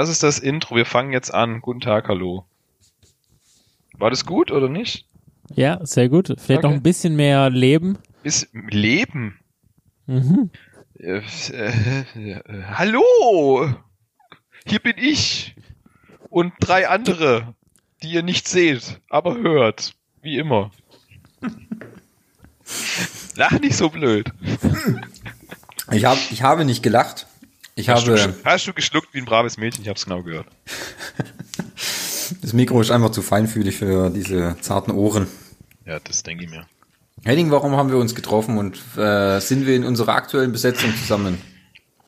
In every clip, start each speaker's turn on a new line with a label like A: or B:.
A: das ist das Intro. Wir fangen jetzt an. Guten Tag, hallo. War das gut oder nicht?
B: Ja, sehr gut. Vielleicht
A: Okay.
B: noch ein bisschen mehr Leben.
A: Bis Leben.
B: Mhm.
A: Äh, äh, äh, hallo! Hier bin ich. Und drei andere, die ihr nicht seht, aber hört. Wie immer. Lach nicht so blöd.
C: Ich, hab, ich habe nicht gelacht. Ich
A: Hast du,
C: habe,
A: gesch- hast du geschluckt wie ein braves Mädchen? Ich hab's genau gehört.
C: das Mikro ist einfach zu feinfühlig für diese zarten Ohren.
A: Ja, das denke ich mir.
C: Henning, warum haben wir uns getroffen und äh, sind wir in unserer aktuellen Besetzung zusammen?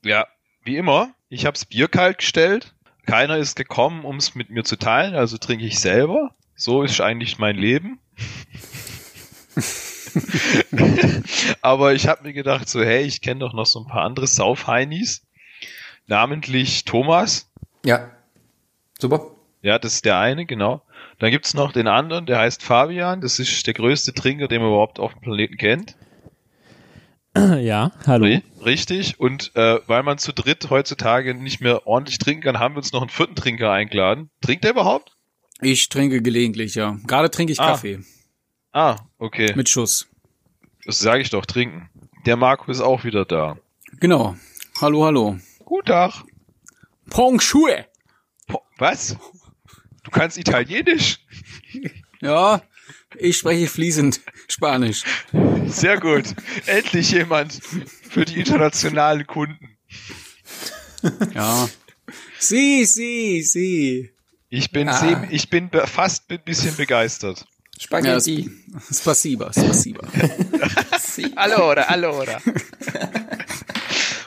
A: Ja, wie immer. Ich hab's Bier kalt gestellt. Keiner ist gekommen, um es mit mir zu teilen, also trinke ich selber. So ist eigentlich mein Leben. Aber ich habe mir gedacht, so, hey, ich kenne doch noch so ein paar andere Saufheinis. Namentlich Thomas.
C: Ja. Super.
A: Ja, das ist der eine, genau. Dann gibt's noch den anderen, der heißt Fabian. Das ist der größte Trinker, den man überhaupt auf dem Planeten kennt.
B: ja, hallo.
A: Ri- Richtig. Und äh, weil man zu dritt heutzutage nicht mehr ordentlich trinken kann, haben wir uns noch einen vierten Trinker eingeladen. Trinkt er überhaupt?
D: Ich trinke gelegentlich, ja. Gerade trinke ich
A: Ah.
D: Kaffee
A: Ah, okay.
D: mit Schuss.
A: Das sage ich doch, trinken. Der Marco ist auch wieder da.
D: Genau. Hallo, hallo.
A: Guten Tag.
D: Pongshue.
A: Po- Was? Du kannst Italienisch?
D: Ja, ich spreche fließend Spanisch.
A: Sehr gut. Endlich jemand für die internationalen Kunden.
D: Ja. Sie, sie, sie.
A: Ich bin,
C: Ah.
A: sehr- ich bin fast ein bisschen begeistert.
D: Ja,
C: Spaghetti.
D: spasiba, spasiba.
A: Allora, allora.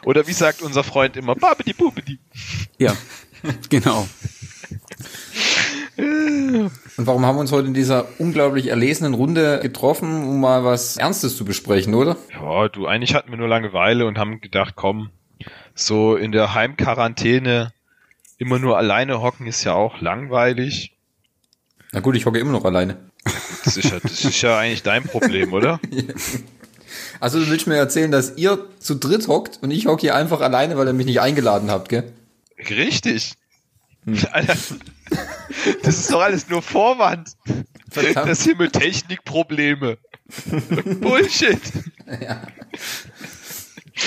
A: Oder wie sagt unser Freund immer, babidi bubidi.
D: Ja, genau.
C: Und warum haben wir uns heute in dieser unglaublich erlesenen Runde getroffen, um mal was Ernstes zu besprechen, oder?
A: Ja, du, eigentlich hatten wir nur Langeweile und haben gedacht, komm, so in der Heimquarantäne immer nur alleine hocken ist ja auch langweilig.
C: Na gut, ich hocke immer noch alleine.
A: Das ist ja, das ist ja eigentlich dein Problem, oder?
C: Also du willst mir erzählen, dass ihr zu dritt hockt und ich hocke hier einfach alleine, weil ihr mich nicht eingeladen habt, gell?
A: Richtig. Alter, das ist doch alles nur Vorwand.
C: Verdammt.
A: Das hier mit Technikprobleme. Bullshit.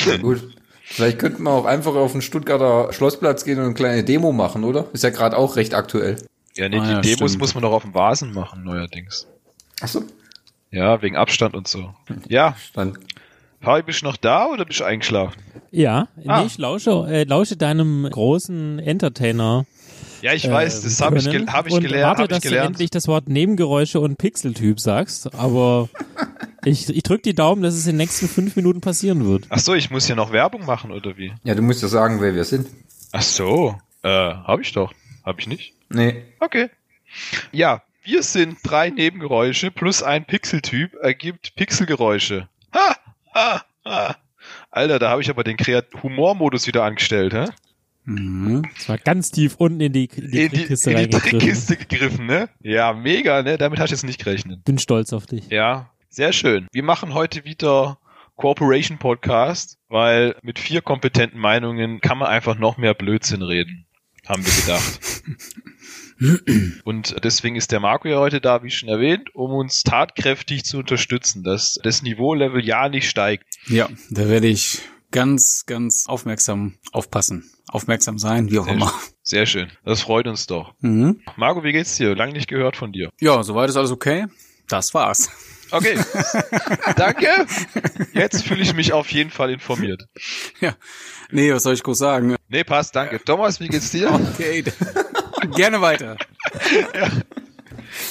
C: Ja, gut. Vielleicht könnten wir auch einfach auf den Stuttgarter Schlossplatz gehen und eine kleine Demo machen, oder? Ist ja gerade auch recht aktuell.
A: Ja, nee,
D: Ah,
A: die
D: ja,
A: Demos
D: stimmt.
A: muss man doch auf dem Vasen machen, neuerdings.
C: Ach so.
A: Ja, wegen Abstand und so. Ja,
C: Dann.
A: Fabi, bist du noch da oder bist du eingeschlafen?
B: Ja,
A: Ah.
B: nee, ich lausche, äh, lausche deinem großen Entertainer.
A: Ja, ich weiß, das habe ich, gel hab ich
B: und
A: gelernt.
B: Warte,
A: Hab ich
B: dass du
A: gelernt.
B: endlich das Wort Nebengeräusche und Pixeltyp sagst, aber ich, ich drück die Daumen, dass es in den nächsten fünf Minuten passieren wird.
A: Ach so, ich muss hier noch Werbung machen oder wie?
C: Ja, du musst ja sagen, wer wir sind.
A: Ach so, äh, habe ich doch. Habe ich nicht?
C: Nee.
A: Okay. Ja, wir sind drei Nebengeräusche plus ein Pixeltyp ergibt Pixelgeräusche. Ha, ha, ha. Alter, da habe ich aber den Kreat Humormodus wieder angestellt, hä?
D: Mhm.
B: Das war ganz tief unten in die, in die
A: In die,
B: Trickkiste
A: in die. Trickkiste gegriffen, ne? Ja, mega, ne? Damit hast du jetzt nicht gerechnet.
B: Bin stolz auf dich.
A: Ja, sehr schön. Wir machen heute wieder Cooperation Podcast, weil mit vier kompetenten Meinungen kann man einfach noch mehr Blödsinn reden, haben wir gedacht. Und deswegen ist der Marco ja heute da, wie schon erwähnt, um uns tatkräftig zu unterstützen, dass das Niveaulevel ja nicht steigt.
D: Ja, da werde ich ganz, ganz aufmerksam aufpassen. Aufmerksam sein, wie auch
A: Sehr,
D: immer.
A: sehr schön. Das freut uns doch.
D: Mhm.
A: Marco, wie geht's dir? Lang nicht gehört von dir.
D: Ja, soweit ist alles okay. Das war's.
A: Okay. Danke. Jetzt fühle ich mich auf jeden Fall informiert.
D: Ja. Nee, was soll ich groß sagen?
A: Nee, passt, danke. Thomas, wie geht's dir?
D: Okay. Gerne weiter.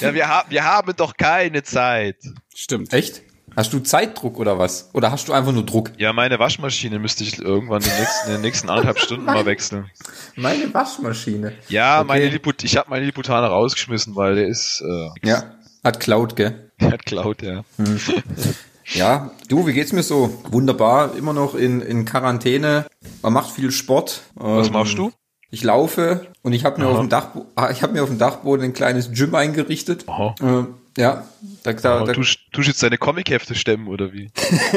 A: Ja, wir, ha wir haben doch keine Zeit.
D: Stimmt.
C: Echt? Hast du Zeitdruck oder was? Oder hast du einfach nur Druck?
A: Ja, meine Waschmaschine müsste ich irgendwann in den nächsten, in den nächsten anderthalb Stunden mal wechseln.
C: Meine Waschmaschine.
A: Ja,
C: Okay.
A: meine Liput ich habe meine Liputana rausgeschmissen, weil der ist, äh,
C: Ja. Hat Cloud, gell?
A: der hat klaut, ja.
C: Ja, du, wie geht's mir so? Wunderbar, immer noch in, in Quarantäne. Man macht viel Sport.
A: Was
C: Ähm,
A: machst du?
C: Ich laufe und ich habe mir auf dem Dach, ich habe mir auf dem Dachboden ein kleines Gym eingerichtet.
A: Aha.
C: Äh, ja, da, da, da,
A: du, du jetzt deine Comichefte stemmen, oder wie?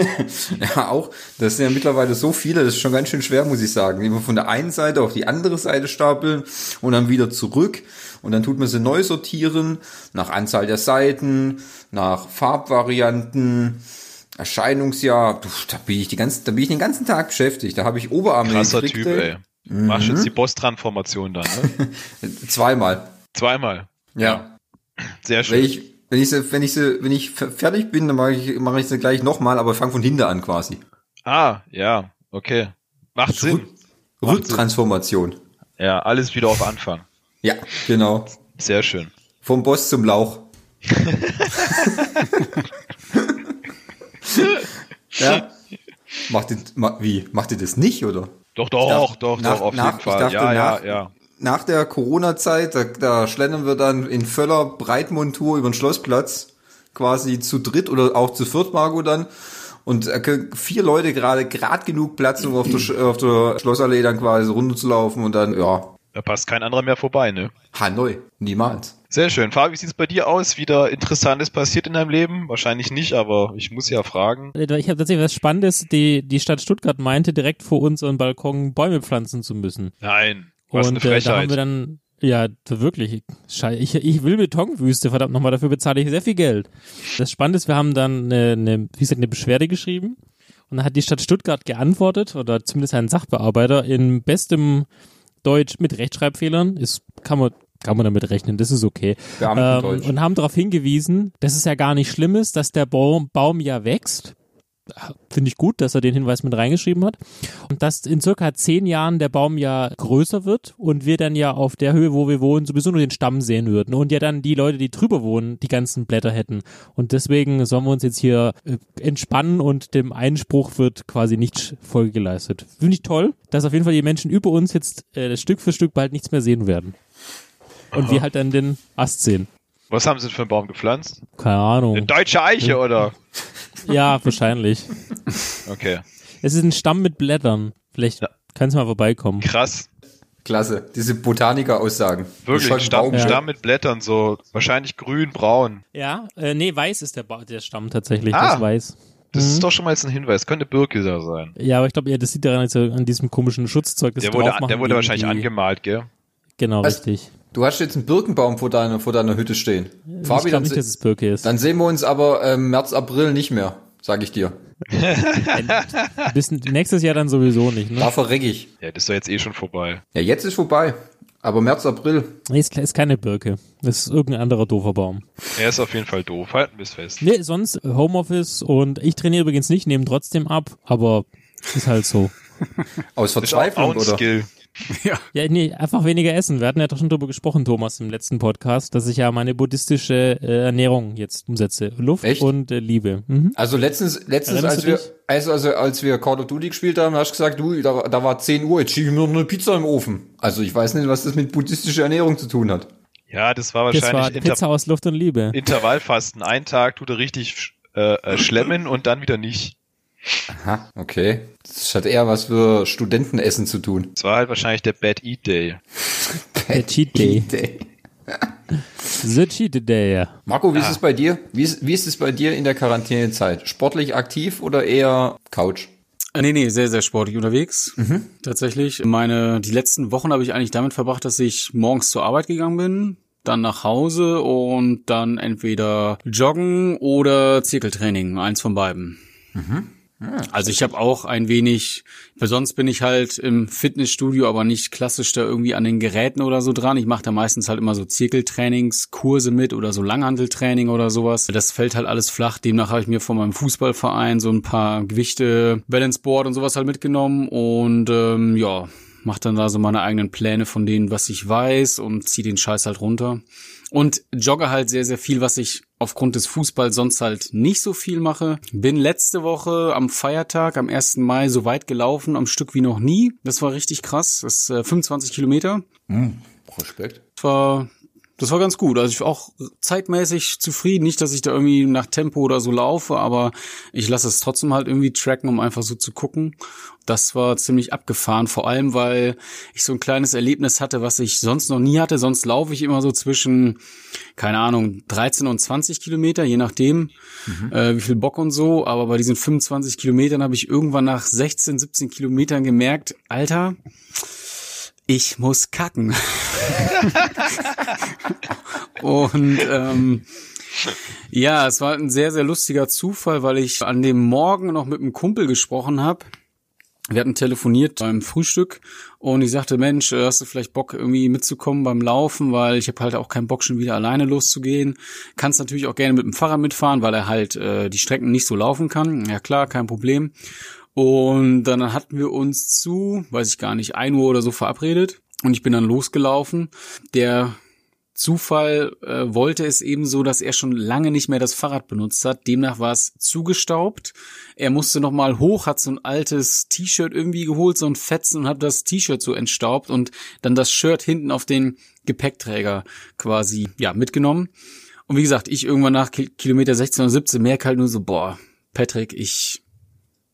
C: ja auch. Das sind ja mittlerweile so viele, das ist schon ganz schön schwer, muss ich sagen. Immer von der einen Seite auf die andere Seite stapeln und dann wieder zurück. Und dann tut man sie neu sortieren, nach Anzahl der Seiten, nach Farbvarianten, Erscheinungsjahr. Da bin ich die ganze, da bin ich den ganzen Tag beschäftigt. Da habe ich Oberarme
A: Krasser Typ, ey. Machst jetzt die Boss-Transformation dann, ne?
C: Zweimal.
A: Zweimal.
C: Ja.
A: Sehr
C: Wenn
A: schön.
C: ich, wenn ich sie, wenn ich sie, wenn ich fer- fertig bin, dann mache ich, mache ich sie gleich nochmal, aber fang von hinten an quasi.
A: Ah, ja, okay. Macht Sinn.
C: Rücktransformation.
A: Ja, alles wieder auf Anfang.
C: Ja, genau.
A: Sehr schön.
C: Vom Boss zum Lauch. ja. Macht ihr, ma, wie? Macht ihr das nicht, oder?
A: Doch, doch,
C: dachte-
A: doch,
C: nach-
A: doch, auf
C: nach-
A: jeden
C: ich
A: Fall.
C: dachte,
A: ja,
C: nach-
A: ja, ja.
C: Nach der Corona-Zeit, da, da schlendern wir dann in voller Breitmontur über den Schlossplatz, quasi zu dritt oder auch zu viert, Marco dann. Und vier Leute gerade grad genug Platz, um auf der, auf der Schlossallee dann quasi runterzulaufen und dann, ja,
A: Da passt kein anderer mehr vorbei, ne?
C: Hanoi. Niemals.
A: Sehr schön. Fabi, wie sieht's bei dir aus? Wieder Interessantes passiert in deinem Leben? Wahrscheinlich nicht, aber ich muss ja fragen.
B: Ich habe tatsächlich was Spannendes. Die, die Stadt Stuttgart meinte, direkt vor unserem Balkon Bäume pflanzen zu müssen.
A: Nein. Was
B: und
A: eine
B: äh, da haben
A: Frechheit.
B: wir dann, ja, wirklich, ich, ich will Betonwüste, verdammt nochmal, dafür bezahle ich sehr viel Geld. Das Spannende ist, wir haben dann eine, eine, wie gesagt, eine Beschwerde geschrieben und dann hat die Stadt Stuttgart geantwortet, oder zumindest ein Sachbearbeiter, in bestem Deutsch mit Rechtschreibfehlern, ist, kann man, kann man damit rechnen, das ist okay. Ähm, und haben darauf hingewiesen, dass es ja gar nicht schlimm ist, dass der Baum, Baum ja wächst. Finde ich gut, dass er den Hinweis mit reingeschrieben hat. Und dass in circa zehn Jahren der Baum ja größer wird und wir dann ja auf der Höhe, wo wir wohnen, sowieso nur den Stamm sehen würden. Und ja dann die Leute, die drüber wohnen, die ganzen Blätter hätten. Und deswegen sollen wir uns jetzt hier äh, entspannen und dem Einspruch wird quasi nicht Folge geleistet. Finde ich toll, dass auf jeden Fall die Menschen über uns jetzt äh, Stück für Stück bald nichts mehr sehen werden. Und wir halt dann den Ast sehen.
A: Was haben sie denn für einen Baum gepflanzt?
B: Keine Ahnung.
A: Eine deutsche Eiche, oder?
B: Ja, wahrscheinlich.
A: Okay.
B: Es ist ein Stamm mit Blättern. Vielleicht
A: Ja.
B: kannst du mal vorbeikommen.
A: Krass.
C: Klasse. Diese Botaniker-Aussagen.
A: Wirklich. Stamm,
B: Ja.
A: Stamm mit Blättern, so wahrscheinlich grün, braun.
B: Ja, äh, nee, weiß ist der, ba der Stamm tatsächlich.
A: Ah.
B: Das ist weiß.
A: Das
B: Mhm.
A: ist doch schon mal jetzt ein Hinweis. Könnte Birke da sein.
B: Ja, aber ich glaube, ja, das sieht daran also an diesem komischen Schutzzeug, das
A: Der wurde, der wurde wahrscheinlich angemalt, gell?
B: Genau,
C: Was?
B: richtig.
C: Du hast jetzt einen Birkenbaum vor deiner, vor deiner Hütte stehen.
B: ich
C: Fabi,
B: glaube
C: dann,
B: nicht,
C: se-
B: dass es Birke ist.
C: dann sehen wir uns aber ähm, März, April nicht mehr, sag ich dir.
B: Bis nächstes Jahr dann sowieso nicht, ne?
C: Da verreck ich.
A: Ja, das ist doch jetzt eh schon vorbei.
C: Ja, jetzt ist vorbei. Aber März, April.
B: Nee, ist, ist keine Birke. Das ist irgendein anderer doofer Baum.
A: Er ist auf jeden Fall doof. Halten wir es fest.
B: Nee, sonst Homeoffice und ich trainiere übrigens nicht, nehme trotzdem ab, aber ist halt so.
C: Aus Verzweiflung, oder?
A: Skill.
D: Ja.
B: Ja, nee, einfach weniger essen. Wir hatten ja doch schon drüber gesprochen, Thomas, im letzten Podcast, dass ich ja meine buddhistische äh, Ernährung jetzt umsetze. Luft
C: Echt?
B: und äh, Liebe. Mhm.
C: Also letztens, letztens als wir,
B: dich?
C: also, also als wir Call of Duty gespielt haben, hast du gesagt, du, da, da war 10 Uhr, jetzt schiebe ich mir noch eine Pizza im Ofen. Also ich weiß nicht, was das mit buddhistischer Ernährung zu tun hat.
A: Ja, das war
B: Das war
A: wahrscheinlich Inter
B: Pizza aus Luft und Liebe.
A: Intervallfasten. Ein Tag tut er richtig äh, äh, schlemmen und dann wieder nicht.
C: Aha, okay. Das hat eher was für Studentenessen zu tun.
A: Das war halt wahrscheinlich der Bad Eat Day.
B: Der Cheat Day.
C: Day.
B: The Cheat Day.
C: Marco, wie ist
A: Ah.
C: es bei dir? Wie ist, wie ist es bei dir in der Quarantänezeit? Sportlich aktiv oder eher Couch?
D: Äh, Nee, nee, sehr, sehr sportlich unterwegs. Tatsächlich. Meine, die letzten Wochen habe ich eigentlich damit verbracht, dass ich morgens zur Arbeit gegangen bin, dann nach Hause und dann entweder joggen oder Zirkeltraining, eins von beiden. Also ich habe auch ein wenig, weil sonst bin ich halt im Fitnessstudio, aber nicht klassisch da irgendwie an den Geräten oder so dran. Ich mache da meistens halt immer so Zirkeltrainingskurse mit oder so Langhanteltraining oder sowas. Das fällt halt alles flach. Demnach habe ich mir von meinem Fußballverein so ein paar Gewichte, Balanceboard und sowas halt mitgenommen und ähm, ja, mach dann da so meine eigenen Pläne von denen, was ich weiß und zieh den Scheiß halt runter. Und jogge halt sehr, sehr viel, was ich aufgrund des Fußballs sonst halt nicht so viel mache. Bin letzte Woche am Feiertag, am 1. Mai, so weit gelaufen, am Stück wie noch nie. Das war richtig krass. Das ist äh, 25 Kilometer.
C: Respekt.
D: Das war, das war ganz gut. Also ich war auch zeitmäßig zufrieden. Nicht, dass ich da irgendwie nach Tempo oder so laufe, aber ich lasse es trotzdem halt irgendwie tracken, um einfach so zu gucken. Das war ziemlich abgefahren, vor allem weil ich so ein kleines Erlebnis hatte, was ich sonst noch nie hatte. Sonst laufe ich immer so zwischen, keine Ahnung, 13 und 20 Kilometer, je nachdem, mhm. äh, wie viel Bock und so. Aber bei diesen 25 Kilometern habe ich irgendwann nach 16, 17 Kilometern gemerkt, Alter, ich muss kacken. und ähm, ja, es war ein sehr, sehr lustiger Zufall, weil ich an dem Morgen noch mit einem Kumpel gesprochen habe. Wir hatten telefoniert beim Frühstück und ich sagte, Mensch, hast du vielleicht Bock irgendwie mitzukommen beim Laufen, weil ich habe halt auch keinen Bock schon wieder alleine loszugehen. Kannst natürlich auch gerne mit dem Fahrrad mitfahren, weil er halt äh, die Strecken nicht so laufen kann. Ja klar, kein Problem. Und dann hatten wir uns zu, weiß ich gar nicht, ein Uhr oder so verabredet. Und ich bin dann losgelaufen. Der Zufall äh, wollte es eben so, dass er schon lange nicht mehr das Fahrrad benutzt hat. Demnach war es zugestaubt. Er musste noch mal hoch, hat so ein altes T-Shirt irgendwie geholt, so ein Fetzen und hat das T-Shirt so entstaubt und dann das Shirt hinten auf den Gepäckträger quasi ja mitgenommen. Und wie gesagt, ich irgendwann nach Kilometer 16 oder 17 merke halt nur so, boah, Patrick, ich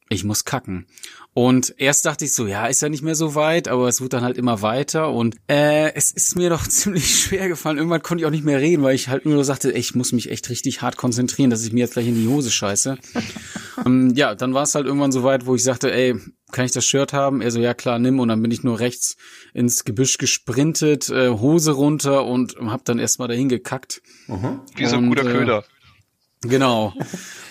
D: ich muss kacken. Und erst dachte ich so, ja, ist ja nicht mehr so weit, aber es wird dann halt immer weiter und äh, es ist mir doch ziemlich schwer gefallen. Irgendwann konnte ich auch nicht mehr reden, weil ich halt nur sagte, ey, ich muss mich echt richtig hart konzentrieren, dass ich mir jetzt gleich in die Hose scheiße. ähm, ja, dann war es halt irgendwann so weit, wo ich sagte, ey, kann ich das Shirt haben? Er so, ja klar, nimm. Und dann bin ich nur rechts ins Gebüsch gesprintet, äh, Hose runter und hab dann erstmal dahin gekackt.
A: Mhm. Wie so ein guter äh, Köder.
D: Genau.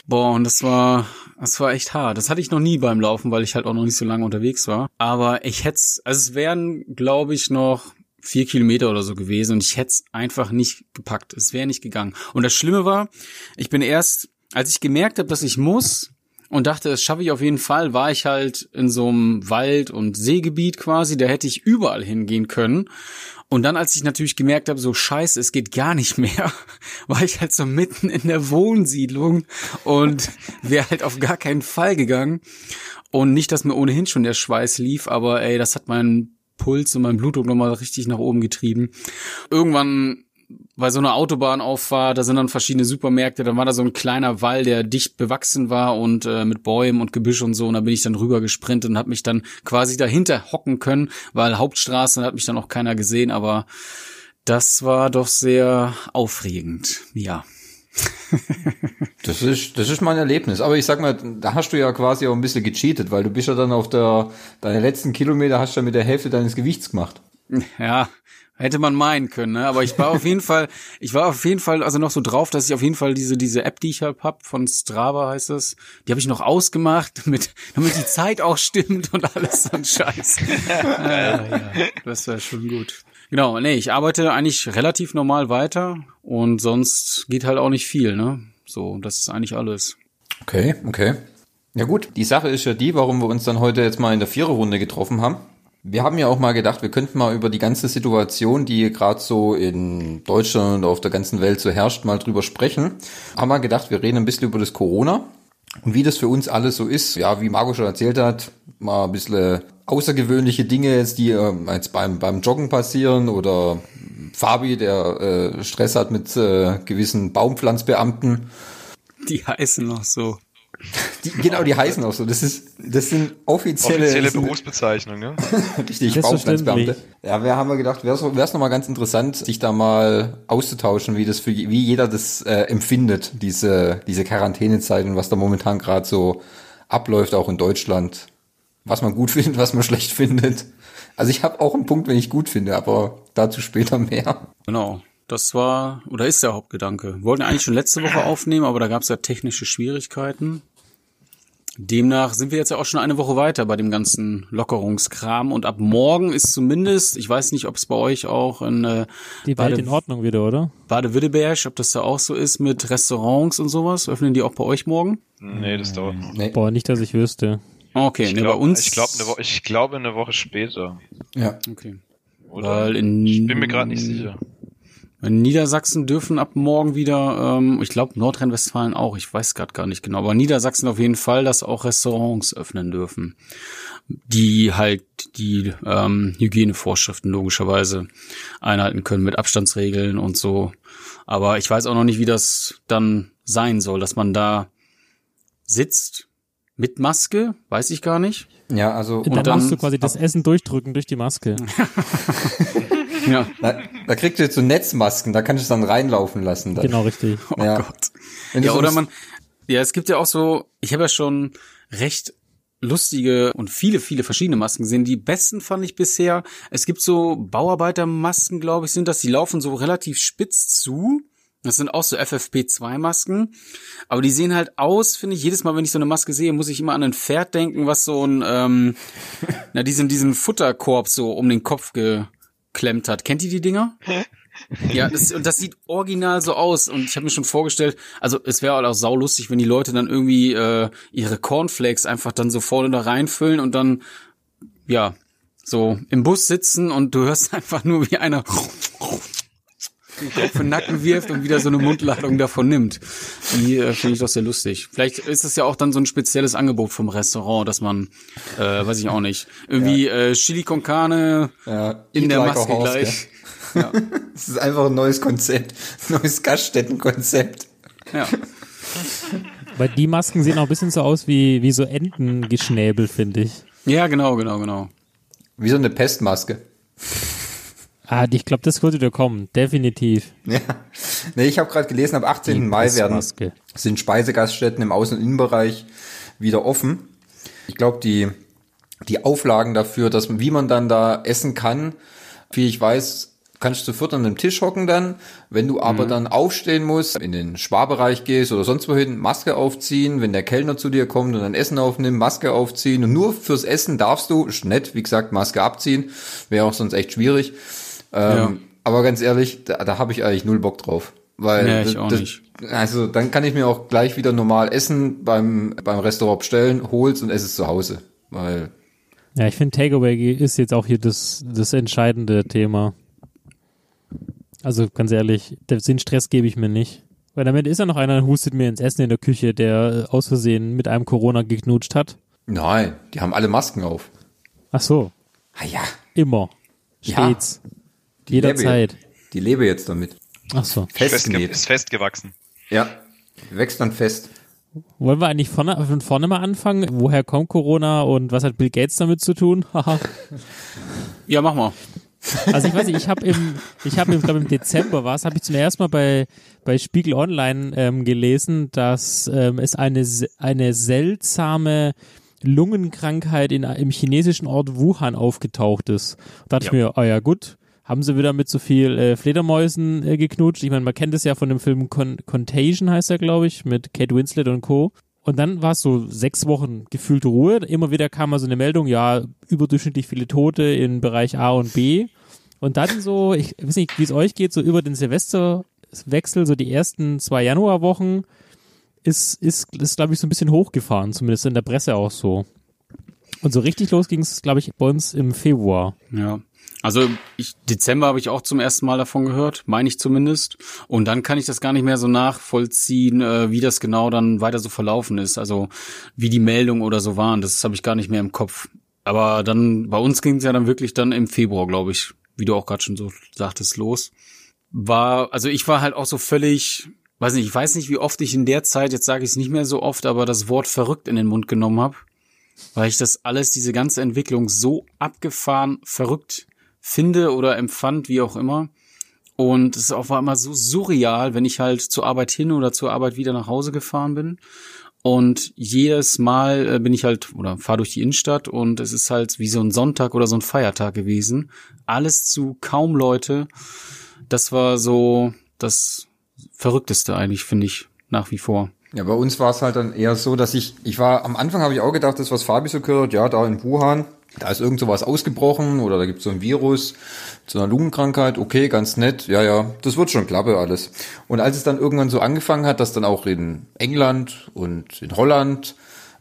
D: Boah, und das war, das war echt hart. Das hatte ich noch nie beim Laufen, weil ich halt auch noch nicht so lange unterwegs war. Aber ich hätte also es wären, glaube ich, noch vier Kilometer oder so gewesen und ich hätte es einfach nicht gepackt. Es wäre nicht gegangen. Und das Schlimme war, ich bin erst, als ich gemerkt habe, dass ich muss und dachte, das schaffe ich auf jeden Fall, war ich halt in so einem Wald- und Seegebiet quasi. Da hätte ich überall hingehen können. Und dann, als ich natürlich gemerkt habe, so scheiße, es geht gar nicht mehr, war ich halt so mitten in der Wohnsiedlung und wäre halt auf gar keinen Fall gegangen. Und nicht, dass mir ohnehin schon der Schweiß lief, aber ey, das hat meinen Puls und mein Blutdruck nochmal richtig nach oben getrieben. Irgendwann bei so einer Autobahnauffahrt, da sind dann verschiedene Supermärkte, dann war da so ein kleiner Wall, der dicht bewachsen war und äh, mit Bäumen und Gebüsch und so, und da bin ich dann rüber gesprintet und habe mich dann quasi dahinter hocken können, weil Hauptstraße, da hat mich dann auch keiner gesehen, aber das war doch sehr aufregend, ja.
C: das ist, das ist mein Erlebnis. Aber ich sag mal, da hast du ja quasi auch ein bisschen gecheatet, weil du bist ja dann auf der, deine letzten Kilometer hast du ja mit der Hälfte deines Gewichts gemacht.
D: Ja, Hätte man meinen können, ne? Aber ich war auf jeden Fall, ich war auf jeden Fall also noch so drauf, dass ich auf jeden Fall diese diese App, die ich hab, hab von Strava heißt es, die habe ich noch ausgemacht, damit damit die Zeit auch stimmt und alles so ein Scheiß. ja, ja, das wäre schon gut. Genau, nee, ich arbeite eigentlich relativ normal weiter und sonst geht halt auch nicht viel, ne? So, das ist eigentlich alles.
C: Okay, okay. Ja gut, die Sache ist ja die, warum wir uns dann heute jetzt mal in der Viererrunde getroffen haben. Wir haben ja auch mal gedacht, wir könnten mal über die ganze Situation, die gerade so in Deutschland und auf der ganzen Welt so herrscht, mal drüber sprechen. Haben wir gedacht, wir reden ein bisschen über das Corona und wie das für uns alles so ist. Ja, wie Marco schon erzählt hat, mal ein bisschen außergewöhnliche Dinge jetzt, die äh, jetzt beim, beim Joggen passieren oder Fabi, der äh, Stress hat mit äh, gewissen Baumpflanzbeamten.
D: Die heißen noch so.
C: Die, genau, die heißen auch so. Das ist, das sind offizielle,
A: offizielle Berufsbezeichnungen, ne?
C: Richtig, Bauplanzbeamte. Ja, wir haben wir gedacht, wäre es nochmal ganz interessant, sich da mal auszutauschen, wie das für wie jeder das äh, empfindet, diese diese Quarantänezeit und was da momentan gerade so abläuft, auch in Deutschland. Was man gut findet, was man schlecht findet. Also ich habe auch einen Punkt, wenn ich gut finde, aber dazu später mehr.
D: Genau. Das war oder ist der Hauptgedanke. Wir wollten eigentlich schon letzte Woche aufnehmen, aber da gab es ja technische Schwierigkeiten. Demnach sind wir jetzt ja auch schon eine Woche weiter bei dem ganzen Lockerungskram und ab morgen ist zumindest, ich weiß nicht, ob es bei euch auch in äh,
B: die Bade, Welt in Ordnung wieder, oder?
D: Bade-Württemberg, ob das da auch so ist mit Restaurants und sowas. Öffnen die auch bei euch morgen?
A: Nee, das dauert noch. Nee.
B: Boah, nicht, dass ich wüsste.
D: Okay, ich
A: nee, glaub,
D: bei uns.
A: Ich glaube eine, Wo ich glaube eine Woche später.
C: Ja.
D: Okay.
A: Oder? Weil in, ich bin mir gerade nicht sicher.
D: Niedersachsen dürfen ab morgen wieder, ähm, ich glaube Nordrhein-Westfalen auch, ich weiß gerade gar nicht genau, aber Niedersachsen auf jeden Fall, dass auch Restaurants öffnen dürfen, die halt die ähm, Hygienevorschriften logischerweise einhalten können mit Abstandsregeln und so. Aber ich weiß auch noch nicht, wie das dann sein soll, dass man da sitzt mit Maske, weiß ich gar nicht.
C: Ja, also
B: Und dann,
D: dann-
B: musst du quasi das Essen durchdrücken durch die Maske.
D: Ja.
C: da, da kriegst du jetzt so Netzmasken, da kannst du es dann reinlaufen lassen. Dann.
B: Genau, richtig.
D: Oh
C: Ja.
D: Gott.
C: Wenn
D: Ja, oder man, ja, es gibt ja auch so, ich habe ja schon recht lustige und viele, viele verschiedene Masken gesehen. Die besten fand ich bisher, es gibt so Bauarbeitermasken, glaube ich, sind das, die laufen so relativ spitz zu. Das sind auch so FFP2-Masken. Aber die sehen halt aus, finde ich, jedes Mal, wenn ich so eine Maske sehe, muss ich immer an ein Pferd denken, was so ein, ähm, na, diesen, diesen Futterkorb so um den Kopf geklemmt hat. Kennt ihr die Dinger? Ja, das, und das sieht original so aus. Und ich habe mir schon vorgestellt, also es wäre halt auch saulustig, wenn die Leute dann irgendwie äh, ihre Cornflakes einfach dann so vorne da reinfüllen und dann, ja, so im Bus sitzen und du hörst einfach nur, wie einer den Kopf in den Nacken wirft und wieder so eine Mundladung davon nimmt. Die äh, finde ich doch sehr lustig. Vielleicht ist es ja auch dann so ein spezielles Angebot vom Restaurant, dass man, äh, weiß ich auch nicht, irgendwie äh, Chili con Carne
C: ja,
D: in
C: eat
D: der
C: like a
D: Maske
C: horse,
D: gleich.
C: gell? Das ist einfach ein neues Konzept, neues Gaststättenkonzept.
D: Ja.
B: Weil die Masken sehen auch ein bisschen so aus wie, wie so Entengeschnäbel, finde ich.
D: ja, genau, genau, genau.
C: Wie so eine Pestmaske.
B: Ah, ich glaube, das wird wieder kommen. Definitiv.
C: Ja. Nee, ich habe gerade gelesen, ab 18. Mai werden sind Speisegaststätten im Außen- und Innenbereich wieder offen. Ich glaube, die, die Auflagen dafür, dass wie man dann da essen kann, wie ich weiß, kannst du zu viert an einem Tisch hocken dann. Wenn du aber dann aufstehen musst, in den Sparbereich gehst oder sonst wohin, Maske aufziehen. Wenn der Kellner zu dir kommt und ein Essen aufnimmt, Maske aufziehen. Und nur fürs Essen darfst du, ist nett, wie gesagt, Maske abziehen. Wäre auch sonst echt schwierig. Ähm,
D: Ja.
C: Aber ganz ehrlich, da, da habe ich eigentlich null Bock drauf. Weil
D: Ja, ich
C: das-
D: auch nicht.
C: Also dann kann ich mir auch gleich wieder normal Essen beim, beim Restaurant bestellen, hol's und esse es zu Hause. Weil,
B: Ja, ich finde Takeaway ist jetzt auch hier das, das entscheidende Thema. Also ganz ehrlich, den Stress gebe ich mir nicht. Weil damit ist ja noch einer, der hustet mir ins Essen in der Küche, der aus Versehen mit einem Corona geknutscht hat.
C: nein, die haben alle Masken auf.
B: Ach so,
C: Ah ja,
B: immer.
C: Ja.
B: Jederzeit.
C: die lebe jetzt damit.
B: Ach so.
A: Festge
C: Festgenäht.
A: ist festgewachsen.
C: Ja, wächst dann fest.
B: Wollen wir eigentlich vorne, von vorne mal anfangen? Woher kommt Corona und was hat Bill Gates damit zu tun? Haha.
D: Ja, mach mal.
B: Also ich weiß nicht, ich habe im, ich habe im, glaube im Dezember war es, habe ich zum ersten Mal bei bei Spiegel Online ähm, gelesen, dass ähm, es eine eine seltsame Lungenkrankheit in, im chinesischen Ort Wuhan aufgetaucht ist. Da dachte ich mir, oh ja gut, haben sie wieder mit so viel äh, Fledermäusen äh, geknutscht. Ich meine, man kennt es ja von dem Film Con Contagion heißt er, glaube ich, mit Kate Winslet und Co. Und dann war es so sechs Wochen gefühlt Ruhe. Immer wieder kam mal so eine Meldung, ja, überdurchschnittlich viele Tote in Bereich A und B. Und dann so, ich weiß nicht, wie es euch geht, so über den Silvesterwechsel, so die ersten zwei Januarwochen, ist, ist, ist glaube ich, so ein bisschen hochgefahren, zumindest in der Presse auch so. Und so richtig los ging es, glaube ich, bei uns im Februar.
D: Ja. Also ich, Dezember habe ich auch zum ersten Mal davon gehört, meine ich zumindest. Und dann kann ich das gar nicht mehr so nachvollziehen, äh, wie das genau dann weiter so verlaufen ist. Also wie die Meldungen oder so waren, das habe ich gar nicht mehr im Kopf. Aber dann, bei uns ging es ja dann wirklich dann im Februar, glaube ich, wie du auch gerade schon so sagtest, los. War, also ich war halt auch so völlig, weiß nicht, ich weiß nicht, wie oft ich in der Zeit, jetzt sage ich es nicht mehr so oft, aber das Wort verrückt in den Mund genommen habe. Weil ich das alles, diese ganze Entwicklung so abgefahren verrückt finde oder empfand, wie auch immer. Und es ist auch war immer so surreal, wenn ich halt zur Arbeit hin oder zur Arbeit wieder nach Hause gefahren bin. Und jedes Mal äh, bin ich halt oder fahre durch die Innenstadt und es ist halt wie so ein Sonntag oder so ein Feiertag gewesen. Alles zu kaum Leute. Das war so das Verrückteste eigentlich, finde ich, nach wie vor.
C: Ja, bei uns war es halt dann eher so, dass ich, ich war, am Anfang habe ich auch gedacht, das, was Fabi so gehört, ja, da in Wuhan, da ist irgend sowas ausgebrochen oder da gibt es so ein Virus zu einer Lungenkrankheit, okay, ganz nett, ja, ja, das wird schon klappe alles. Und als es dann irgendwann so angefangen hat, dass dann auch in England und in Holland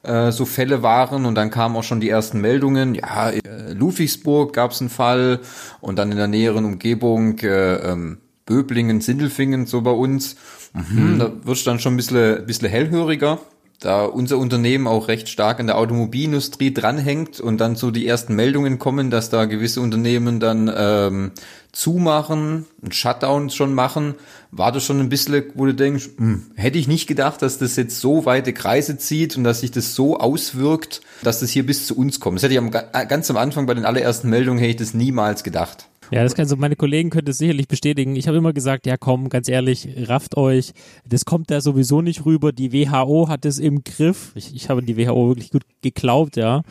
C: äh, so Fälle waren und dann kamen auch schon die ersten Meldungen, ja, in äh, Ludwigsburg gab es einen Fall und dann in der näheren Umgebung äh, ähm, Böblingen, Sindelfingen, so bei uns. Mhm, Da wirst du dann schon ein bisschen, ein bisschen hellhöriger da unser Unternehmen auch recht stark an der Automobilindustrie dranhängt und dann so die ersten Meldungen kommen, dass da gewisse Unternehmen dann ähm, zumachen, einen Shutdown schon machen, war das schon ein bisschen, wo du denkst, hm, hätte ich nicht gedacht, dass das jetzt so weite Kreise zieht und dass sich das so auswirkt, dass das hier bis zu uns kommt. Das hätte ich am, ganz am Anfang bei den allerersten Meldungen hätte ich das niemals gedacht.
B: Ja, das kann so, meine Kollegen können das sicherlich bestätigen. Ich habe immer gesagt, ja komm, ganz ehrlich, rafft euch. Das kommt da sowieso nicht rüber. Die WHO hat es im Griff. Ich, ich habe die WHO wirklich gut geglaubt, ja.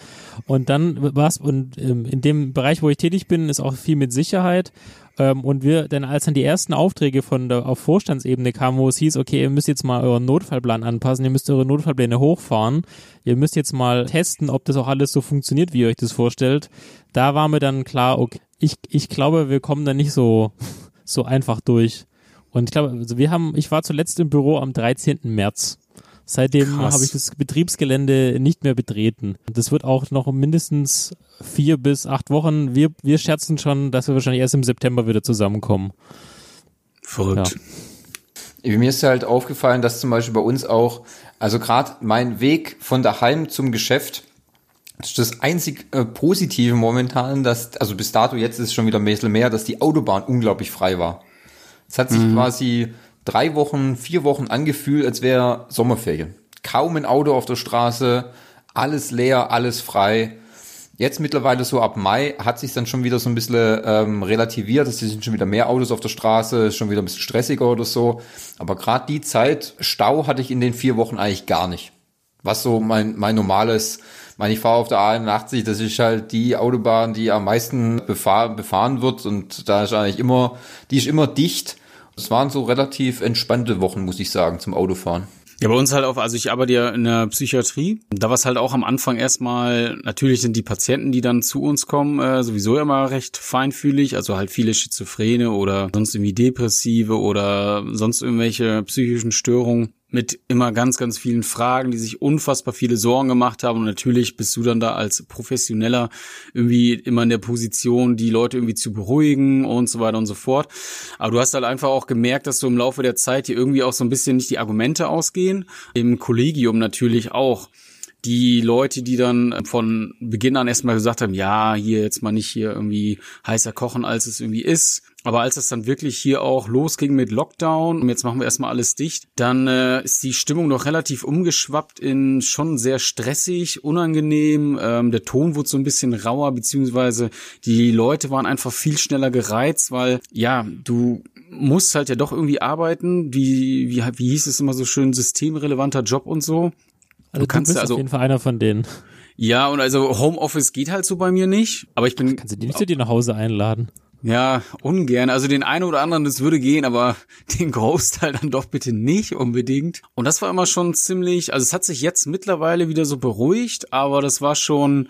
B: Und dann was und ähm, in dem Bereich, wo ich tätig bin, ist auch viel mit Sicherheit. Ähm, und wir, denn als dann die ersten Aufträge von der auf Vorstandsebene kamen, wo es hieß, okay, ihr müsst jetzt mal euren Notfallplan anpassen, ihr müsst eure Notfallpläne hochfahren, ihr müsst jetzt mal testen, ob das auch alles so funktioniert, wie ihr euch das vorstellt. Da war mir dann klar, okay, ich, ich glaube, wir kommen da nicht so, so einfach durch. Und ich glaube, also wir haben, ich war zuletzt im Büro am 13. März. Seitdem habe ich das Betriebsgelände nicht mehr betreten. Das wird auch noch mindestens vier bis acht Wochen. Wir, wir scherzen schon, dass wir wahrscheinlich erst im September wieder zusammenkommen.
C: Verrückt. Ja. Mir ist halt aufgefallen, dass zum Beispiel bei uns auch, also gerade mein Weg von daheim zum Geschäft, das ist das einzig äh, Positive momentan, dass, also bis dato jetzt ist es schon wieder ein bisschen mehr, dass die Autobahn unglaublich frei war. Es hat sich mhm. quasi drei Wochen, vier Wochen angefühlt, als wäre Sommerferien. Kaum ein Auto auf der Straße, alles leer, alles frei. Jetzt mittlerweile so ab Mai hat sich dann schon wieder so ein bisschen ähm, relativiert. Es sind schon wieder mehr Autos auf der Straße, ist schon wieder ein bisschen stressiger oder so. Aber gerade die Zeit, Stau hatte ich in den vier Wochen eigentlich gar nicht. Was so mein, mein normales ich meine, ich fahre auf der A81, das ist halt die Autobahn, die am meisten befahren, befahren wird und da ist eigentlich immer, die ist immer dicht. Es waren so relativ entspannte Wochen, muss ich sagen, zum Autofahren.
D: Ja, bei uns halt auch, also ich arbeite ja in der Psychiatrie. Da war es halt auch am Anfang erstmal, natürlich sind die Patienten, die dann zu uns kommen, äh, sowieso immer recht feinfühlig, also halt viele Schizophrene oder sonst irgendwie Depressive oder sonst irgendwelche psychischen Störungen mit immer ganz, ganz vielen Fragen, die sich unfassbar viele Sorgen gemacht haben. Und natürlich bist du dann da als Professioneller irgendwie immer in der Position, die Leute irgendwie zu beruhigen und so weiter und so fort. Aber du hast halt einfach auch gemerkt, dass du im Laufe der Zeit dir irgendwie auch so ein bisschen nicht die Argumente ausgehen. Im Kollegium natürlich auch die Leute, die dann von Beginn an erstmal gesagt haben, ja, hier jetzt mal nicht hier irgendwie heißer kochen, als es irgendwie ist. Aber als es dann wirklich hier auch losging mit Lockdown und jetzt machen wir erstmal alles dicht, dann äh, ist die Stimmung noch relativ umgeschwappt in schon sehr stressig, unangenehm. Ähm, der Ton wurde so ein bisschen rauer, beziehungsweise die Leute waren einfach viel schneller gereizt, weil ja, du musst halt ja doch irgendwie arbeiten. Wie, wie, wie hieß es immer so schön, systemrelevanter Job und so.
B: Also du, kannst du bist also, auf jeden Fall einer von denen.
D: Ja, und also Homeoffice geht halt so bei mir nicht, aber ich bin.
B: Kannst du die nicht zu dir nach Hause einladen?
D: Ja, ungern. Also den einen oder anderen, das würde gehen, aber den Großteil dann doch bitte nicht unbedingt. Und das war immer schon ziemlich, also es hat sich jetzt mittlerweile wieder so beruhigt, aber das war schon,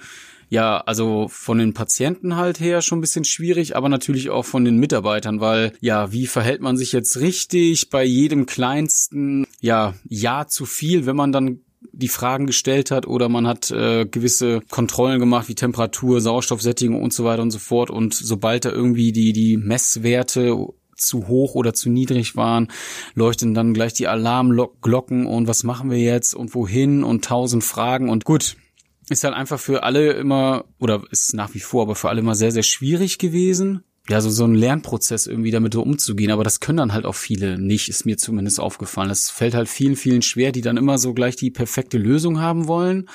D: ja, also von den Patienten halt her schon ein bisschen schwierig, aber natürlich auch von den Mitarbeitern, weil ja, wie verhält man sich jetzt richtig bei jedem kleinsten, ja, Ja zu viel, wenn man dann die Fragen gestellt hat oder man hat äh, gewisse Kontrollen gemacht wie Temperatur, Sauerstoffsättigung und so weiter und so fort. Und sobald da irgendwie die die Messwerte zu hoch oder zu niedrig waren, leuchten dann gleich die Alarmglocken und was machen wir jetzt und wohin und tausend Fragen. Und gut, ist halt einfach für alle immer oder ist nach wie vor aber für alle immer sehr sehr schwierig gewesen ja, so, so ein Lernprozess irgendwie damit umzugehen. Aber das können dann halt auch viele nicht, ist mir zumindest aufgefallen. Das fällt halt vielen, vielen schwer, die dann immer so gleich die perfekte Lösung haben wollen.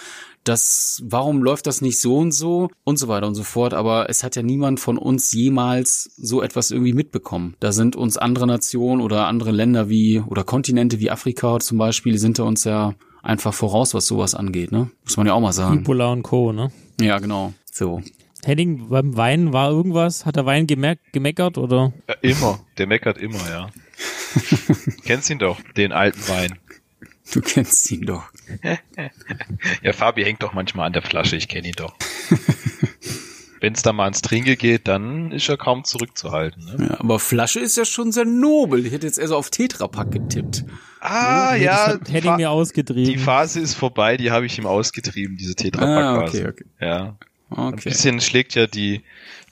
D: Das, warum läuft das nicht so und so und so weiter und so fort. Aber es hat ja niemand von uns jemals so etwas irgendwie mitbekommen. Da sind uns andere Nationen oder andere Länder wie, oder Kontinente wie Afrika zum Beispiel, sind da uns ja einfach voraus, was sowas angeht, ne? Muss man ja auch mal sagen.
B: Ebola und Co., ne?
D: Ja, genau. So.
B: Henning, beim Wein war irgendwas? Hat der Wein gemeck gemeckert oder?
A: Ja, immer. Der meckert immer, ja. Kennst ihn doch, den alten Wein.
D: Du kennst ihn doch.
A: ja, Fabi hängt doch manchmal an der Flasche, ich kenne ihn doch. Wenn es da mal ans Trinke geht, dann ist er kaum zurückzuhalten. Ne?
D: Ja, aber Flasche ist ja schon sehr nobel. Ich hätte jetzt eher so auf Tetrapack getippt.
A: Ah, ja. ja
B: hätte ich mir ausgetrieben.
A: Die Phase ist vorbei, die habe ich ihm ausgetrieben, diese Tetrapack-Phase. Ah, okay, okay. Ja. Okay. Ein bisschen schlägt ja die,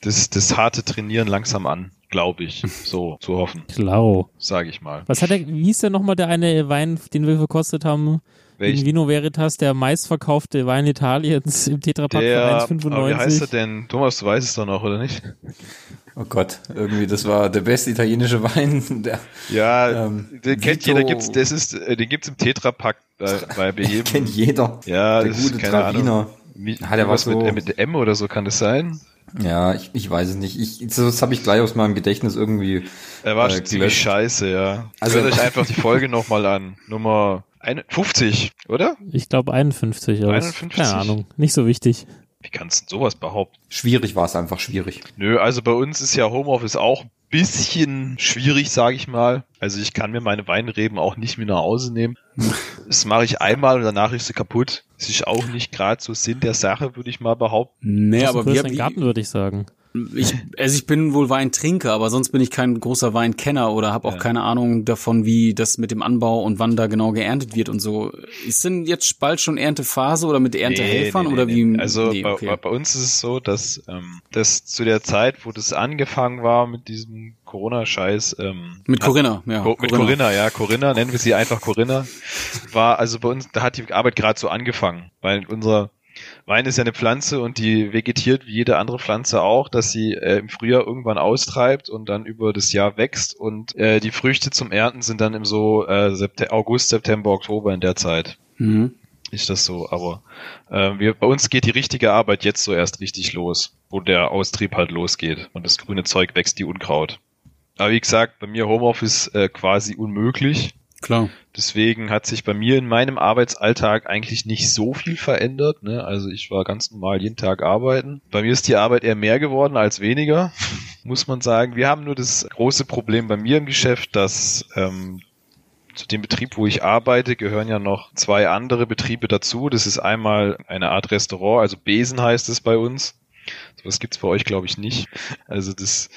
A: das, das harte Trainieren langsam an. glaube ich, so zu hoffen,
B: Klar.
A: sage ich mal.
B: Was hat der, wie hieß denn nochmal der eine Wein, den wir verkostet haben?
A: Welch-
B: In Vino Veritas, der meistverkaufte Wein Italiens im Tetrapack
A: Der,
B: für
A: aber wie heißt er
B: 1,95.
A: denn? Thomas, du weißt es doch noch, oder nicht?
C: Oh Gott, irgendwie, das war der beste italienische Wein. Der,
A: Ja,
C: Ähm,
A: den kennt
C: Vito-
A: jeder, gibt's, das ist, äh, den gibt's im Tetrapack bei, bei jedem.
C: kennt jeder.
A: Ja,
C: der
A: das
C: gute
A: ist keine
C: Traviner.
A: Ahnung. Wie,
C: der war
A: was mit,
C: so-
A: äh, mit M oder so kann das sein?
C: Ja, ich, ich weiß es nicht. Ich, das habe ich gleich aus meinem Gedächtnis irgendwie.
A: Er war
C: Äh,
A: ziemlich scheiße, ja.
C: Also-
A: Hört euch einfach die Folge nochmal an. Nummer ein- 50, oder?
B: Ich glaube 51, aber
A: 51?
B: keine Ahnung, nicht so wichtig.
A: Wie kannst du denn sowas behaupten?
C: Schwierig war es einfach schwierig.
A: Nö, also bei uns ist ja Homeoffice auch ein bisschen schwierig, sage ich mal. Also ich kann mir meine Weinreben auch nicht mehr nach Hause nehmen. Das mache ich einmal und danach ist sie kaputt. Das ist auch nicht gerade so Sinn der Sache, würde ich mal behaupten.
D: Nee, aber wir,
B: größeren Garten, würde ich sagen.
D: Ich, also ich bin wohl Weintrinker, aber sonst bin ich kein großer Weinkenner oder habe auch
A: Ja.
D: keine Ahnung davon, wie das mit dem Anbau und wann da genau geerntet wird und so. Ist denn jetzt bald schon Erntephase oder mit Erntehelfern
A: Nee, nee,
D: oder
A: nee,
D: wie?
A: Also
D: okay.
A: bei, bei uns ist es so, dass ähm, das zu der Zeit, wo das angefangen war mit diesem Corona-Scheiß, ähm,
D: mit Corinna, ja.
A: Co mit Corinna, ja, Corinna, nennen wir sie einfach Corinna, war also bei uns, da hat die Arbeit gerade so angefangen, weil unser Wein ist ja eine Pflanze und die vegetiert wie jede andere Pflanze auch, dass sie äh, im Frühjahr irgendwann austreibt und dann über das Jahr wächst und äh, die Früchte zum Ernten sind dann im so äh, Septe August, September, Oktober in der Zeit.
D: Mhm.
A: Ist das so, aber äh, wir, bei uns geht die richtige Arbeit jetzt so erst richtig los, wo der Austrieb halt losgeht und das grüne Zeug wächst, die Unkraut. Aber wie gesagt, bei mir Homeoffice äh, quasi unmöglich.
D: Klar.
A: Deswegen hat sich bei mir in meinem Arbeitsalltag eigentlich nicht so viel verändert. Ne? Also ich war ganz normal jeden Tag arbeiten. Bei mir ist die Arbeit eher mehr geworden als weniger, muss man sagen. Wir haben nur das große Problem bei mir im Geschäft, dass ähm, zu dem Betrieb, wo ich arbeite, gehören ja noch zwei andere Betriebe dazu. Das ist einmal eine Art Restaurant, also Besen heißt es bei uns. Sowas gibt's bei euch, glaube ich, nicht. Also das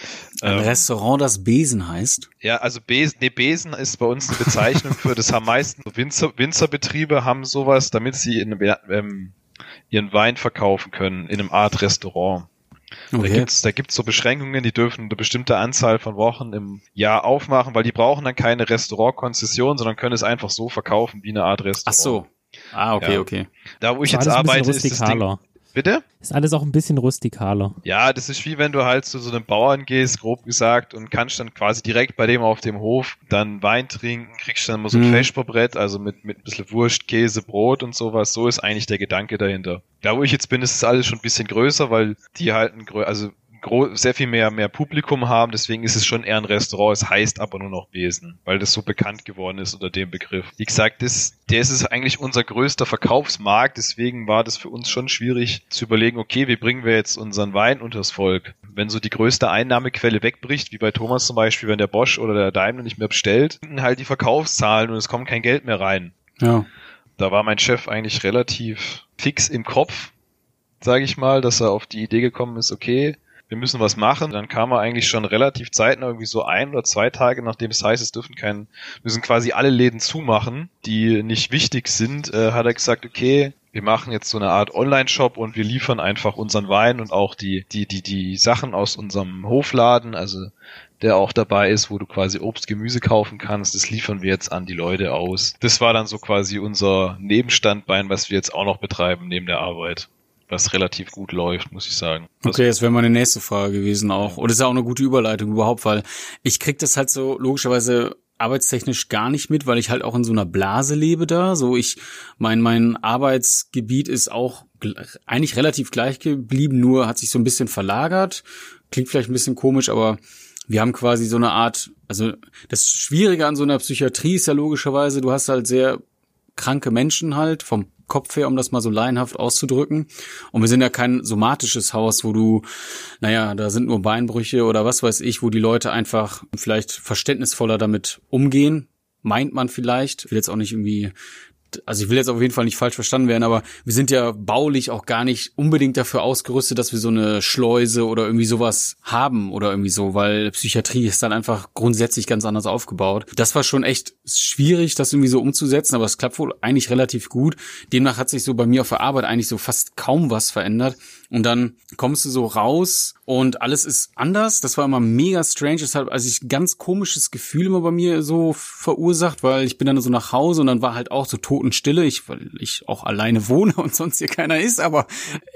D: Ein
A: ähm,
D: Restaurant, das Besen heißt.
A: ja, also Besen, nee, Besen ist bei uns eine Bezeichnung für, das haben meisten Winzer, Winzerbetriebe haben sowas, damit sie in, ähm, ihren Wein verkaufen können in einem Art Restaurant. Da
D: Okay.
A: gibt's, da gibt's so Beschränkungen, die dürfen eine bestimmte Anzahl von Wochen im Jahr aufmachen, weil die brauchen dann keine Restaurantkonzession, sondern können es einfach so verkaufen wie eine Art
D: Ach
A: Restaurant.
D: so. Ah, okay,
A: Ja.
D: okay.
A: Da wo ich jetzt
B: ein
A: arbeite, ist das Ding. Bitte?
B: Ist alles auch ein bisschen rustikaler.
A: Ja, das ist wie wenn du halt zu so einem Bauern gehst, grob gesagt, und kannst dann quasi direkt bei dem auf dem Hof dann Wein trinken, kriegst dann mal so ein
D: Mhm.
A: Vesperbrett, also mit, mit ein bisschen Wurst, Käse, Brot und sowas. So ist eigentlich der Gedanke dahinter. Da wo ich jetzt bin, ist es alles schon ein bisschen größer, weil die halt ein, grö- also sehr viel mehr, mehr Publikum haben, deswegen ist es schon eher ein Restaurant, es heißt aber nur noch Besen, weil das so bekannt geworden ist unter dem Begriff. Wie gesagt, das, der ist eigentlich unser größter Verkaufsmarkt, deswegen war das für uns schon schwierig zu überlegen, okay, wie bringen wir jetzt unseren Wein unters Volk? Wenn so die größte Einnahmequelle wegbricht, wie bei Thomas zum Beispiel, wenn der Bosch oder der Daimler nicht mehr bestellt, halt die Verkaufszahlen und es kommt kein Geld mehr rein.
D: Ja.
A: Da war mein Chef eigentlich relativ fix im Kopf, sage ich mal, dass er auf die Idee gekommen ist, okay, wir müssen was machen. Dann kam er eigentlich schon relativ zeitnah, irgendwie so ein oder zwei Tage, nachdem es heißt, es dürfen kein, müssen quasi alle Läden zumachen, die nicht wichtig sind, äh, hat er gesagt, okay, wir machen jetzt so eine Art Online-Shop und wir liefern einfach unseren Wein und auch die, die, die, die Sachen aus unserem Hofladen, also der auch dabei ist, wo du quasi Obst, Gemüse kaufen kannst. Das liefern wir jetzt an die Leute aus. Das war dann so quasi unser Nebenstandbein, was wir jetzt auch noch betreiben neben der Arbeit. Was relativ gut läuft, muss ich sagen.
D: Okay, das wäre meine nächste Frage gewesen auch. Und das ist ja auch eine gute Überleitung überhaupt, weil ich krieg das halt so logischerweise arbeitstechnisch gar nicht mit, weil ich halt auch in so einer Blase lebe da. So ich, mein, mein Arbeitsgebiet ist auch eigentlich relativ gleich geblieben, nur hat sich so ein bisschen verlagert. Klingt vielleicht ein bisschen komisch, aber wir haben quasi so eine Art, also das Schwierige an so einer Psychiatrie ist ja logischerweise, du hast halt sehr kranke Menschen halt vom Kopf her, um das mal so laienhaft auszudrücken. Und wir sind ja kein somatisches Haus, wo du, naja, da sind nur Beinbrüche oder was weiß ich, wo die Leute einfach vielleicht verständnisvoller damit umgehen. Meint man vielleicht. Ich will jetzt auch nicht irgendwie also ich will jetzt auf jeden Fall nicht falsch verstanden werden, aber wir sind ja baulich auch gar nicht unbedingt dafür ausgerüstet, dass wir so eine Schleuse oder irgendwie sowas haben oder irgendwie so, weil Psychiatrie ist dann einfach grundsätzlich ganz anders aufgebaut. Das war schon echt schwierig, das irgendwie so umzusetzen, aber es klappt wohl eigentlich relativ gut. Demnach hat sich so bei mir auf der Arbeit eigentlich so fast kaum was verändert. Und dann kommst du so raus und alles ist anders. Das war immer mega strange. Deshalb, also ich ganz komisches Gefühl immer bei mir so verursacht, weil ich bin dann so nach Hause und dann war halt auch so Totenstille. Ich, weil ich auch alleine wohne und sonst hier keiner ist. Aber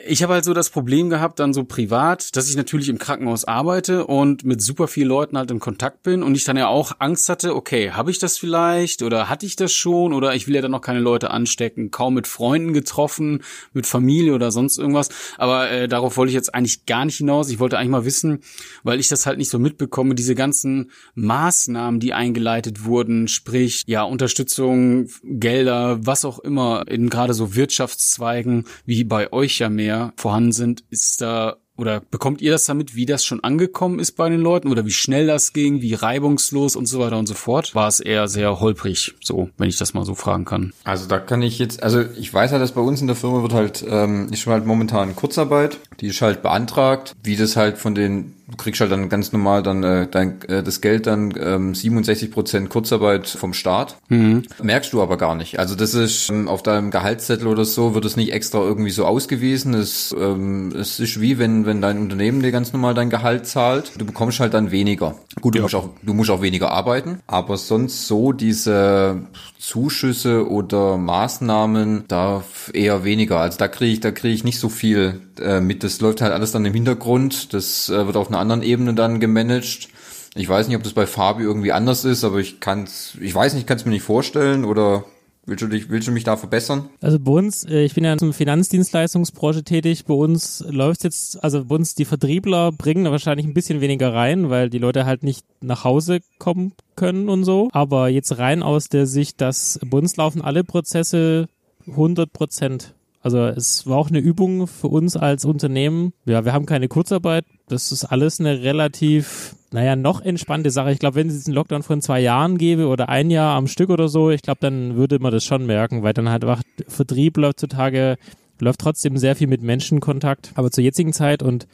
D: ich habe halt so das Problem gehabt, dann so privat, dass ich natürlich im Krankenhaus arbeite und mit super vielen Leuten halt in Kontakt bin und ich dann ja auch Angst hatte, okay, habe ich das vielleicht oder hatte ich das schon oder ich will ja dann noch keine Leute anstecken, kaum mit Freunden getroffen, mit Familie oder sonst irgendwas. Aber äh, darauf wollte ich jetzt eigentlich gar nicht hinaus. Ich wollte eigentlich mal wissen, weil ich das halt nicht so mitbekomme, diese ganzen Maßnahmen, die eingeleitet wurden, sprich, ja, Unterstützung, Gelder, was auch immer, in gerade so Wirtschaftszweigen, wie bei euch ja mehr vorhanden sind, ist da oder bekommt ihr das damit, wie das schon angekommen ist bei den Leuten oder wie schnell das ging, wie reibungslos und so weiter und so fort? War es eher sehr holprig, so, wenn ich das mal so fragen kann?
C: Also da kann ich jetzt, also ich weiß halt, dass bei uns in der Firma wird halt, ähm, ist schon halt momentan Kurzarbeit, die ist halt beantragt, wie das halt von den du kriegst halt dann ganz normal dann äh, dein, äh, das Geld dann ähm, 67 Prozent Kurzarbeit vom Staat. Mhm. Merkst du aber gar nicht. Also das ist ähm, auf deinem Gehaltszettel oder so wird es nicht extra irgendwie so ausgewiesen. Es, ähm, es ist wie wenn wenn dein Unternehmen dir ganz normal dein Gehalt zahlt. Du bekommst halt dann weniger. Gut, du ja. musst auch du musst auch weniger arbeiten, aber sonst so diese Zuschüsse oder Maßnahmen da eher weniger. Also da kriege ich da kriege ich nicht so viel äh, mit. Das läuft halt alles dann im Hintergrund. Das äh, wird auf einer anderen Ebene dann gemanagt. Ich weiß nicht, ob das bei Fabi irgendwie anders ist, aber ich kann's, ich weiß nicht, kann es mir nicht vorstellen oder Willst du, dich, willst du mich da verbessern?
B: Also bei uns, äh, ich bin ja in der Finanzdienstleistungsbranche tätig, bei uns läuft jetzt, also bei uns die Vertriebler bringen wahrscheinlich ein bisschen weniger rein, weil die Leute halt nicht nach Hause kommen können und so. Aber jetzt rein aus der Sicht, dass bei uns laufen alle Prozesse 100 Prozent also es war auch eine Übung für uns als Unternehmen. Ja, wir haben keine Kurzarbeit. Das ist alles eine relativ, naja, noch entspannte Sache. Ich glaube, wenn es einen Lockdown von zwei Jahren gäbe oder ein Jahr am Stück oder so, ich glaube, dann würde man das schon merken, weil dann halt Vertrieb läuft zutage, läuft trotzdem sehr viel mit Menschenkontakt. Aber zur jetzigen Zeit und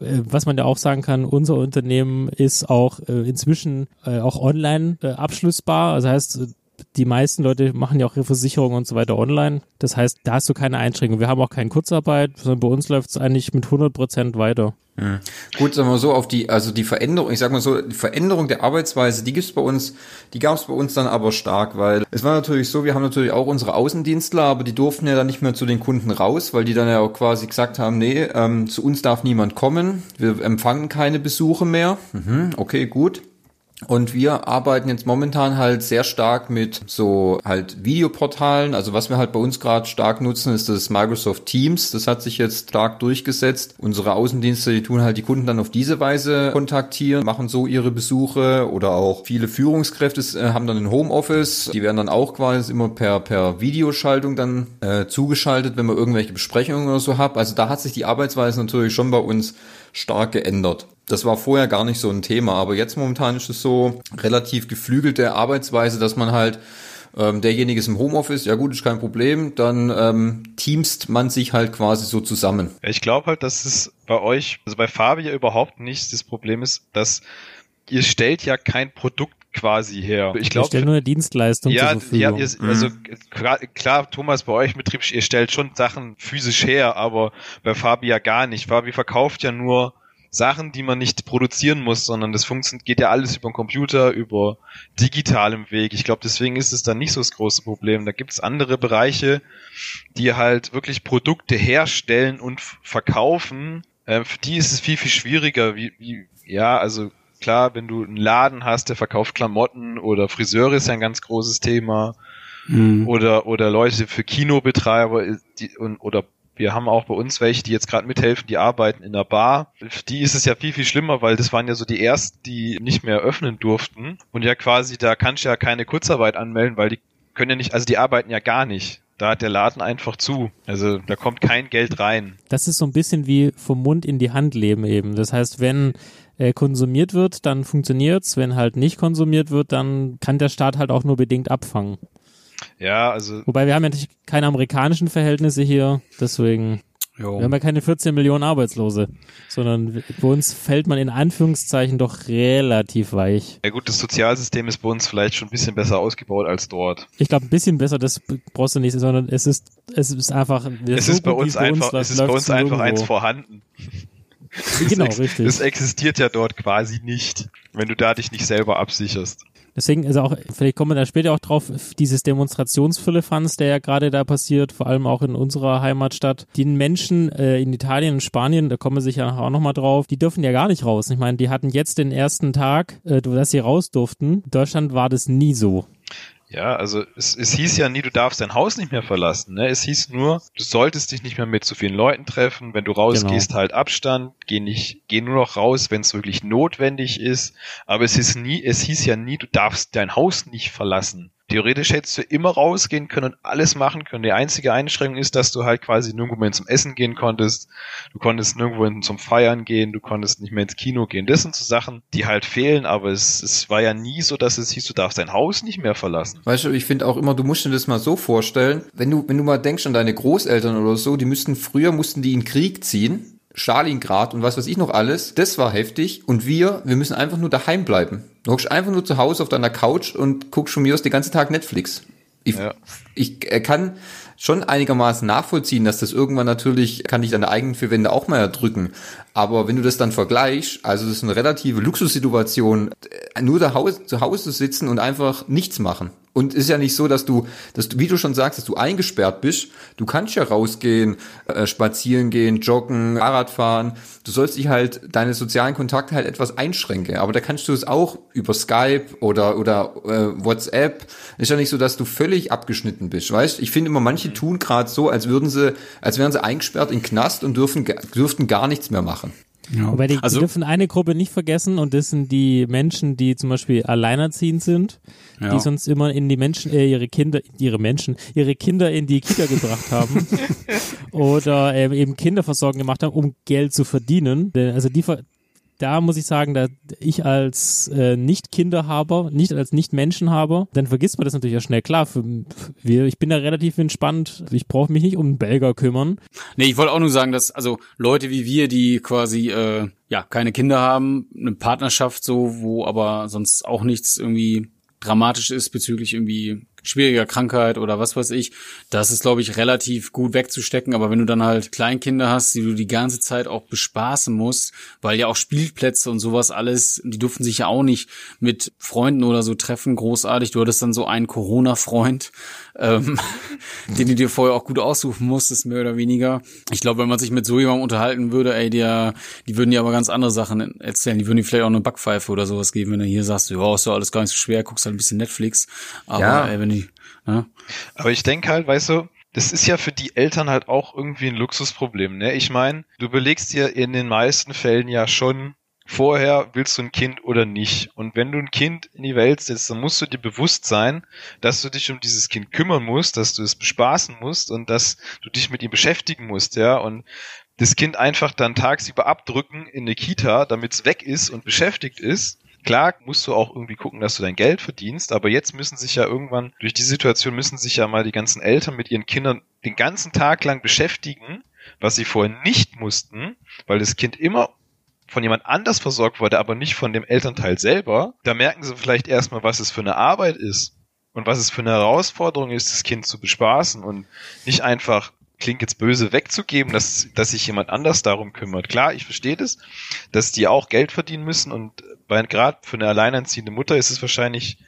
B: äh, was man ja auch sagen kann, unser Unternehmen ist auch äh, inzwischen äh, auch online abschlussbar. Also heißt, die meisten Leute machen ja auch ihre Versicherung und so weiter online. Das heißt, da hast du keine Einschränkung. Wir haben auch keine Kurzarbeit, sondern bei uns läuft es eigentlich mit 100 Prozent weiter.
C: Mhm. Gut, sagen wir so, auf die, also die Veränderung, ich sag mal so, die Veränderung der Arbeitsweise, die gibt's bei uns, die gab's bei uns dann aber stark, weil es war natürlich so, wir haben natürlich auch unsere Außendienstler, aber die durften ja dann nicht mehr zu den Kunden raus, weil die dann ja auch quasi gesagt haben, nee, ähm, zu uns darf niemand kommen, wir empfangen keine Besuche mehr. Mhm, okay, gut. Und wir arbeiten jetzt momentan halt sehr stark mit so halt Videoportalen. Also was wir halt bei uns gerade stark nutzen, ist das Microsoft Teams. Das hat sich jetzt stark durchgesetzt. Unsere Außendienste, die tun halt die Kunden dann auf diese Weise kontaktieren, machen so ihre Besuche oder auch viele Führungskräfte äh, haben dann ein Homeoffice. Die werden dann auch quasi immer per, per Videoschaltung dann äh, zugeschaltet, wenn man irgendwelche Besprechungen oder so hat. Also da hat sich die Arbeitsweise natürlich schon bei uns stark geändert. Das war vorher gar nicht so ein Thema, aber jetzt momentan ist es so relativ geflügelte Arbeitsweise, dass man halt ähm, derjenige ist im Homeoffice, ja gut, ist kein Problem, dann ähm, teamst man sich halt quasi so zusammen.
A: Ich glaube halt, dass es bei euch, also bei Fabia überhaupt nicht das Problem ist, dass ihr stellt ja kein Produkt quasi her.
B: Ich glaube, stellt nur eine Dienstleistung
A: ja, zur Verfügung. Ja, ihr, also mhm. klar, klar, Thomas, bei euch im Betrieb, ihr stellt schon Sachen physisch her, aber bei Fabi ja gar nicht. Fabi verkauft ja nur Sachen, die man nicht produzieren muss, sondern das funktioniert, geht ja alles über den Computer, über digitalem Weg. Ich glaube, deswegen ist es dann nicht so das große Problem. Da gibt es andere Bereiche, die halt wirklich Produkte herstellen und verkaufen. Ähm, für die ist es viel, viel schwieriger. Wie, wie, ja, also klar, wenn du einen Laden hast, der verkauft Klamotten oder Friseure ist ja ein ganz großes Thema. Mhm. Oder, oder Leute für Kinobetreiber die, und, oder wir haben auch bei uns welche, die jetzt gerade mithelfen, die arbeiten in der Bar. Die ist es ja viel, viel schlimmer, weil das waren ja so die ersten, die nicht mehr öffnen durften. Und ja quasi, da kannst du ja keine Kurzarbeit anmelden, weil die können ja nicht, also die arbeiten ja gar nicht. Da hat der Laden einfach zu. Also da kommt kein Geld rein.
B: Das ist so ein bisschen wie vom Mund in die Hand leben eben. Das heißt, wenn äh, konsumiert wird, dann funktioniert's. Wenn halt nicht konsumiert wird, dann kann der Staat halt auch nur bedingt abfangen.
A: Ja, also.
B: Wobei wir haben ja natürlich keine amerikanischen Verhältnisse hier, deswegen. Jo. Wir haben ja keine 14 Millionen Arbeitslose, sondern bei uns fällt man in Anführungszeichen doch relativ weich.
A: Ja gut, das Sozialsystem ist bei uns vielleicht schon ein bisschen besser ausgebaut als dort.
B: Ich glaube, ein bisschen besser, das brauchst du nicht, sondern es ist, es ist einfach,
A: es ist bei uns einfach, es ist bei uns einfach eins vorhanden.
B: Genau, richtig.
A: Das existiert ja dort quasi nicht, wenn du da dich nicht selber absicherst.
B: Deswegen, also auch, vielleicht kommen wir da später auch drauf, dieses Demonstrationsfüllefanz, der ja gerade da passiert, vor allem auch in unserer Heimatstadt. Die Menschen äh, in Italien und Spanien, da kommen wir sicher auch nochmal drauf, die dürfen ja gar nicht raus. Ich meine, die hatten jetzt den ersten Tag, äh, dass sie raus durften. In Deutschland war das nie so.
A: Ja, also es, es hieß ja nie, du darfst dein Haus nicht mehr verlassen. Ne? Es hieß nur, du solltest dich nicht mehr mit zu vielen Leuten treffen. Wenn du rausgehst,
B: Genau.
A: halt Abstand. Geh nicht, geh nur noch raus, wenn es wirklich notwendig ist. Aber es ist nie, es hieß ja nie, du darfst dein Haus nicht verlassen. Theoretisch hättest du immer rausgehen können und alles machen können. Die einzige Einschränkung ist, dass du halt quasi nirgendwo mehr zum Essen gehen konntest. Du konntest nirgendwo hin zum Feiern gehen. Du konntest nicht mehr ins Kino gehen. Das sind so Sachen, die halt fehlen. Aber es, es war ja nie so, dass es hieß, du darfst dein Haus nicht mehr verlassen.
C: Weißt du, ich finde auch immer, du musst dir das mal so vorstellen, wenn du, wenn du mal denkst an deine Großeltern oder so, die müssten früher, mussten die in Krieg ziehen, Stalingrad und was weiß ich noch alles, das war heftig und wir, wir müssen einfach nur daheim bleiben. Du hockst einfach nur zu Hause auf deiner Couch und guckst schon mir aus den ganzen Tag Netflix. Ich,
A: Ja.
C: ich kann schon einigermaßen nachvollziehen, dass das irgendwann natürlich, kann dich deine eigenen vier Wände auch mal erdrücken. Aber wenn du das dann vergleichst, also das ist eine relative Luxussituation, nur da Haus, zu Hause sitzen und einfach nichts machen. Und ist ja nicht so, dass du, dass du, wie du schon sagst, dass du eingesperrt bist. Du kannst ja rausgehen, äh, spazieren gehen, joggen, Fahrrad fahren. Du sollst dich halt deine sozialen Kontakte halt etwas einschränken. Aber da kannst du es auch über Skype oder oder äh, WhatsApp. Ist ja nicht so, dass du völlig abgeschnitten bist, weißt? Ich finde immer, manche tun gerade so, als würden sie, als wären sie eingesperrt in Knast und dürfen dürften gar nichts mehr machen.
D: Ja.
B: Wobei die,
D: also,
B: die dürfen eine Gruppe nicht vergessen und das sind die Menschen, die zum Beispiel alleinerziehend sind,
D: Ja.
B: die sonst immer in die Menschen, äh, ihre Kinder, ihre Menschen, ihre Kinder in die Kita gebracht haben oder ähm, eben Kinderversorgung gemacht haben, um Geld zu verdienen. Denn, Also die, ver- da muss ich sagen, da ich als äh, Nicht-Kinderhaber, nicht als Nicht-Menschenhaber, dann vergisst man das natürlich auch schnell. Klar, für, wir, ich bin da relativ entspannt. Ich brauche mich nicht um einen Belger kümmern.
D: Nee, ich wollte auch nur sagen, dass also Leute wie wir, die quasi äh, ja keine Kinder haben, eine Partnerschaft so, wo aber sonst auch nichts irgendwie dramatisch ist bezüglich irgendwie schwieriger Krankheit oder was weiß ich, das ist glaube ich relativ gut wegzustecken, aber wenn du dann halt Kleinkinder hast, die du die ganze Zeit auch bespaßen musst, weil ja auch Spielplätze und sowas alles, die durften sich ja auch nicht mit Freunden oder so treffen, großartig. Du hattest dann so einen Corona-Freund, ähm, den du dir vorher auch gut aussuchen musstest, mehr oder weniger. Ich glaube, wenn man sich mit so jemandem unterhalten würde, ey, der, die würden dir aber ganz andere Sachen erzählen. Die würden dir vielleicht auch eine Backpfeife oder sowas geben, wenn du hier sagst, ja, ist doch alles gar nicht so schwer, guckst halt ein bisschen Netflix. Aber
C: Ja.
D: ey, wenn die, ne?
A: Aber ich denke halt, weißt du, das ist ja für die Eltern halt auch irgendwie ein Luxusproblem, ne? Ich meine, du belegst dir in den meisten Fällen ja schon vorher, willst du ein Kind oder nicht. Und wenn du ein Kind in die Welt setzt, dann musst du dir bewusst sein, dass du dich um dieses Kind kümmern musst, dass du es bespaßen musst und dass du dich mit ihm beschäftigen musst, ja. Und das Kind einfach dann tagsüber abdrücken in eine Kita, damit es weg ist und beschäftigt ist. Klar musst du auch irgendwie gucken, dass du dein Geld verdienst, aber jetzt müssen sich ja irgendwann, durch die Situation müssen sich ja mal die ganzen Eltern mit ihren Kindern den ganzen Tag lang beschäftigen, was sie vorher nicht mussten, weil das Kind immer von jemand anders versorgt wurde, aber nicht von dem Elternteil selber. Da merken sie vielleicht erstmal, was es für eine Arbeit ist und was es für eine Herausforderung ist, das Kind zu bespaßen und nicht einfach klingt jetzt böse wegzugeben, dass, dass sich jemand anders darum kümmert. Klar, ich verstehe das, dass die auch Geld verdienen müssen und bei gerade für eine alleinerziehende Mutter ist es wahrscheinlich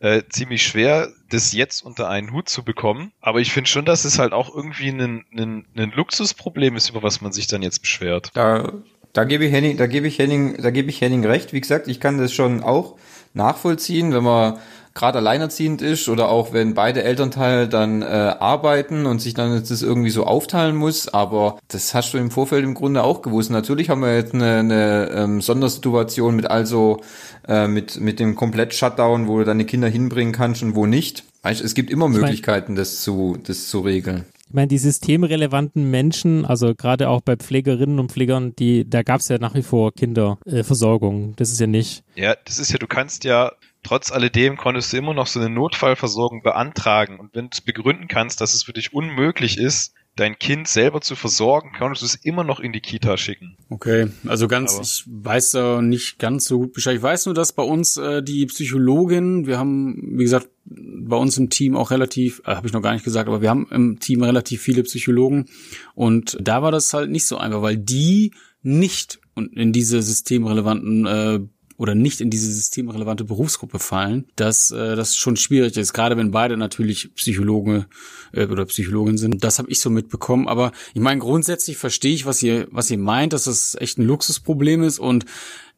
A: äh, ziemlich schwer, das jetzt unter einen Hut zu bekommen. Aber ich finde schon, dass es halt auch irgendwie ein, ein, ein Luxusproblem ist, über was man sich dann jetzt beschwert.
C: Da, da gebe ich Henning, da gebe ich Henning, da gebe ich Henning recht. Wie gesagt, ich kann das schon auch nachvollziehen, wenn man gerade alleinerziehend ist oder auch wenn beide Elternteile dann äh, arbeiten und sich dann jetzt das irgendwie so aufteilen muss. Aber das hast du im Vorfeld im Grunde auch gewusst. Natürlich haben wir jetzt eine, eine ähm, Sondersituation mit also äh, mit mit dem Komplett-Shutdown, wo du deine Kinder hinbringen kannst und wo nicht. Weißt, es gibt immer
B: mein-
C: Möglichkeiten, das zu das zu regeln.
B: Ich meine, die systemrelevanten Menschen, also gerade auch bei Pflegerinnen und Pflegern, die, da gab es ja nach wie vor Kinderversorgung. Äh, das ist ja nicht.
A: Ja, das ist ja, du kannst ja, trotz alledem konntest du immer noch so eine Notfallversorgung beantragen. Und wenn du es begründen kannst, dass es für dich unmöglich ist, dein Kind selber zu versorgen, konntest du es immer noch in die Kita schicken.
D: Okay, also ganz,
A: Aber-
D: ich weiß da nicht ganz so gut Bescheid. Ich weiß nur, dass bei uns äh, die Psychologin, wir haben, wie gesagt, bei uns im Team auch relativ, äh, habe ich noch gar nicht gesagt, aber wir haben im Team relativ viele Psychologen und da war das halt nicht so einfach, weil die nicht und in diese systemrelevanten äh, oder nicht in diese systemrelevante Berufsgruppe fallen, dass äh, das schon schwierig ist, gerade wenn beide natürlich Psychologe äh, oder Psychologin sind. Das habe ich so mitbekommen, aber ich meine grundsätzlich verstehe ich, was ihr was ihr meint, dass das echt ein Luxusproblem ist und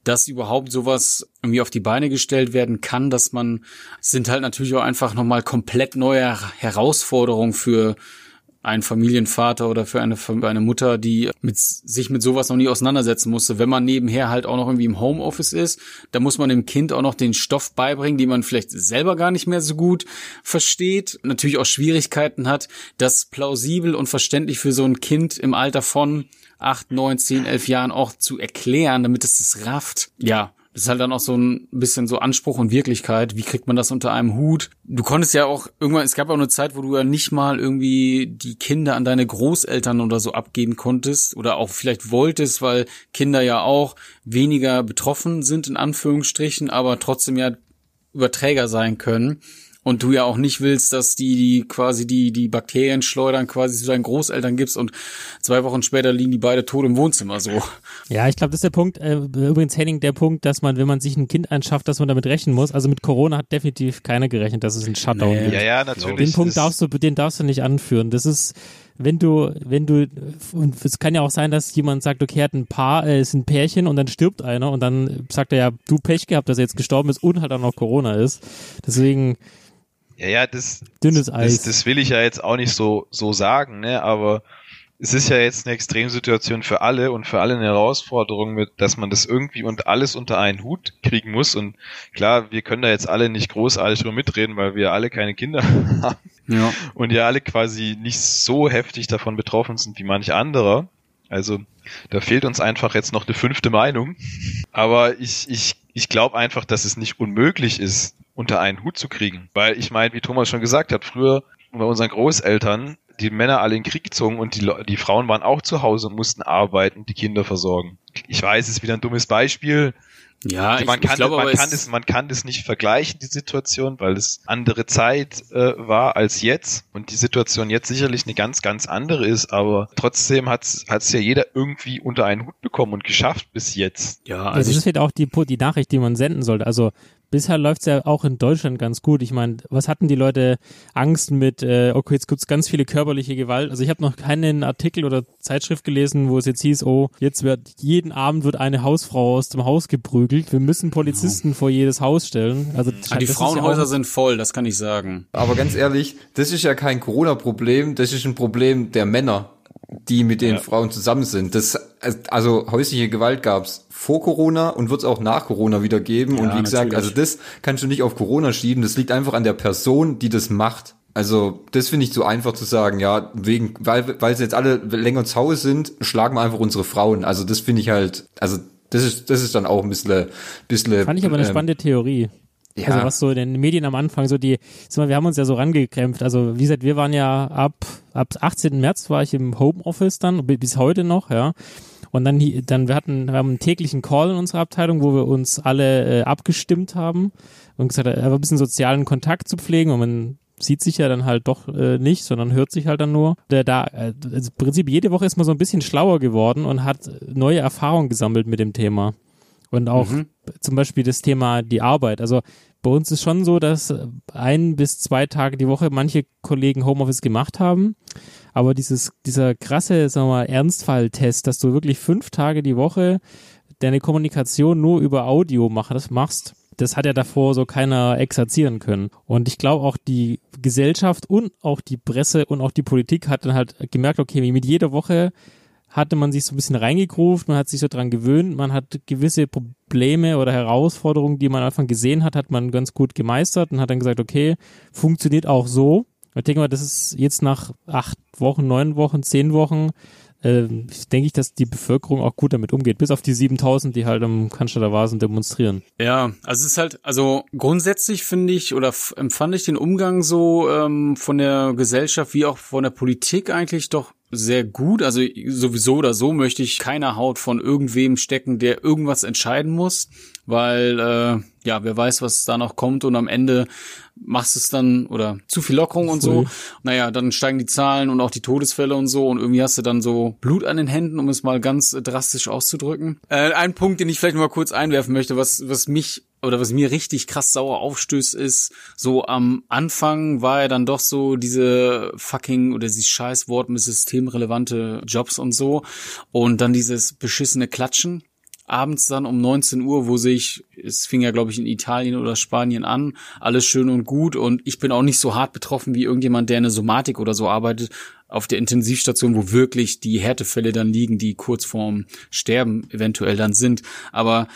D: dass überhaupt sowas irgendwie auf die Beine gestellt werden kann, dass man sind halt natürlich auch einfach nochmal komplett neue Herausforderungen für ein Familienvater oder für eine, für eine Mutter, die mit, sich mit sowas noch nie auseinandersetzen musste. Wenn man nebenher halt auch noch irgendwie im Homeoffice ist, da muss man dem Kind auch noch den Stoff beibringen, den man vielleicht selber gar nicht mehr so gut versteht, natürlich auch Schwierigkeiten hat, das plausibel und verständlich für so ein Kind im Alter von acht, neun, zehn, elf Jahren auch zu erklären, damit es das rafft. Ja, das ist halt dann auch so ein bisschen so Anspruch und Wirklichkeit. Wie kriegt man das unter einem Hut? Du konntest ja auch irgendwann, es gab auch eine Zeit, wo du ja nicht mal irgendwie die Kinder an deine Großeltern oder so abgeben konntest oder auch vielleicht wolltest, weil Kinder ja auch weniger betroffen sind, in Anführungsstrichen, aber trotzdem ja Überträger sein können und du ja auch nicht willst, dass die, die quasi die, die Bakterien schleudern, quasi zu deinen Großeltern gibst und zwei Wochen später liegen die beide tot im Wohnzimmer so.
B: Ja, ich glaube, das ist der Punkt, äh, übrigens Henning, der Punkt, dass man, wenn man sich ein Kind anschafft, dass man damit rechnen muss. Also mit Corona hat definitiv keiner gerechnet, dass es einen Shutdown nee. gibt.
A: Ja, ja, natürlich.
B: Den Punkt darfst du, den darfst du nicht anführen. Das ist, wenn du, wenn du, und es kann ja auch sein, dass jemand sagt, okay, er hat ein Paar, äh, ist ein Pärchen und dann stirbt einer und dann sagt er ja, du Pech gehabt, dass er jetzt gestorben ist und halt auch noch Corona ist. Deswegen,
A: ja, ja, das,
B: Dünnes Eis.
A: Das, das will ich ja jetzt auch nicht so, so sagen, ne, aber es ist ja jetzt eine Extremsituation für alle und für alle eine Herausforderung, mit, dass man das irgendwie und alles unter einen Hut kriegen muss. Und klar, wir können da jetzt alle nicht großartig drüber mitreden, weil wir alle keine Kinder haben. Ja. Und ja alle quasi nicht so heftig davon betroffen sind wie manch anderer. Also da fehlt uns einfach jetzt noch eine fünfte Meinung. Aber ich, ich, ich glaube einfach, dass es nicht unmöglich ist, unter einen Hut zu kriegen. Weil ich meine, wie Thomas schon gesagt hat, früher bei unseren Großeltern, die Männer alle in den Krieg gezogen und die, die Frauen waren auch zu Hause und mussten arbeiten, die Kinder versorgen. Ich weiß, es ist wieder ein dummes Beispiel,
D: ja,
A: man,
D: ich,
A: kann,
D: ich glaube,
A: man, kann es, man kann das nicht vergleichen, die Situation, weil es andere Zeit äh, war als jetzt und die Situation jetzt sicherlich eine ganz, ganz andere ist, aber trotzdem hat es ja jeder irgendwie unter einen Hut bekommen und geschafft bis jetzt.
B: Ja, also das ist halt auch die, die Nachricht, die man senden sollte. Also bisher läuft es ja auch in Deutschland ganz gut. Ich meine, was hatten die Leute Angst mit, äh, okay, jetzt gibt's ganz viele körperliche Gewalt. Also ich habe noch keinen Artikel oder Zeitschrift gelesen, wo es jetzt hieß, oh, jetzt wird jeden Abend wird eine Hausfrau aus dem Haus geprügelt. Wir müssen Polizisten vor jedes Haus stellen. Also
D: ah, die Frauenhäuser ja sind voll, das kann ich sagen.
C: Aber ganz ehrlich, das ist ja kein Corona-Problem, das ist ein Problem der Männer die mit den ja. Frauen zusammen sind. Das, also häusliche Gewalt gab's vor Corona und wird es auch nach Corona wieder geben. Ja, und wie gesagt, natürlich. also das kannst du nicht auf Corona schieben. Das liegt einfach an der Person, die das macht. Also das finde ich zu einfach zu sagen, ja, wegen, weil, weil sie jetzt alle länger zu Hause sind, schlagen wir einfach unsere Frauen. Also das finde ich halt, also das ist, das ist dann auch ein bisschen, bisschen.
B: Fand ich aber eine ähm, spannende Theorie. Ja. Also was so in den Medien am Anfang so die, wir haben uns ja so rangekrämpft. Also wie gesagt, wir waren ja ab, ab 18. März war ich im Homeoffice dann, bis heute noch, ja. Und dann, dann wir hatten, wir haben einen täglichen Call in unserer Abteilung, wo wir uns alle äh, abgestimmt haben und gesagt, einfach ein bisschen sozialen Kontakt zu pflegen und man sieht sich ja dann halt doch äh, nicht, sondern hört sich halt dann nur. Der da, äh, also im Prinzip jede Woche ist man so ein bisschen schlauer geworden und hat neue Erfahrungen gesammelt mit dem Thema. Und auch mhm. zum Beispiel das Thema die Arbeit. Also bei uns ist schon so, dass ein bis zwei Tage die Woche manche Kollegen Homeoffice gemacht haben. Aber dieses, dieser krasse, sagen wir mal, Ernstfalltest, dass du wirklich fünf Tage die Woche deine Kommunikation nur über Audio machst, das hat ja davor so keiner exerzieren können. Und ich glaube auch die Gesellschaft und auch die Presse und auch die Politik hat dann halt gemerkt, okay, mit jeder Woche hatte man sich so ein bisschen reingegruft, man hat sich so dran gewöhnt, man hat gewisse Probleme oder Herausforderungen, die man am Anfang gesehen hat, hat man ganz gut gemeistert und hat dann gesagt, okay, funktioniert auch so. Ich denke mal, das ist jetzt nach acht Wochen, neun Wochen, zehn Wochen, äh, denke ich, dass die Bevölkerung auch gut damit umgeht, bis auf die 7000, die halt am Cannstatter Vasen demonstrieren.
D: Ja, also es ist halt, also grundsätzlich finde ich oder empfand ich den Umgang so ähm, von der Gesellschaft wie auch von der Politik eigentlich doch sehr gut. Also sowieso oder so möchte ich keiner Haut von irgendwem stecken, der irgendwas entscheiden muss, weil äh, ja, wer weiß, was da noch kommt und am Ende machst es dann oder zu viel Lockerung und so. Naja, dann steigen die Zahlen und auch die Todesfälle und so und irgendwie hast du dann so Blut an den Händen, um es mal ganz drastisch auszudrücken. Äh, ein Punkt, den ich vielleicht mal kurz einwerfen möchte, was, was mich oder was mir richtig krass sauer aufstößt, ist, so am Anfang war ja dann doch so diese fucking oder dieses Scheißwort mit systemrelevante Jobs und so und dann dieses beschissene Klatschen abends dann um 19 Uhr, wo sich, es fing ja glaube ich in Italien oder Spanien an, alles schön und gut und ich bin auch nicht so hart betroffen wie irgendjemand, der in der Somatik oder so arbeitet, auf der Intensivstation, wo wirklich die Härtefälle dann liegen, die kurz vorm Sterben eventuell dann sind. Aber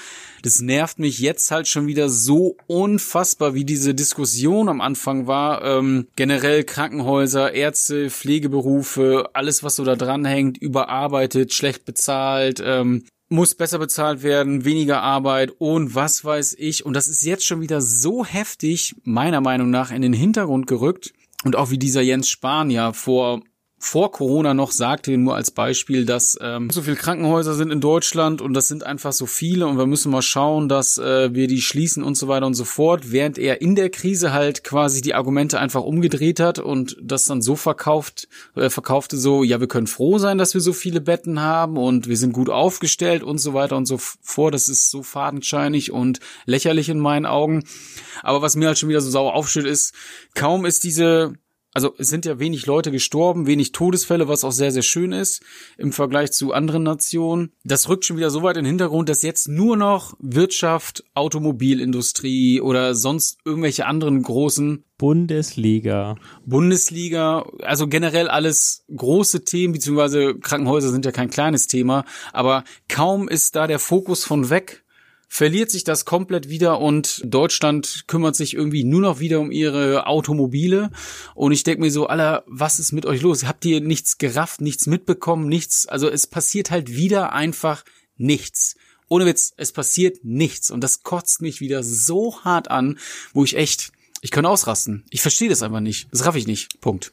D: das nervt mich jetzt halt schon wieder so unfassbar, wie diese Diskussion am Anfang war. Ähm, generell Krankenhäuser, Ärzte, Pflegeberufe, alles, was so da dranhängt, überarbeitet, schlecht bezahlt. Ähm, muss besser bezahlt werden, weniger Arbeit und was weiß ich. Und das ist jetzt schon wieder so heftig, meiner Meinung nach, in den Hintergrund gerückt. Und auch wie dieser Jens Spahn ja vor vor Corona noch sagte, nur als Beispiel, dass ähm, so viele Krankenhäuser sind in Deutschland und das sind einfach so viele und wir müssen mal schauen, dass äh, wir die schließen und so weiter und so fort, während er in der Krise halt quasi die Argumente einfach umgedreht hat und das dann so verkauft, äh, verkaufte so, ja, wir können froh sein, dass wir so viele Betten haben und wir sind gut aufgestellt und so weiter und so fort. Das ist so fadenscheinig und lächerlich in meinen Augen. Aber was mir halt schon wieder so sauer aufsteht, ist, kaum ist diese also es sind ja wenig Leute gestorben, wenig Todesfälle, was auch sehr, sehr schön ist im Vergleich zu anderen Nationen. Das rückt schon wieder so weit in den Hintergrund, dass jetzt nur noch Wirtschaft, Automobilindustrie oder sonst irgendwelche anderen großen
B: Bundesliga.
D: Bundesliga, also generell alles große Themen, beziehungsweise Krankenhäuser sind ja kein kleines Thema, aber kaum ist da der Fokus von weg verliert sich das komplett wieder und Deutschland kümmert sich irgendwie nur noch wieder um ihre Automobile. Und ich denke mir so, Alter, was ist mit euch los? Habt ihr nichts gerafft, nichts mitbekommen, nichts? Also es passiert halt wieder einfach nichts. Ohne Witz, es passiert nichts. Und das kotzt mich wieder so hart an, wo ich echt, ich kann ausrasten. Ich verstehe das einfach nicht. Das raff ich nicht. Punkt.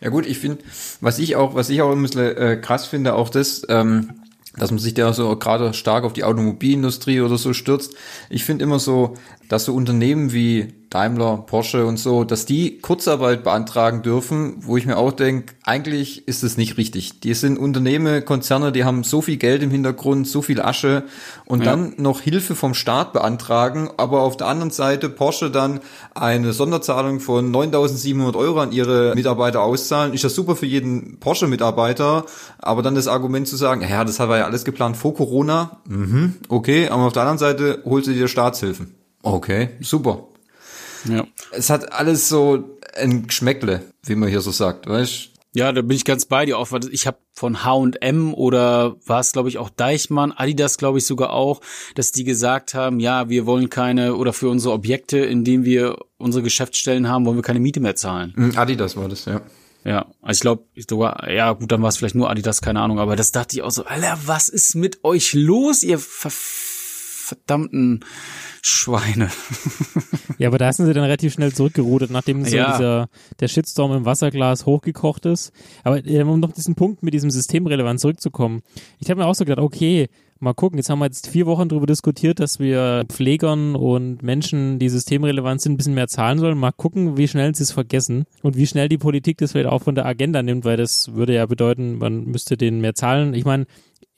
C: Ja gut, ich finde, was ich auch, was ich auch ein bisschen äh, krass finde, auch das, ähm, dass man sich da so gerade stark auf die Automobilindustrie oder so stürzt. Ich finde immer so, dass so Unternehmen wie Daimler, Porsche und so, dass die Kurzarbeit beantragen dürfen, wo ich mir auch denke, eigentlich ist es nicht richtig. Die sind Unternehmen, Konzerne, die haben so viel Geld im Hintergrund, so viel Asche und ja. dann noch Hilfe vom Staat beantragen, aber auf der anderen Seite Porsche dann eine Sonderzahlung von 9.700 Euro an ihre Mitarbeiter auszahlen. Ist ja super für jeden Porsche-Mitarbeiter, aber dann das Argument zu sagen, ja, das war ja alles geplant vor Corona, mhm, okay, aber auf der anderen Seite holt sie dir Staatshilfen. Okay, super. Ja. Es hat alles so ein Geschmäckle, wie man hier so sagt, weißt
D: ja, da bin ich ganz bei dir auch. Ich habe von H&M oder war es, glaube ich, auch Deichmann, Adidas, glaube ich, sogar auch, dass die gesagt haben, ja, wir wollen keine, oder für unsere Objekte, in denen wir unsere Geschäftsstellen haben, wollen wir keine Miete mehr zahlen.
C: Hm, Adidas war das, ja.
D: Ja, also ich glaube, sogar, ja gut, dann war es vielleicht nur Adidas, keine Ahnung, aber das dachte ich auch so, Alter, was ist mit euch los, ihr verdammten Schweine.
B: ja, aber da sind sie dann relativ schnell zurückgerudert, nachdem so ja. dieser, der Shitstorm im Wasserglas hochgekocht ist. Aber äh, um noch diesen Punkt mit diesem Systemrelevant zurückzukommen. Ich habe mir auch so gedacht, okay, mal gucken, jetzt haben wir jetzt vier Wochen darüber diskutiert, dass wir Pflegern und Menschen, die systemrelevant sind, ein bisschen mehr zahlen sollen. Mal gucken, wie schnell sie es vergessen und wie schnell die Politik das vielleicht auch von der Agenda nimmt, weil das würde ja bedeuten, man müsste denen mehr zahlen. Ich meine,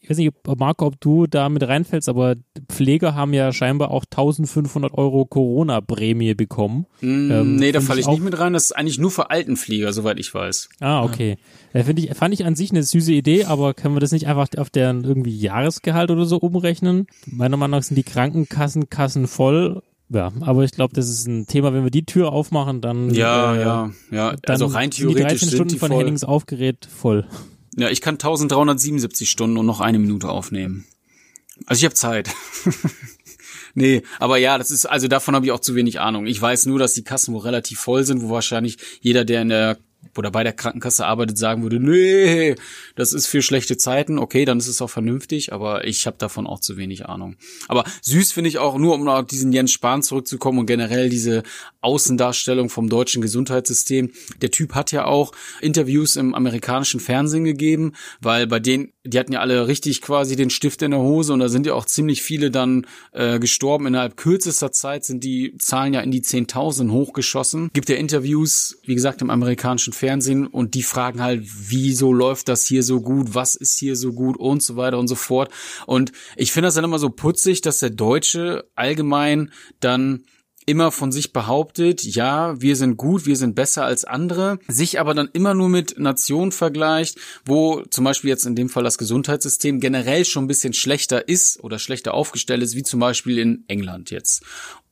B: ich weiß nicht, Marco, ob du da mit reinfällst, aber Pfleger haben ja scheinbar auch 1500 Euro Corona-Prämie bekommen.
D: Mm, ähm, nee, da falle ich, ich nicht mit rein. Das ist eigentlich nur für Altenpfleger, soweit ich weiß.
B: Ah, okay. Ja. Finde ich, fand ich an sich eine süße Idee, aber können wir das nicht einfach auf deren irgendwie Jahresgehalt oder so umrechnen? Meiner Meinung nach sind die Krankenkassen Kassen voll ja, aber ich glaube, das ist ein Thema, wenn wir die Tür aufmachen, dann
D: ja, äh, ja, ja. Also rein theoretisch
B: sind die 13 Stunden von voll. Hennings Aufgerät voll.
D: Ja, ich kann 1377 Stunden und noch eine Minute aufnehmen. Also ich habe Zeit. nee, aber ja, das ist, also davon habe ich auch zu wenig Ahnung. Ich weiß nur, dass die Kassen wohl relativ voll sind, wo wahrscheinlich jeder, der in der oder bei der Krankenkasse arbeitet, sagen würde, nee, das ist für schlechte Zeiten, okay, dann ist es auch vernünftig, aber ich habe davon auch zu wenig Ahnung. Aber süß finde ich auch, nur um auf diesen Jens Spahn zurückzukommen und generell diese Außendarstellung vom deutschen Gesundheitssystem. Der Typ hat ja auch Interviews im amerikanischen Fernsehen gegeben, weil bei denen, die hatten ja alle richtig quasi den Stift in der Hose und da sind ja auch ziemlich viele dann äh, gestorben. Innerhalb kürzester Zeit sind die Zahlen ja in die Zehntausend hochgeschossen. Gibt ja Interviews, wie gesagt, im amerikanischen Fernsehen und die fragen halt, wieso läuft das hier so gut, was ist hier so gut und so weiter und so fort. Und ich finde das dann immer so putzig, dass der Deutsche allgemein dann immer von sich behauptet, ja, wir sind gut, wir sind besser als andere, sich aber dann immer nur mit Nationen vergleicht, wo zum Beispiel jetzt in dem Fall das Gesundheitssystem generell schon ein bisschen schlechter ist oder schlechter aufgestellt ist, wie zum Beispiel in England jetzt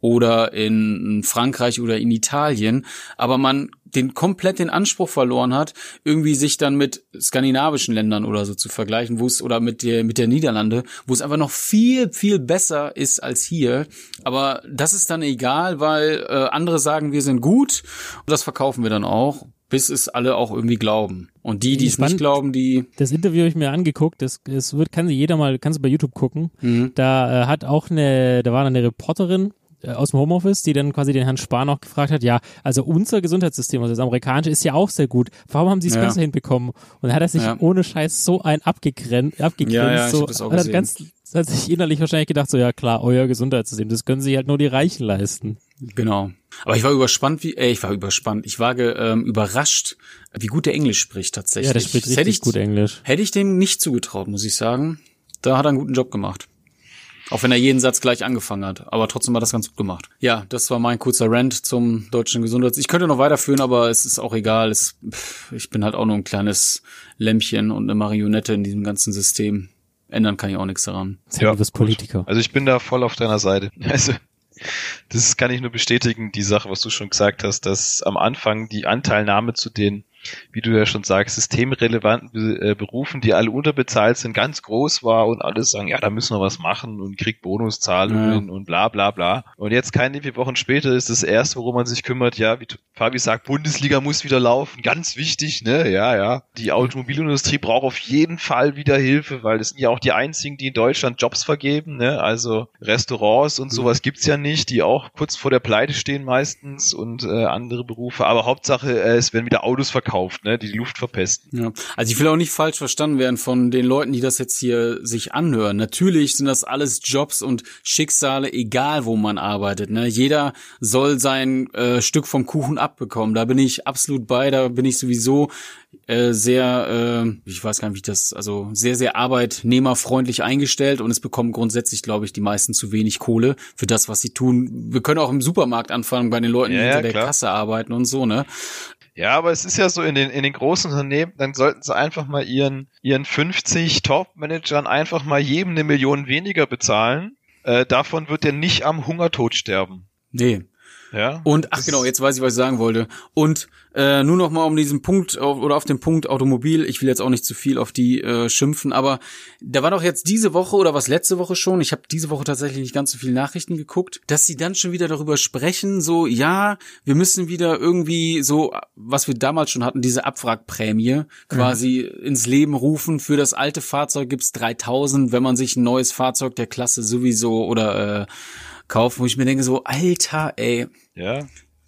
D: oder in Frankreich oder in Italien, aber man den komplett den Anspruch verloren hat, irgendwie sich dann mit skandinavischen Ländern oder so zu vergleichen, wo es oder mit der mit der Niederlande, wo es einfach noch viel viel besser ist als hier, aber das ist dann egal, weil äh, andere sagen, wir sind gut und das verkaufen wir dann auch bis es alle auch irgendwie glauben. Und die, die es nicht glauben, die.
B: Das Interview habe ich mir angeguckt. Das, das wird, kann sie jeder mal, kannst du bei YouTube gucken. Mhm. Da äh, hat auch eine, da war eine Reporterin, aus dem Homeoffice, die dann quasi den Herrn Spahn auch gefragt hat, ja, also unser Gesundheitssystem, also das amerikanische, ist ja auch sehr gut. Warum haben sie es ja. besser hinbekommen? Und da hat er sich ja. ohne Scheiß so ein abgegrenzt, abgegrenzt, ja, ja, so, hat ganz, hat sich innerlich wahrscheinlich gedacht, so, ja klar, euer Gesundheitssystem, das können sich halt nur die Reichen leisten.
D: Genau. Aber ich war überspannt, wie, äh, ich war überspannt, ich war ähm, überrascht, wie gut der Englisch spricht tatsächlich. Ja,
B: der spricht richtig ich, gut Englisch.
D: Hätte ich dem nicht zugetraut, muss ich sagen. Da hat er einen guten Job gemacht. Auch wenn er jeden Satz gleich angefangen hat. Aber trotzdem hat das ganz gut gemacht. Ja, das war mein kurzer Rant zum deutschen Gesundheits. Ich könnte noch weiterführen, aber es ist auch egal. Es, pff, ich bin halt auch nur ein kleines Lämpchen und eine Marionette in diesem ganzen System. Ändern kann ich auch nichts daran.
B: Ja, du bist Politiker.
A: Also ich bin da voll auf deiner Seite. Also das kann ich nur bestätigen, die Sache, was du schon gesagt hast, dass am Anfang die Anteilnahme zu den wie du ja schon sagst, systemrelevanten äh, Berufen, die alle unterbezahlt sind, ganz groß war und alles sagen, ja, da müssen wir was machen und kriegt Bonuszahlungen ja. und bla bla bla. Und jetzt keine vier Wochen später ist das erste, worum man sich kümmert, ja, wie Fabi sagt, Bundesliga muss wieder laufen, ganz wichtig, ne? Ja, ja. Die Automobilindustrie braucht auf jeden Fall wieder Hilfe, weil das sind ja auch die einzigen, die in Deutschland Jobs vergeben, ne? Also Restaurants und sowas gibt's ja nicht, die auch kurz vor der Pleite stehen meistens und äh, andere Berufe. Aber Hauptsache, äh, es werden wieder Autos verkauft verkauft, ne, die die Luft verpesten.
D: Ja. Also ich will auch nicht falsch verstanden werden von den Leuten, die das jetzt hier sich anhören. Natürlich sind das alles Jobs und Schicksale, egal wo man arbeitet. Ne? Jeder soll sein äh, Stück vom Kuchen abbekommen. Da bin ich absolut bei. Da bin ich sowieso äh, sehr, äh, ich weiß gar nicht, wie ich das, also sehr, sehr arbeitnehmerfreundlich eingestellt und es bekommen grundsätzlich, glaube ich, die meisten zu wenig Kohle für das, was sie tun. Wir können auch im Supermarkt anfangen, bei den Leuten, die ja, hinter der Kasse arbeiten und so, ne?
A: Ja, aber es ist ja so in den, in den großen Unternehmen, dann sollten sie einfach mal ihren, ihren 50 Top-Managern einfach mal jedem eine Million weniger bezahlen. Äh, davon wird er nicht am Hungertod sterben.
D: Nee, ja. Und ach genau, jetzt weiß ich, was ich sagen wollte. Und äh, nur noch mal um diesen Punkt auf, oder auf den Punkt Automobil. Ich will jetzt auch nicht zu viel auf die äh, schimpfen, aber da war doch jetzt diese Woche oder was letzte Woche schon. Ich habe diese Woche tatsächlich nicht ganz so viele Nachrichten geguckt, dass sie dann schon wieder darüber sprechen. So ja, wir müssen wieder irgendwie so, was wir damals schon hatten, diese Abwrackprämie quasi mhm. ins Leben rufen. Für das alte Fahrzeug gibt's 3000, wenn man sich ein neues Fahrzeug der Klasse sowieso oder äh, kaufen, wo ich mir denke so, Alter, ey.
A: Ja.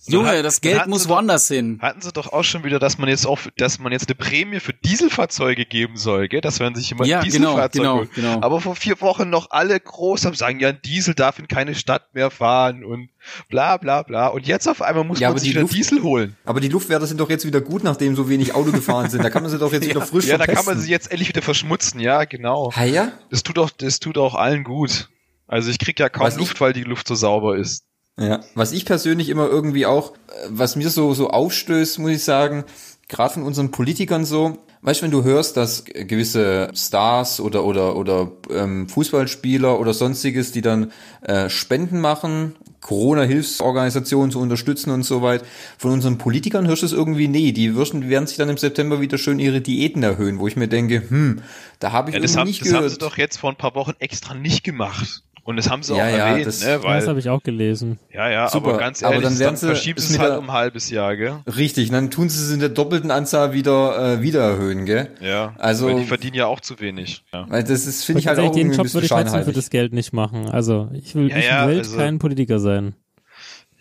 D: Junge, das Geld muss woanders
A: doch,
D: hin.
A: Hatten sie doch auch schon wieder, dass man jetzt auch, dass man jetzt eine Prämie für Dieselfahrzeuge geben soll, gell? Dass man sich immer
D: ja, Dieselfahrzeuge genau, genau, genau.
A: Aber vor vier Wochen noch alle groß haben sagen, ja, ein Diesel darf in keine Stadt mehr fahren und bla bla bla. Und jetzt auf einmal muss ja, man sich wieder Luft, Diesel holen.
C: Aber die Luftwerte sind doch jetzt wieder gut, nachdem so wenig Auto gefahren sind. Da kann man sie doch jetzt
A: ja,
C: wieder frisch
A: Ja, verpesten. da kann man sie jetzt endlich wieder verschmutzen, ja, genau.
C: Ha, ja?
A: Das tut auch, das tut auch allen gut. Also ich krieg ja kaum Was Luft, ich, weil die Luft so sauber ist.
C: Ja, was ich persönlich immer irgendwie auch, was mir so, so aufstößt, muss ich sagen, gerade von unseren Politikern so, weißt du, wenn du hörst, dass gewisse Stars oder oder oder ähm, Fußballspieler oder sonstiges, die dann äh, Spenden machen, Corona-Hilfsorganisationen zu unterstützen und so weit, von unseren Politikern hörst du es irgendwie, nee, die würden, werden sich dann im September wieder schön ihre Diäten erhöhen, wo ich mir denke, hm, da habe ich ja, irgendwie
A: haben,
C: nicht
A: das
C: gehört.
A: Das haben sie doch jetzt vor ein paar Wochen extra nicht gemacht Und das haben sie
C: Ja,
A: auch
C: ja,
A: erwähnt,
C: das-
A: ne?
B: das
A: Weil,
B: habe ich auch gelesen.
A: ja, ja,
C: Super.
A: aber ganz
C: Aber
A: ehrlich,
C: dann
A: dann,
C: sie-
A: verschieben sie es halt um ein halbes Jahr, gell?
C: Richtig, dann tun sie es in der doppelten Anzahl wieder, äh, wieder erhöhen, gell?
A: Ja.
C: Also-
A: Weil die verdienen ja auch zu wenig. Ja.
C: Weil das ist, finde ich halt auch
B: den Job würde ich trotzdem für das Geld nicht machen. Also ich will
A: Ja,
B: ich
A: ja,
B: will
A: also-
B: kein Politiker sein.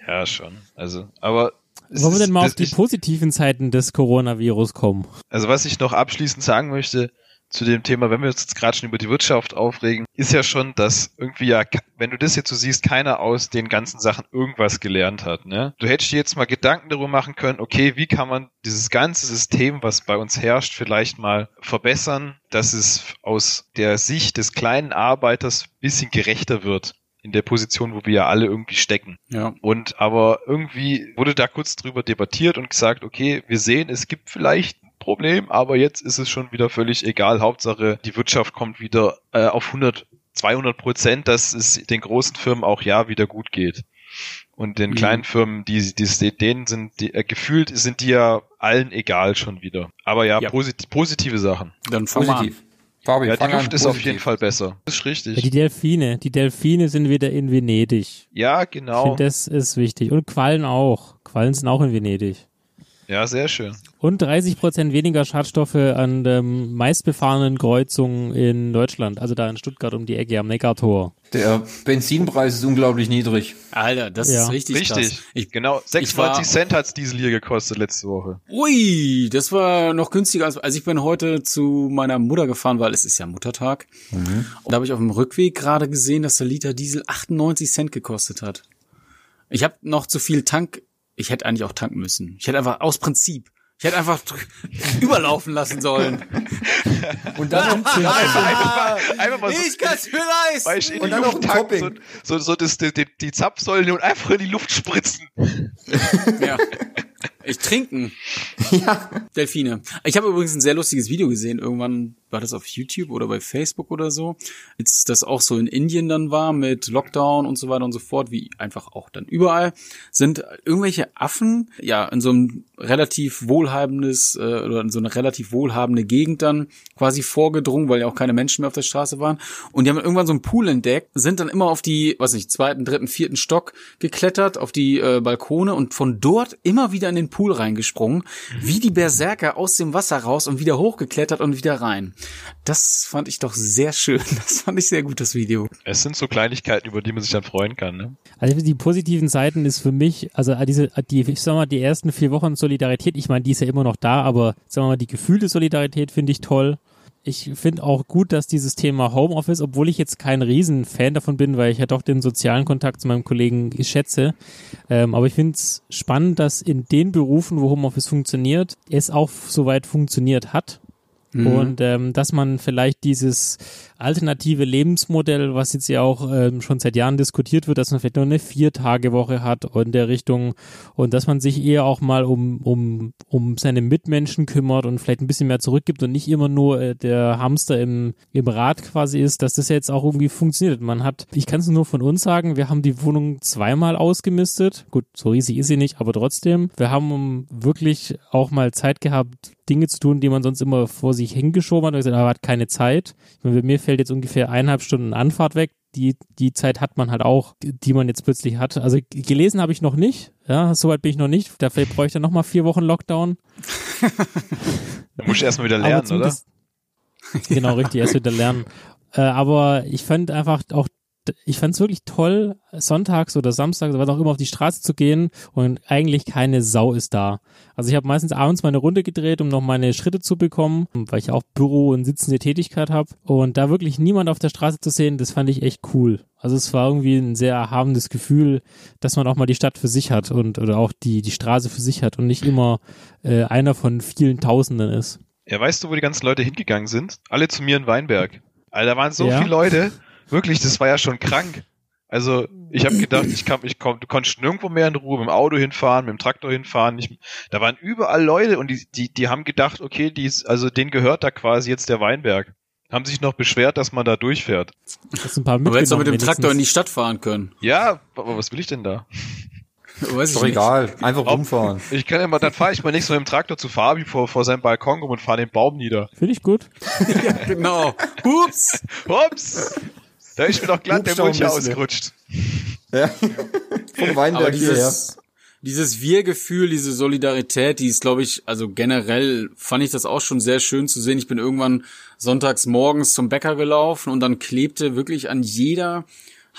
A: ja, schon. Also, aber. es
B: Wollen wir denn mal
A: das-
B: auf die
A: ich-
B: positiven Seiten des Coronavirus kommen?
A: Also was ich noch abschließend sagen möchte zu dem Thema, wenn wir uns jetzt gerade schon über die Wirtschaft aufregen, ist ja schon, dass irgendwie ja, wenn du das jetzt so siehst, keiner aus den ganzen Sachen irgendwas gelernt hat. Ne? Du hättest dir jetzt mal Gedanken darüber machen können, okay, wie kann man dieses ganze System, was bei uns herrscht, vielleicht mal verbessern, dass es aus der Sicht des kleinen Arbeiters bisschen gerechter wird in der Position, wo wir ja alle irgendwie stecken.
D: Ja.
A: Und aber irgendwie wurde da kurz drüber debattiert und gesagt, okay, wir sehen, es gibt vielleicht Problem, aber jetzt ist es schon wieder völlig egal. Hauptsache, die Wirtschaft kommt wieder äh, auf 100, 200 Prozent, dass es den großen Firmen auch ja wieder gut geht. Und den
D: Mhm.
A: kleinen Firmen, die, die denen sind, die, äh, gefühlt sind die ja allen egal schon wieder. Aber ja,
D: Ja.
A: Posit positive Sachen.
D: Dann.
C: Positiv. Fabi,
A: Ja, die Luft ist auf jeden Fall besser. Das ist
B: Ja,
A: richtig.
B: die Delfine. Die Delfine sind wieder in Venedig.
A: Ja,
B: Ich
A: genau.
B: finde, das ist wichtig. Und Quallen auch. Quallen sind auch in Venedig.
A: Ja, sehr schön.
B: Und 30 Prozent weniger Schadstoffe an der meistbefahrenen Kreuzung in Deutschland. Also da in Stuttgart um die Ecke am Neckartor.
C: Der Benzinpreis ist unglaublich niedrig.
D: Alter, das
B: Ja.
D: ist richtig,
A: Richtig.
D: krass. Ich,
A: genau.
D: ich
A: 26
D: war-
A: Cent hat's Diesel hier gekostet letzte Woche.
D: ui, das war noch günstiger als, also ich bin heute zu meiner Mutter gefahren, weil es ist ja Muttertag. Und da habe ich auf dem Rückweg gerade gesehen, dass der Liter Diesel 98 Cent gekostet hat. Ich habe noch zu viel Tank, ich hätte eigentlich auch tanken müssen. Ich hätte einfach aus Prinzip, ich hätte einfach überlaufen lassen sollen.
C: Und dann noch,
A: Einfach mal so,
D: Ich kann's mir
A: weil ich in
C: Und
A: die
C: dann noch
A: Luft
C: ein
A: tanken, so, so, so das, die, die, die Zapfsäulen und einfach in die Luft spritzen.
D: Ja. Ich trinken. Ja. Delfine. Ich habe übrigens ein sehr lustiges Video gesehen. Irgendwann war das auf YouTube oder bei Facebook oder so. Jetzt das auch so in Indien dann war mit Lockdown und so weiter und so fort, wie einfach auch dann überall, sind irgendwelche Affen, ja, in so einem relativ wohlhabendes äh, oder in so eine relativ wohlhabende Gegend dann quasi vorgedrungen, weil ja auch keine Menschen mehr auf der Straße waren. Und die haben irgendwann so einen Pool entdeckt, sind dann immer auf die, weiß nicht, zweiten, dritten, vierten Stock geklettert, auf die äh, Balkone und von dort immer wieder in den Pool reingesprungen, wie die Berserker aus dem Wasser raus und wieder hochgeklettert und wieder rein. Das fand ich doch sehr schön. Das fand ich sehr gut, das Video.
A: Es sind so Kleinigkeiten, über die man sich dann freuen kann. Ne?
B: Also die positiven Seiten ist für mich, also diese, die, ich sag mal, die ersten vier Wochen Solidarität, ich meine, die ist ja immer noch da, aber sagen wir mal, die gefühlte Solidarität finde ich toll. Ich finde auch gut, dass dieses Thema Homeoffice, obwohl ich jetzt kein Riesenfan davon bin, weil ich ja doch den sozialen Kontakt zu meinem Kollegen schätze, ähm, aber ich finde es spannend, dass in den Berufen, wo Homeoffice funktioniert, es auch soweit funktioniert hat. Und ähm, dass man vielleicht dieses alternative Lebensmodell, was jetzt ja auch ähm, schon seit Jahren diskutiert wird, dass man vielleicht nur eine Vier-Tage-Woche hat in der Richtung und dass man sich eher auch mal um, um, um seine Mitmenschen kümmert und vielleicht ein bisschen mehr zurückgibt und nicht immer nur äh, der Hamster im, im Rad quasi ist, dass das jetzt auch irgendwie funktioniert. Man hat, ich kann es nur von uns sagen, wir haben die Wohnung zweimal ausgemistet. Gut, so riesig ist sie nicht, aber trotzdem. Wir haben wirklich auch mal Zeit gehabt, Dinge zu tun, die man sonst immer vor sich hingeschoben hat und gesagt, aber hat keine Zeit. Ich meine, bei mir fällt jetzt ungefähr eineinhalb Stunden Anfahrt weg. Die, die Zeit hat man halt auch, die man jetzt plötzlich hat. Also gelesen habe ich noch nicht. Ja, soweit bin ich noch nicht. Dafür bräuchte ich dann noch mal vier Wochen Lockdown.
A: Da muss ich erstmal wieder lernen, oder?
B: Genau, richtig, erst wieder lernen. Äh, aber ich fand einfach auch, ich fand es wirklich toll, sonntags oder samstags, was auch immer, auf die Straße zu gehen und eigentlich keine Sau ist da. Also ich habe meistens abends meine Runde gedreht, um noch meine Schritte zu bekommen, weil ich auch Büro und sitzende Tätigkeit habe. Und da wirklich niemand auf der Straße zu sehen, das fand ich echt cool. Also es war irgendwie ein sehr erhabendes Gefühl, dass man auch mal die Stadt für sich hat und oder auch die, die Straße für sich hat und nicht immer äh, einer von vielen Tausenden ist.
A: Ja, weißt du, wo die ganzen Leute hingegangen sind? Alle zu mir in Weinberg. Alter, da waren so
B: Ja.
A: viele Leute. Wirklich, das war ja schon krank. Also, ich habe gedacht, ich kann, ich komm, du konntest nirgendwo mehr in Ruhe mit dem Auto hinfahren, mit dem Traktor hinfahren. Nicht, da waren überall Leute und die, die, die haben gedacht, okay, die ist, also denen gehört da quasi jetzt der Weinberg. Haben sich noch beschwert, dass man da durchfährt.
B: Ein paar
D: Du hättest doch mit dem
B: mitgenommen,
D: Traktor in die
B: wenigstens.
D: Stadt fahren können.
A: Ja, aber was will ich denn da?
D: Weiß
C: Ist
D: ich
C: doch egal. Einfach rumfahren.
A: Ich kann ja mal, dann fahre ich mal nächstes Mal mit dem Traktor zu Fabi vor, vor seinem Balkon rum und fahre den Baum nieder.
B: Finde ich gut.
D: Ja, genau. Ups.
A: Ups! Da ist mir doch glatt der
C: Hubschrauber
A: ausgerutscht.
C: Ja. Vom Weinberg
D: Aber
C: hierher.
D: dieses, dieses Wir-Gefühl, diese Solidarität, die ist, glaube ich, also generell fand ich das auch schon sehr schön zu sehen. Ich bin irgendwann sonntags morgens zum Bäcker gelaufen und dann klebte wirklich an jeder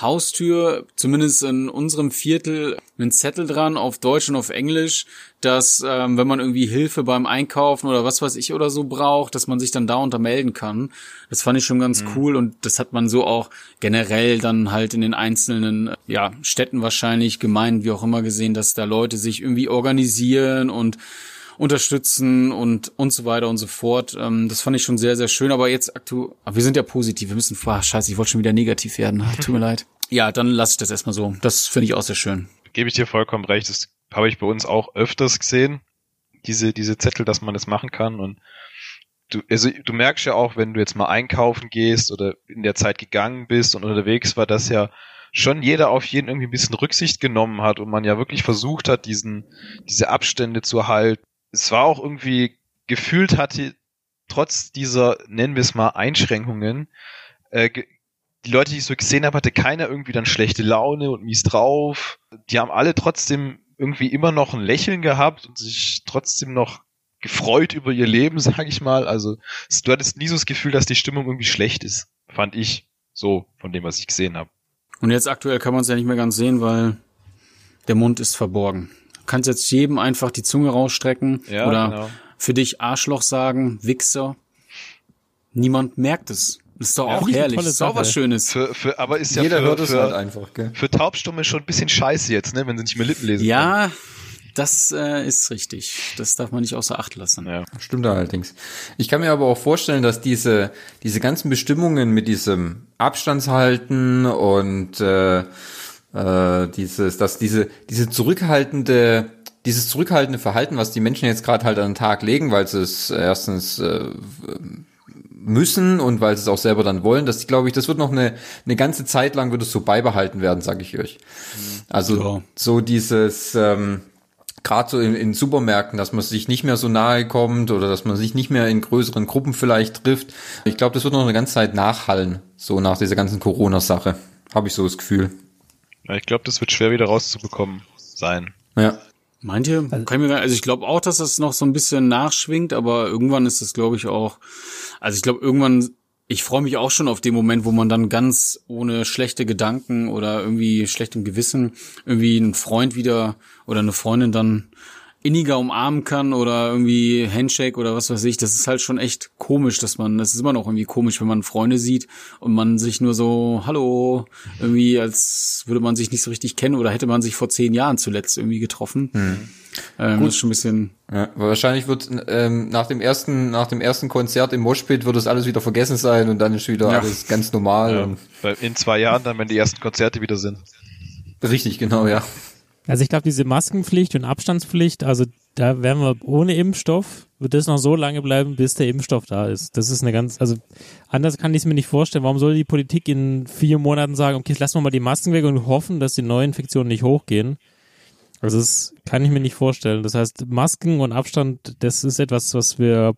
D: Haustür, zumindest in unserem Viertel, ein Zettel dran auf Deutsch und auf Englisch, dass ähm, wenn man irgendwie Hilfe beim Einkaufen oder was weiß ich oder so braucht, dass man sich dann da unter melden kann. Das fand ich schon ganz cool und das hat man so auch generell dann halt in den einzelnen ja, Städten wahrscheinlich, Gemeinden, wie auch immer gesehen, dass da Leute sich irgendwie organisieren und unterstützen und und so weiter und so fort. Ähm, das fand ich schon sehr, sehr schön. Aber jetzt aktuell, wir sind ja positiv. Wir müssen, ah, scheiße, ich wollte schon wieder negativ werden. Ah, Tut mir leid. Ja, dann lasse ich das erstmal so. Das finde ich auch sehr schön.
A: Gebe ich dir vollkommen recht. Das habe ich bei uns auch öfters gesehen. Diese, diese Zettel, dass man das machen kann. Und du, also du merkst ja auch, wenn du jetzt mal einkaufen gehst oder in der Zeit gegangen bist und unterwegs war, dass ja schon jeder auf jeden irgendwie ein bisschen Rücksicht genommen hat und man ja wirklich versucht hat, diesen, diese Abstände zu halten. Es war auch irgendwie gefühlt hatte, trotz dieser, nennen wir es mal, Einschränkungen, äh, die Leute, die ich so gesehen habe, hatte keiner irgendwie dann schlechte Laune und mies drauf. Die haben alle trotzdem irgendwie immer noch ein Lächeln gehabt und sich trotzdem noch gefreut über ihr Leben, sag ich mal. Also du hattest nie so das Gefühl, dass die Stimmung irgendwie schlecht ist, fand ich so von dem, was ich gesehen habe.
D: Und jetzt aktuell kann man es ja nicht mehr ganz sehen, weil der Mund ist verborgen. Du kannst jetzt jedem einfach die Zunge rausstrecken
A: Ja,
D: oder
A: genau.
D: für dich Arschloch sagen, Wichser. Niemand merkt es. Das ist doch
B: Ja,
D: auch herrlich. Das ist auch was. Schönes.
A: Für, für, aber ist ja
C: Jeder
A: für,
C: hört es
A: für,
C: halt einfach, gell?
A: für Taubstumme schon ein bisschen scheiße jetzt, ne, wenn sie nicht mehr Lippen lesen können.
D: Ja, das äh, ist richtig. Das darf man nicht außer Acht lassen.
A: Ja.
C: Stimmt allerdings. Ich kann mir aber auch vorstellen, dass diese, diese ganzen Bestimmungen mit diesem Abstandshalten und äh, äh, dieses, dass diese, diese zurückhaltende, dieses zurückhaltende Verhalten, was die Menschen jetzt gerade halt an den Tag legen, weil sie es erstens äh, müssen und weil sie es auch selber dann wollen, das glaube ich, das wird noch eine, eine ganze Zeit lang wird es so beibehalten werden, sage ich euch. Also
D: Ja.
C: so dieses ähm, gerade so in, in Supermärkten, dass man sich nicht mehr so nahe kommt oder dass man sich nicht mehr in größeren Gruppen vielleicht trifft. Ich glaube, das wird noch eine ganze Zeit nachhallen, so nach dieser ganzen Corona-Sache. Habe ich so das Gefühl.
A: Ja, ich glaube, das wird schwer wieder rauszubekommen sein.
C: Ja.
D: Meint ihr? Kann ich mir gar, also ich glaube auch, dass das noch so ein bisschen nachschwingt, aber irgendwann ist es, glaube ich, auch. Also ich glaube, irgendwann, ich freue mich auch schon auf den Moment, wo man dann ganz ohne schlechte Gedanken oder irgendwie schlechtem Gewissen irgendwie einen Freund wieder oder eine Freundin dann inniger umarmen kann oder irgendwie Handshake oder was weiß ich. Das ist halt schon echt komisch, dass man, das ist immer noch irgendwie komisch, wenn man Freunde sieht und man sich nur so, hallo, irgendwie als würde man sich nicht so richtig kennen oder hätte man sich vor zehn Jahren zuletzt irgendwie getroffen. Ähm, das ist schon ein bisschen,
C: Ja, wahrscheinlich wird ähm, nach dem ersten nach dem ersten Konzert im Moshpit wird das alles wieder vergessen sein und dann ist wieder
D: Ja.
C: alles ganz normal.
A: Ja. In zwei Jahren dann, wenn die ersten Konzerte wieder sind.
C: richtig, genau, ja.
B: Also ich glaube, diese Maskenpflicht und Abstandspflicht, also da werden wir ohne Impfstoff, wird das noch so lange bleiben, bis der Impfstoff da ist. Das ist eine ganz, also anders kann ich es mir nicht vorstellen. Warum soll die Politik in vier Monaten sagen, okay, jetzt lassen wir mal die Masken weg und hoffen, dass die Neuinfektionen nicht hochgehen? Also das kann ich mir nicht vorstellen. Das heißt, Masken und Abstand, das ist etwas, was wir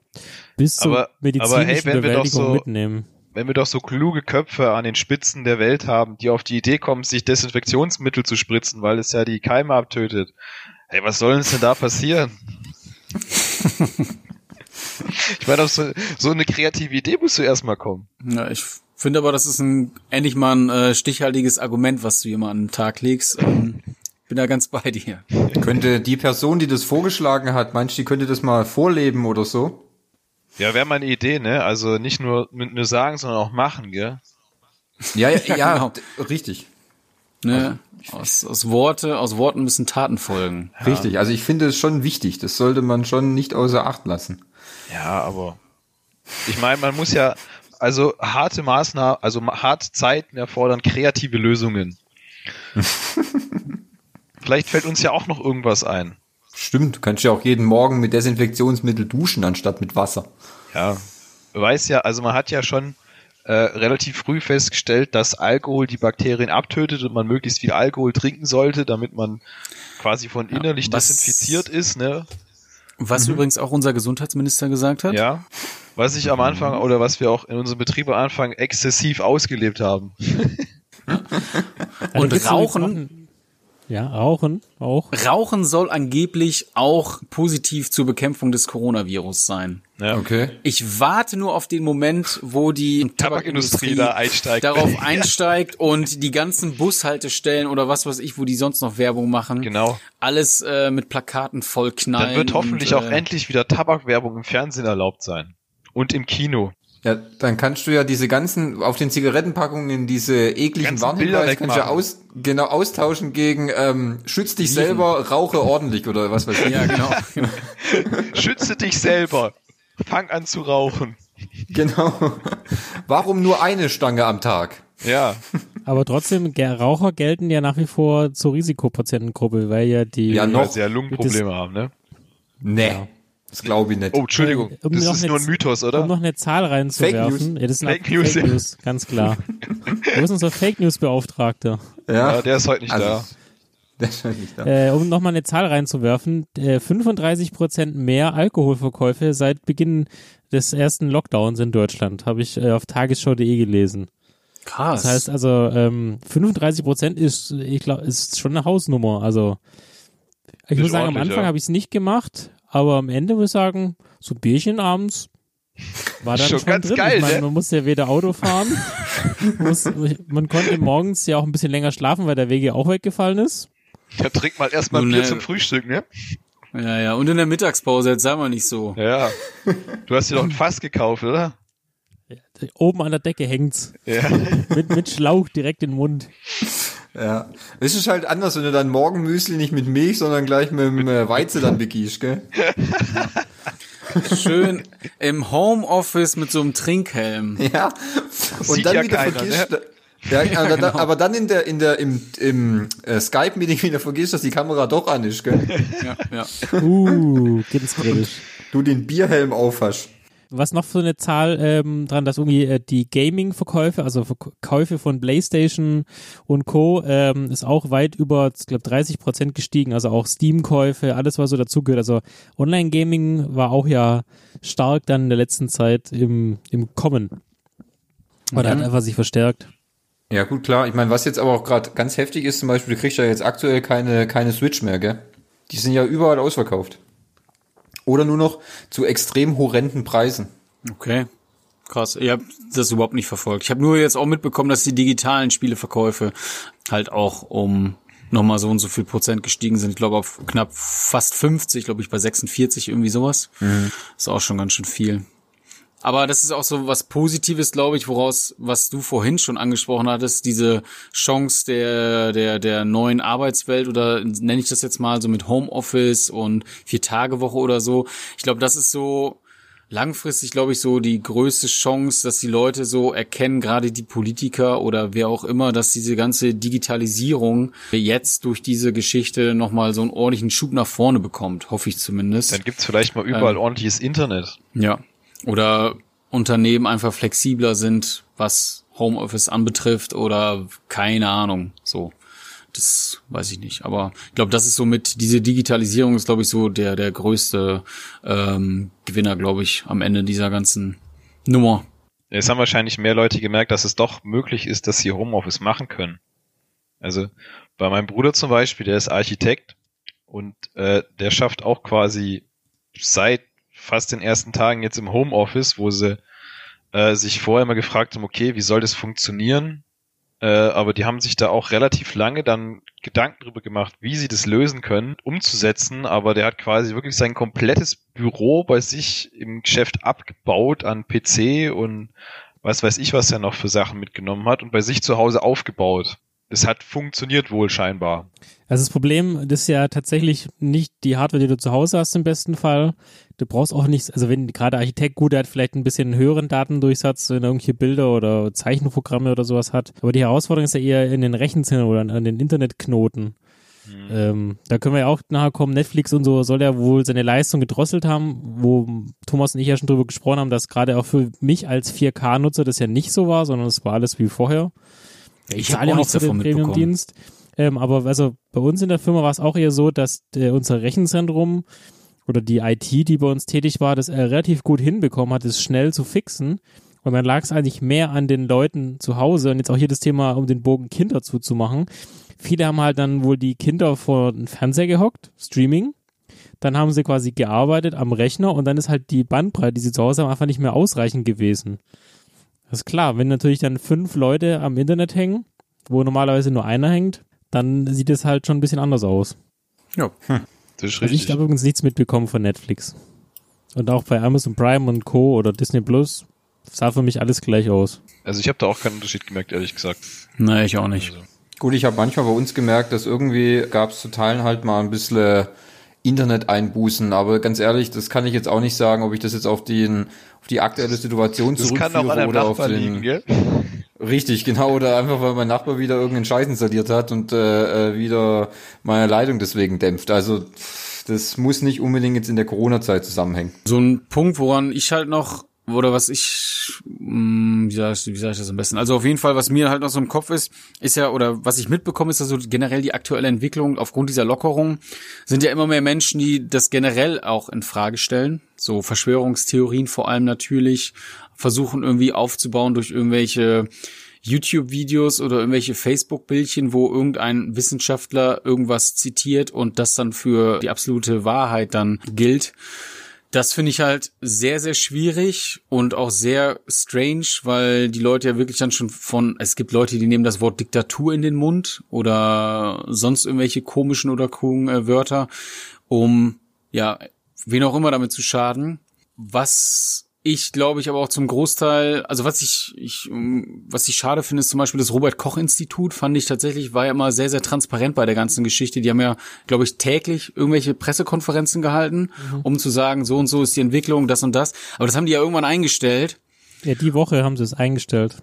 B: bis zur
A: Aber- aber
B: medizinischen
A: hey, wir doch
B: Bewältigung
A: so-
B: mitnehmen.
A: Wenn wir doch so kluge Köpfe an den Spitzen der Welt haben, die auf die Idee kommen, sich Desinfektionsmittel zu spritzen, weil es ja die Keime abtötet. Hey, was soll uns denn da passieren? ich meine, auf so, so eine kreative Idee musst du erstmal kommen.
D: ja, ich finde aber, das ist ein, endlich mal ein äh, stichhaltiges Argument, was du hier mal an den Tag legst. Ähm, bin da ganz bei dir.
C: Könnte die Person, die das vorgeschlagen hat, meinst du, die könnte das mal vorleben oder so?
A: Ja, wäre mal eine Idee, ne? Also nicht nur mit nur sagen, sondern auch machen, gell?
C: Ja, ja,
D: Ja,
C: ja,
D: genau.
C: richtig.
D: Ne? Aus, aus Worte, aus Worten müssen Taten folgen.
C: Richtig, also ich finde es schon wichtig. Das sollte man schon nicht außer Acht lassen.
A: Ja, aber ich meine, man muss ja, also harte Maßnahmen, also harte Zeiten erfordern kreative Lösungen. Vielleicht fällt uns ja auch noch irgendwas ein.
C: Stimmt, du kannst ja auch jeden Morgen mit Desinfektionsmittel duschen, anstatt mit Wasser.
A: Ja, weiß ja, also man hat ja schon äh, relativ früh festgestellt, dass Alkohol die Bakterien abtötet und man möglichst viel Alkohol trinken sollte, damit man quasi von innerlich
D: was-
A: desinfiziert ist, ne?
D: Was übrigens auch unser Gesundheitsminister gesagt hat.
A: Ja. Was ich am Anfang oder was wir auch in unserem Betrieb am Anfang exzessiv ausgelebt haben.
D: Und Rauchen-
B: Ja, Rauchen auch.
D: Rauchen soll angeblich auch positiv zur Bekämpfung des Coronavirus sein.
A: Ja.
C: Okay.
D: Ich warte nur auf den Moment, wo die
A: Tabakindustrie da einsteigt.
D: darauf einsteigt und die ganzen Bushaltestellen oder was weiß ich, wo die sonst noch Werbung machen,
A: Genau.
D: alles äh, mit Plakaten voll knallen.
A: Dann wird hoffentlich
D: und,
A: auch
D: äh,
A: endlich wieder Tabakwerbung im Fernsehen erlaubt sein. Und im Kino.
C: Ja, dann kannst du ja diese ganzen, auf den Zigarettenpackungen diese ekligen Warnhinweise kannst du ja aus, genau austauschen gegen ähm, schütz dich selber, rauche ordentlich oder was weiß ich.
D: Ja, genau.
A: Schütze dich selber. Fang an zu rauchen.
C: Genau. Warum nur eine Stange am Tag?
A: Ja.
B: Aber trotzdem, Raucher gelten ja nach wie vor zur Risikopatientengruppe, weil ja die.
C: Ja, noch.
A: Ja Lungenprobleme haben, ne?
C: Nee. Das glaube ich nicht.
A: Oh, Entschuldigung.
B: Um
A: Das ist
B: eine
A: nur ein Mythos,
B: Um
A: oder?
B: noch eine Zahl reinzuwerfen.
C: Fake News.
B: Ja,
A: Fake
B: Fake
A: News, ja.
B: News ganz klar. Wo ist unser Fake News Beauftragter?
A: Ja, der ist heute nicht
C: Also,
A: da.
C: Der ist schon nicht da.
B: Äh, um nochmal eine Zahl reinzuwerfen, äh, 35 Prozent mehr Alkoholverkäufe seit Beginn des ersten Lockdowns in Deutschland, habe ich äh, auf tagesschau.de gelesen.
D: Krass.
B: Das heißt also, ähm, 35 Prozent ist, ich glaube, ist schon eine Hausnummer. Also ich muss sagen, am Anfang
A: ja.
B: habe ich es nicht gemacht, aber am Ende muss ich sagen, so ein Bierchen abends war dann
A: Schon
B: schon,
A: ganz
B: drin.
A: geil,
B: ich meine,
A: ne?
B: man musste ja weder Auto fahren, muss, man konnte morgens ja auch ein bisschen länger schlafen, weil der Weg ja auch weggefallen ist.
A: Ja, trink mal erstmal Bier
D: äh,
A: zum Frühstück, ne?
D: ja, ja. Und in der Mittagspause, jetzt sei mal nicht so.
A: Ja. Du hast dir doch ein Fass gekauft, oder?
B: Oben an der Decke hängt's.
A: Ja.
B: Mit, mit Schlauch direkt in den Mund.
C: Ja. Es ist halt anders, wenn du dann morgen Müsli nicht mit Milch, sondern gleich mit dem äh, Weizen dann begießt, gell?
D: Schön im Homeoffice mit so einem Trinkhelm.
C: Ja. Und dann
A: ja
C: wieder
A: keiner,
C: vergisst,
A: ne?
C: ja, aber,
D: genau.
C: dann, aber dann in der, in der, im, im äh, Skype-Meeting wieder vergisst, dass die Kamera doch an ist, gell?
D: Ja, ja.
B: Uh, ganz kritisch.
C: Du den Bierhelm aufhast.
B: Was noch für eine Zahl ähm, dran, dass irgendwie äh, die Gaming-Verkäufe, also Verkäufe von PlayStation und Co. Ähm, ist auch weit über, ich glaube, 30 Prozent gestiegen. Also auch Steam-Käufe, alles was so dazugehört. Also Online-Gaming war auch ja stark dann in der letzten Zeit im, im Kommen. Oder hat einfach sich verstärkt.
C: Ja, gut, klar. Ich meine, was jetzt aber auch gerade ganz heftig ist, zum Beispiel, du kriegst ja jetzt aktuell keine, keine Switch mehr, gell? Die sind ja überall ausverkauft. Oder nur noch zu extrem horrenden Preisen.
D: Okay. Krass. Ich habe das überhaupt nicht verfolgt. Ich habe nur jetzt auch mitbekommen, dass die digitalen Spieleverkäufe halt auch um nochmal so und so viel Prozent gestiegen sind. Ich glaube auf knapp fast 50, glaube ich bei 46 irgendwie sowas. Ist auch schon ganz schön viel. Aber das ist auch so was Positives, glaube ich, woraus, was du vorhin schon angesprochen hattest, diese Chance der, der, der neuen Arbeitswelt oder nenne ich das jetzt mal so mit Homeoffice und Vier-Tage-Woche oder so. Ich glaube, das ist so langfristig, glaube ich, so die größte Chance, dass die Leute so erkennen, gerade die Politiker oder wer auch immer, dass diese ganze Digitalisierung jetzt durch diese Geschichte nochmal so einen ordentlichen Schub nach vorne bekommt, hoffe ich zumindest.
A: Dann gibt's vielleicht mal überall ordentliches Internet.
D: Ja. Oder Unternehmen einfach flexibler sind, was Homeoffice anbetrifft oder keine Ahnung. So. Das weiß ich nicht. Aber ich glaube, das ist so mit, diese Digitalisierung ist, glaube ich, so der, der größte ähm, Gewinner, glaube ich, am Ende dieser ganzen Nummer.
A: Es haben wahrscheinlich mehr Leute gemerkt, dass es doch möglich ist, dass sie Homeoffice machen können. Also bei meinem Bruder zum Beispiel, der ist Architekt und äh, der schafft auch quasi seit fast den ersten Tagen jetzt im Homeoffice, wo sie äh, sich vorher mal gefragt haben, okay, wie soll das funktionieren? Äh, aber die haben sich da auch relativ lange dann Gedanken drüber gemacht, wie sie das lösen können, umzusetzen. Aber der hat quasi wirklich sein komplettes Büro bei sich im Geschäft abgebaut an PC und was weiß ich, was er noch für Sachen mitgenommen hat und bei sich zu Hause aufgebaut. Das hat funktioniert wohl scheinbar.
B: Also das Problem das ist ja tatsächlich nicht die Hardware, die du zu Hause hast im besten Fall. Du brauchst auch nichts, also wenn gerade Architekt gut, der hat vielleicht ein bisschen höheren Datendurchsatz, wenn er irgendwelche Bilder oder Zeichenprogramme oder sowas hat. Aber die Herausforderung ist ja eher in den Rechenzentren oder an, an den Internetknoten. Ähm, da können wir ja auch nachher kommen. Netflix und so soll ja wohl seine Leistung gedrosselt haben, wo Thomas und ich ja schon drüber gesprochen haben, dass gerade auch für mich als 4K-Nutzer das ja nicht so war, sondern es war alles wie vorher.
D: Ich
B: zahle
D: habe
B: ja
D: auch
B: für den. Premium-Dienst. Ähm, aber also bei uns in der Firma war es auch eher so, dass der, unser Rechenzentrum oder die IT, die bei uns tätig war, das äh, relativ gut hinbekommen hat, es schnell zu fixen. Und dann lag es eigentlich mehr an den Leuten zu Hause und jetzt auch hier das Thema, um den Bogen Kinder zuzumachen. Viele haben halt dann wohl die Kinder vor den Fernseher gehockt, Streaming. Dann haben sie quasi gearbeitet am Rechner und dann ist halt die Bandbreite, die sie zu Hause haben, einfach nicht mehr ausreichend gewesen. Das ist klar, wenn natürlich dann fünf Leute am Internet hängen, wo normalerweise nur einer hängt, dann sieht es halt schon ein bisschen anders aus.
D: Ja.
A: Das ist
B: Also ich
A: richtig.
B: habe übrigens nichts mitbekommen von Netflix. Und auch bei Amazon Prime und Co. oder Disney Plus sah für mich alles gleich aus.
A: Also ich habe da auch keinen Unterschied gemerkt, ehrlich gesagt.
D: Nee, ich auch nicht.
A: Also,
C: Gut, ich habe manchmal bei uns gemerkt, dass irgendwie gab es zu Teilen halt mal ein bisschen Internet-Einbußen, aber ganz ehrlich, das kann ich jetzt auch nicht sagen, ob ich das jetzt auf den auf die aktuelle Situation
A: das kann auch
C: zurückführe oder auf den
A: liegen, gell?
C: Richtig, genau, oder einfach weil mein Nachbar wieder irgendeinen Scheiß installiert hat und äh, äh, wieder meine Leitung deswegen dämpft. Also das muss nicht unbedingt jetzt in der Corona-Zeit zusammenhängen.
D: So ein Punkt, woran ich halt noch, oder was ich, mh, wie sag ich, wie sag ich das am besten? Also auf jeden Fall, was mir halt noch so im Kopf ist, ist ja, oder was ich mitbekomme, ist also generell die aktuelle Entwicklung aufgrund dieser Lockerung, sind ja immer mehr Menschen, die das generell auch in Frage stellen. So Verschwörungstheorien vor allem natürlich, versuchen irgendwie aufzubauen durch irgendwelche YouTube-Videos oder irgendwelche Facebook-Bildchen, wo irgendein Wissenschaftler irgendwas zitiert und das dann für die absolute Wahrheit dann gilt. Das finde ich halt sehr, sehr schwierig und auch sehr strange, weil die Leute ja wirklich dann schon von, es gibt Leute, die nehmen das Wort Diktatur in den Mund oder sonst irgendwelche komischen oder coolen äh, Wörter, um, ja, wen auch immer damit zu schaden. Was ich glaube ich aber auch zum Großteil, also was ich, ich was ich schade finde, ist zum Beispiel das Robert Koch Institut, fand ich tatsächlich, war ja immer sehr, sehr transparent bei der ganzen Geschichte. Die haben ja, glaube ich, täglich irgendwelche Pressekonferenzen gehalten, um zu sagen, so und so ist die Entwicklung, das und das. Aber das haben die ja irgendwann eingestellt.
B: Ja, die Woche haben sie es eingestellt.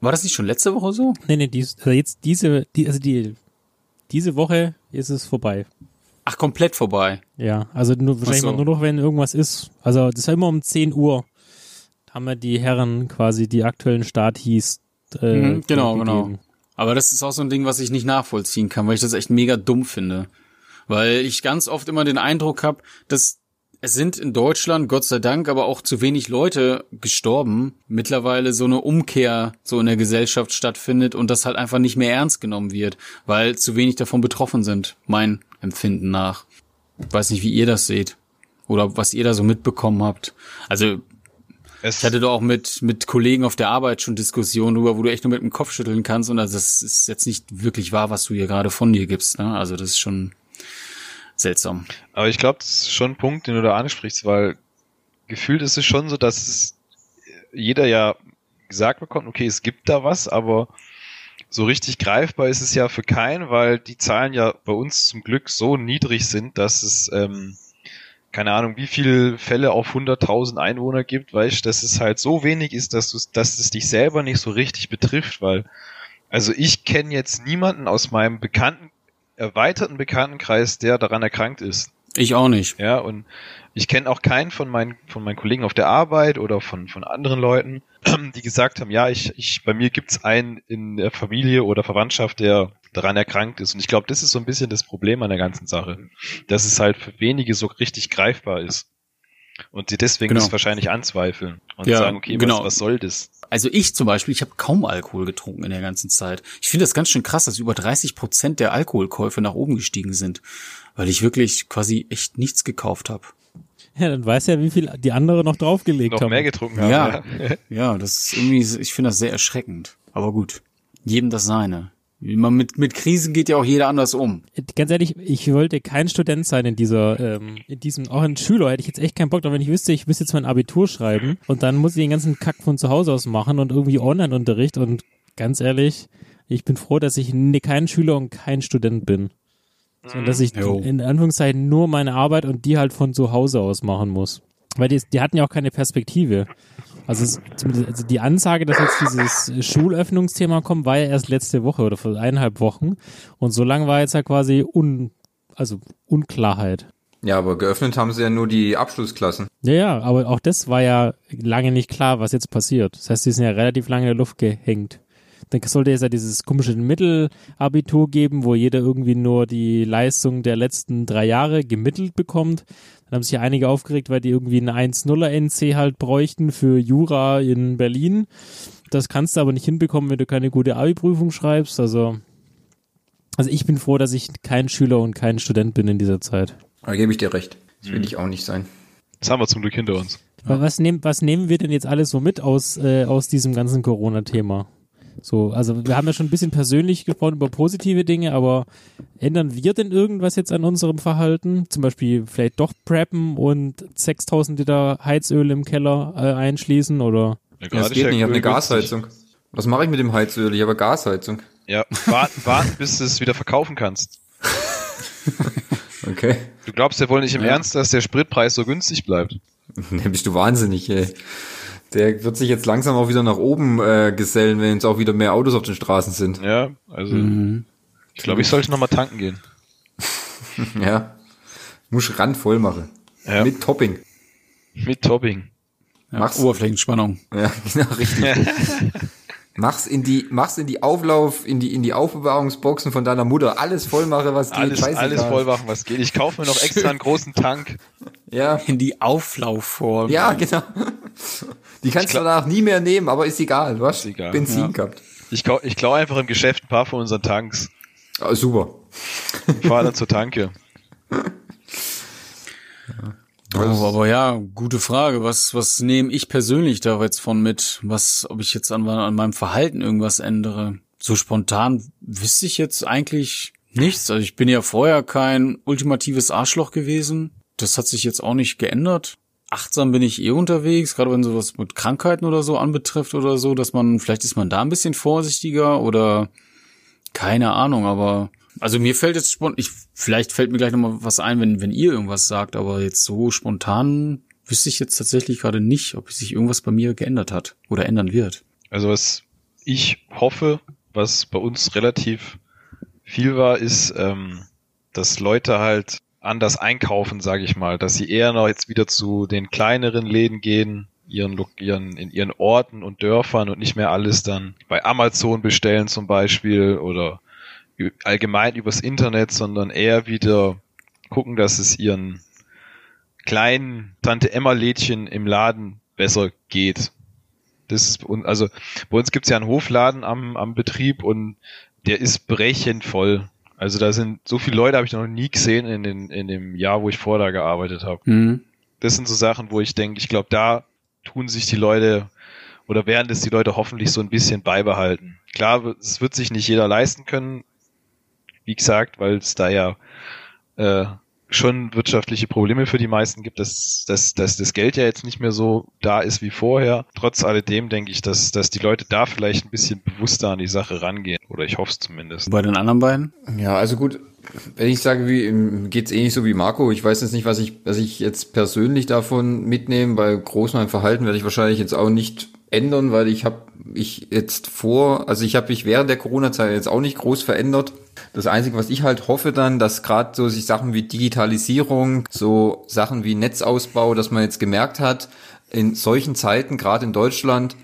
D: War das nicht schon letzte Woche so?
B: Nee, nee, dies, also jetzt diese, die, also die, diese Woche ist es vorbei.
D: Ach, komplett vorbei.
B: Ja, also nur, wahrscheinlich
D: so.
B: nur noch, wenn irgendwas ist. Also das war immer um 10 Uhr. Haben wir die Herren quasi die aktuellen Start hieß. Äh,
D: Mhm, genau,
B: gegeben.
D: genau. Aber das ist auch so ein Ding, was ich nicht nachvollziehen kann, weil ich das echt mega dumm finde. Weil ich ganz oft immer den Eindruck habe, dass es sind in Deutschland, Gott sei Dank, aber auch zu wenig Leute gestorben. Mittlerweile so eine Umkehr so in der Gesellschaft stattfindet und das halt einfach nicht mehr ernst genommen wird, weil zu wenig davon betroffen sind, mein Empfinden nach. Weiß nicht, wie ihr das seht. Oder was ihr da so mitbekommen habt. Also
A: Es,
D: ich hatte doch auch mit, mit Kollegen auf der Arbeit schon Diskussionen darüber, wo du echt nur mit dem Kopf schütteln kannst und also das ist jetzt nicht wirklich wahr, was du hier gerade von dir gibst. Ne? Also das ist schon seltsam.
A: aber ich glaube, das ist schon ein Punkt, den du da ansprichst, weil gefühlt ist es schon so, dass es jeder ja gesagt bekommt, okay, es gibt da was, aber so richtig greifbar ist es ja für keinen, weil die Zahlen ja bei uns zum Glück so niedrig sind, dass es ähm, keine Ahnung, wie viele Fälle auf 100.000 Einwohner gibt, weißt, dass es halt so wenig ist, dass du, dass es dich selber nicht so richtig betrifft, weil also ich kenne jetzt niemanden aus meinem bekannten erweiterten Bekanntenkreis, der daran erkrankt ist.
D: Ich auch nicht.
A: Ja, und ich kenne auch keinen von meinen, von meinen Kollegen auf der Arbeit oder von, von anderen Leuten, die gesagt haben, ja, ich, ich, bei mir gibt's einen in der Familie oder Verwandtschaft, der daran erkrankt ist. Und ich glaube, das ist so ein bisschen das Problem an der ganzen Sache, dass es halt für wenige so richtig greifbar ist. Und sie deswegen
D: Genau.
A: das wahrscheinlich anzweifeln und
D: Ja,
A: sagen, okay,
D: genau.
A: was, was soll das?
D: Also ich zum Beispiel, ich habe kaum Alkohol getrunken in der ganzen Zeit. Ich finde das ganz schön krass, dass über 30 Prozent der Alkoholkäufe nach oben gestiegen sind, weil ich wirklich quasi echt nichts gekauft habe.
B: Ja, dann weiß ja, wie viel die andere noch draufgelegt
A: Noch
B: haben.
A: mehr getrunken haben.
D: Ja.
A: ja.
D: Ja, das ist irgendwie, ich finde das sehr erschreckend. Aber gut, jedem das seine. Man mit, mit Krisen geht ja auch jeder anders um.
B: Ganz ehrlich, ich wollte kein Student sein in dieser, ähm, in diesem, auch ein Schüler hätte ich jetzt echt keinen Bock drauf, wenn ich wüsste, ich müsste jetzt mein Abitur schreiben und dann muss ich den ganzen Kack von zu Hause aus machen und irgendwie Online-Unterricht und ganz ehrlich, ich bin froh, dass ich ne, kein Schüler und kein Student bin. Sondern dass ich
D: Jo.
B: in Anführungszeichen nur meine Arbeit und die halt von zu Hause aus machen muss. Weil die, die hatten ja auch keine Perspektive. Also, also die Ansage, dass jetzt dieses Schulöffnungsthema kommt, war ja erst letzte Woche oder vor eineinhalb Wochen. Und so lange war jetzt ja quasi un, also Unklarheit.
C: Ja, aber geöffnet haben sie ja nur die Abschlussklassen.
B: Ja, ja, aber auch das war ja lange nicht klar, was jetzt passiert. Das heißt, die sind ja relativ lange in der Luft gehängt. Dann sollte es ja dieses komische Mittelabitur geben, wo jeder irgendwie nur die Leistung der letzten drei Jahre gemittelt bekommt. Dann haben sich ja einige aufgeregt, weil die irgendwie einen 1-0er NC halt bräuchten für Jura in Berlin. Das kannst du aber nicht hinbekommen, wenn du keine gute Abi-Prüfung schreibst. Also, also ich bin froh, dass ich kein Schüler und kein Student bin in dieser Zeit.
C: Da gebe ich dir recht. Das will ich auch nicht sein.
A: Das haben wir zum Glück hinter uns.
B: Aber Was, nehmen, was nehmen wir denn jetzt alles so mit aus, äh, aus diesem ganzen Corona-Thema? So, also wir haben ja schon ein bisschen persönlich gesprochen über positive Dinge, aber ändern wir denn irgendwas jetzt an unserem Verhalten? Zum Beispiel vielleicht doch preppen und 6000 Liter Heizöl im Keller äh, einschließen oder?
A: Ja,
C: Ja, das geht
A: ja
C: nicht, ich habe eine. Gasheizung. Was mache ich mit dem Heizöl? Ich habe eine Gasheizung.
A: Ja, warten, warten, bis du es wieder verkaufen kannst.
C: Okay.
A: Du glaubst ja wohl nicht im Ernst, dass der Spritpreis so günstig bleibt.
C: Ne, bist du wahnsinnig, ey. Der wird sich jetzt langsam auch wieder nach oben äh, gesellen, wenn jetzt auch wieder mehr Autos auf den Straßen sind.
A: Ja, also
B: Mhm.
A: ich glaube, ich sollte noch mal tanken gehen.
C: Ja. Muss randvoll machen.
A: Ja.
C: Mit Topping.
A: Mit Topping.
D: Ja,
C: Mach's.
D: Oberflächenspannung.
C: Ja, genau, richtig. mach's in die, mach's in die Auflauf, in die, in die Aufbewahrungsboxen von deiner Mutter. Alles voll mache, was geht.
A: Alles, alles voll machen, was geht. Ich kaufe mir noch extra einen großen Tank.
C: Ja.
D: In die Auflaufform.
C: Ja, genau. Die kannst du danach nie mehr nehmen, aber ist egal. Du hast
A: egal.
C: Benzin
D: Ja.
C: gehabt.
A: Ich, kau, ich klaue einfach im Geschäft ein paar von unseren Tanks.
C: Ah, super.
A: Fahre dann zur Tanke.
D: Oh, aber ja, gute Frage. Was, was nehme ich persönlich da jetzt von mit? Was, ob ich jetzt an, an meinem Verhalten irgendwas ändere? So spontan wüsste ich jetzt eigentlich nichts. Also ich bin ja vorher kein ultimatives Arschloch gewesen. Das hat sich jetzt auch nicht geändert. Achtsam bin ich eh unterwegs, gerade wenn sowas mit Krankheiten oder so anbetrifft oder so, dass man, vielleicht ist man da ein bisschen vorsichtiger oder keine Ahnung, aber also mir fällt jetzt spontan, ich, vielleicht fällt mir gleich nochmal was ein, wenn, wenn ihr irgendwas sagt, aber jetzt so spontan wüsste ich jetzt tatsächlich gerade nicht, ob sich irgendwas bei mir geändert hat oder ändern wird.
A: Also was ich hoffe, was bei uns relativ viel war, ist, ähm, dass Leute halt anders einkaufen, sage ich mal, dass sie eher noch jetzt wieder zu den kleineren Läden gehen, ihren, ihren in ihren Orten und Dörfern und nicht mehr alles dann bei Amazon bestellen zum Beispiel oder allgemein übers Internet, sondern eher wieder gucken, dass es ihren kleinen Tante Emma Lädchen im Laden besser geht. Das ist, also bei uns gibt's ja einen Hofladen am, am Betrieb und der ist brechend voll. Also da sind so viele Leute habe ich noch nie gesehen in, den, in dem Jahr, wo ich vorher da gearbeitet habe.
D: Mhm.
A: Das sind so Sachen, wo ich denke, ich glaube, da tun sich die Leute oder werden es die Leute hoffentlich so ein bisschen beibehalten. Klar, es wird sich nicht jeder leisten können, wie gesagt, weil es da ja äh, schon wirtschaftliche Probleme für die meisten gibt, dass, dass, dass das Geld ja jetzt nicht mehr so da ist wie vorher. Trotz alledem denke ich, dass, dass die Leute da vielleicht ein bisschen bewusster an die Sache rangehen. Oder ich hoffe es zumindest.
D: Bei den anderen beiden?
C: Ja, also gut, wenn ich sage, wie geht's ähnlich so wie Marco, ich weiß jetzt nicht, was ich, was ich jetzt persönlich davon mitnehme. Bei groß meinem Verhalten werde ich wahrscheinlich jetzt auch nicht ändern, weil ich habe ich jetzt vor, also ich habe mich während der Corona-Zeit jetzt auch nicht groß verändert. Das Einzige, was ich halt hoffe dann, dass gerade so sich Sachen wie Digitalisierung, so Sachen wie Netzausbau, dass man jetzt gemerkt hat, in solchen Zeiten, gerade in Deutschland,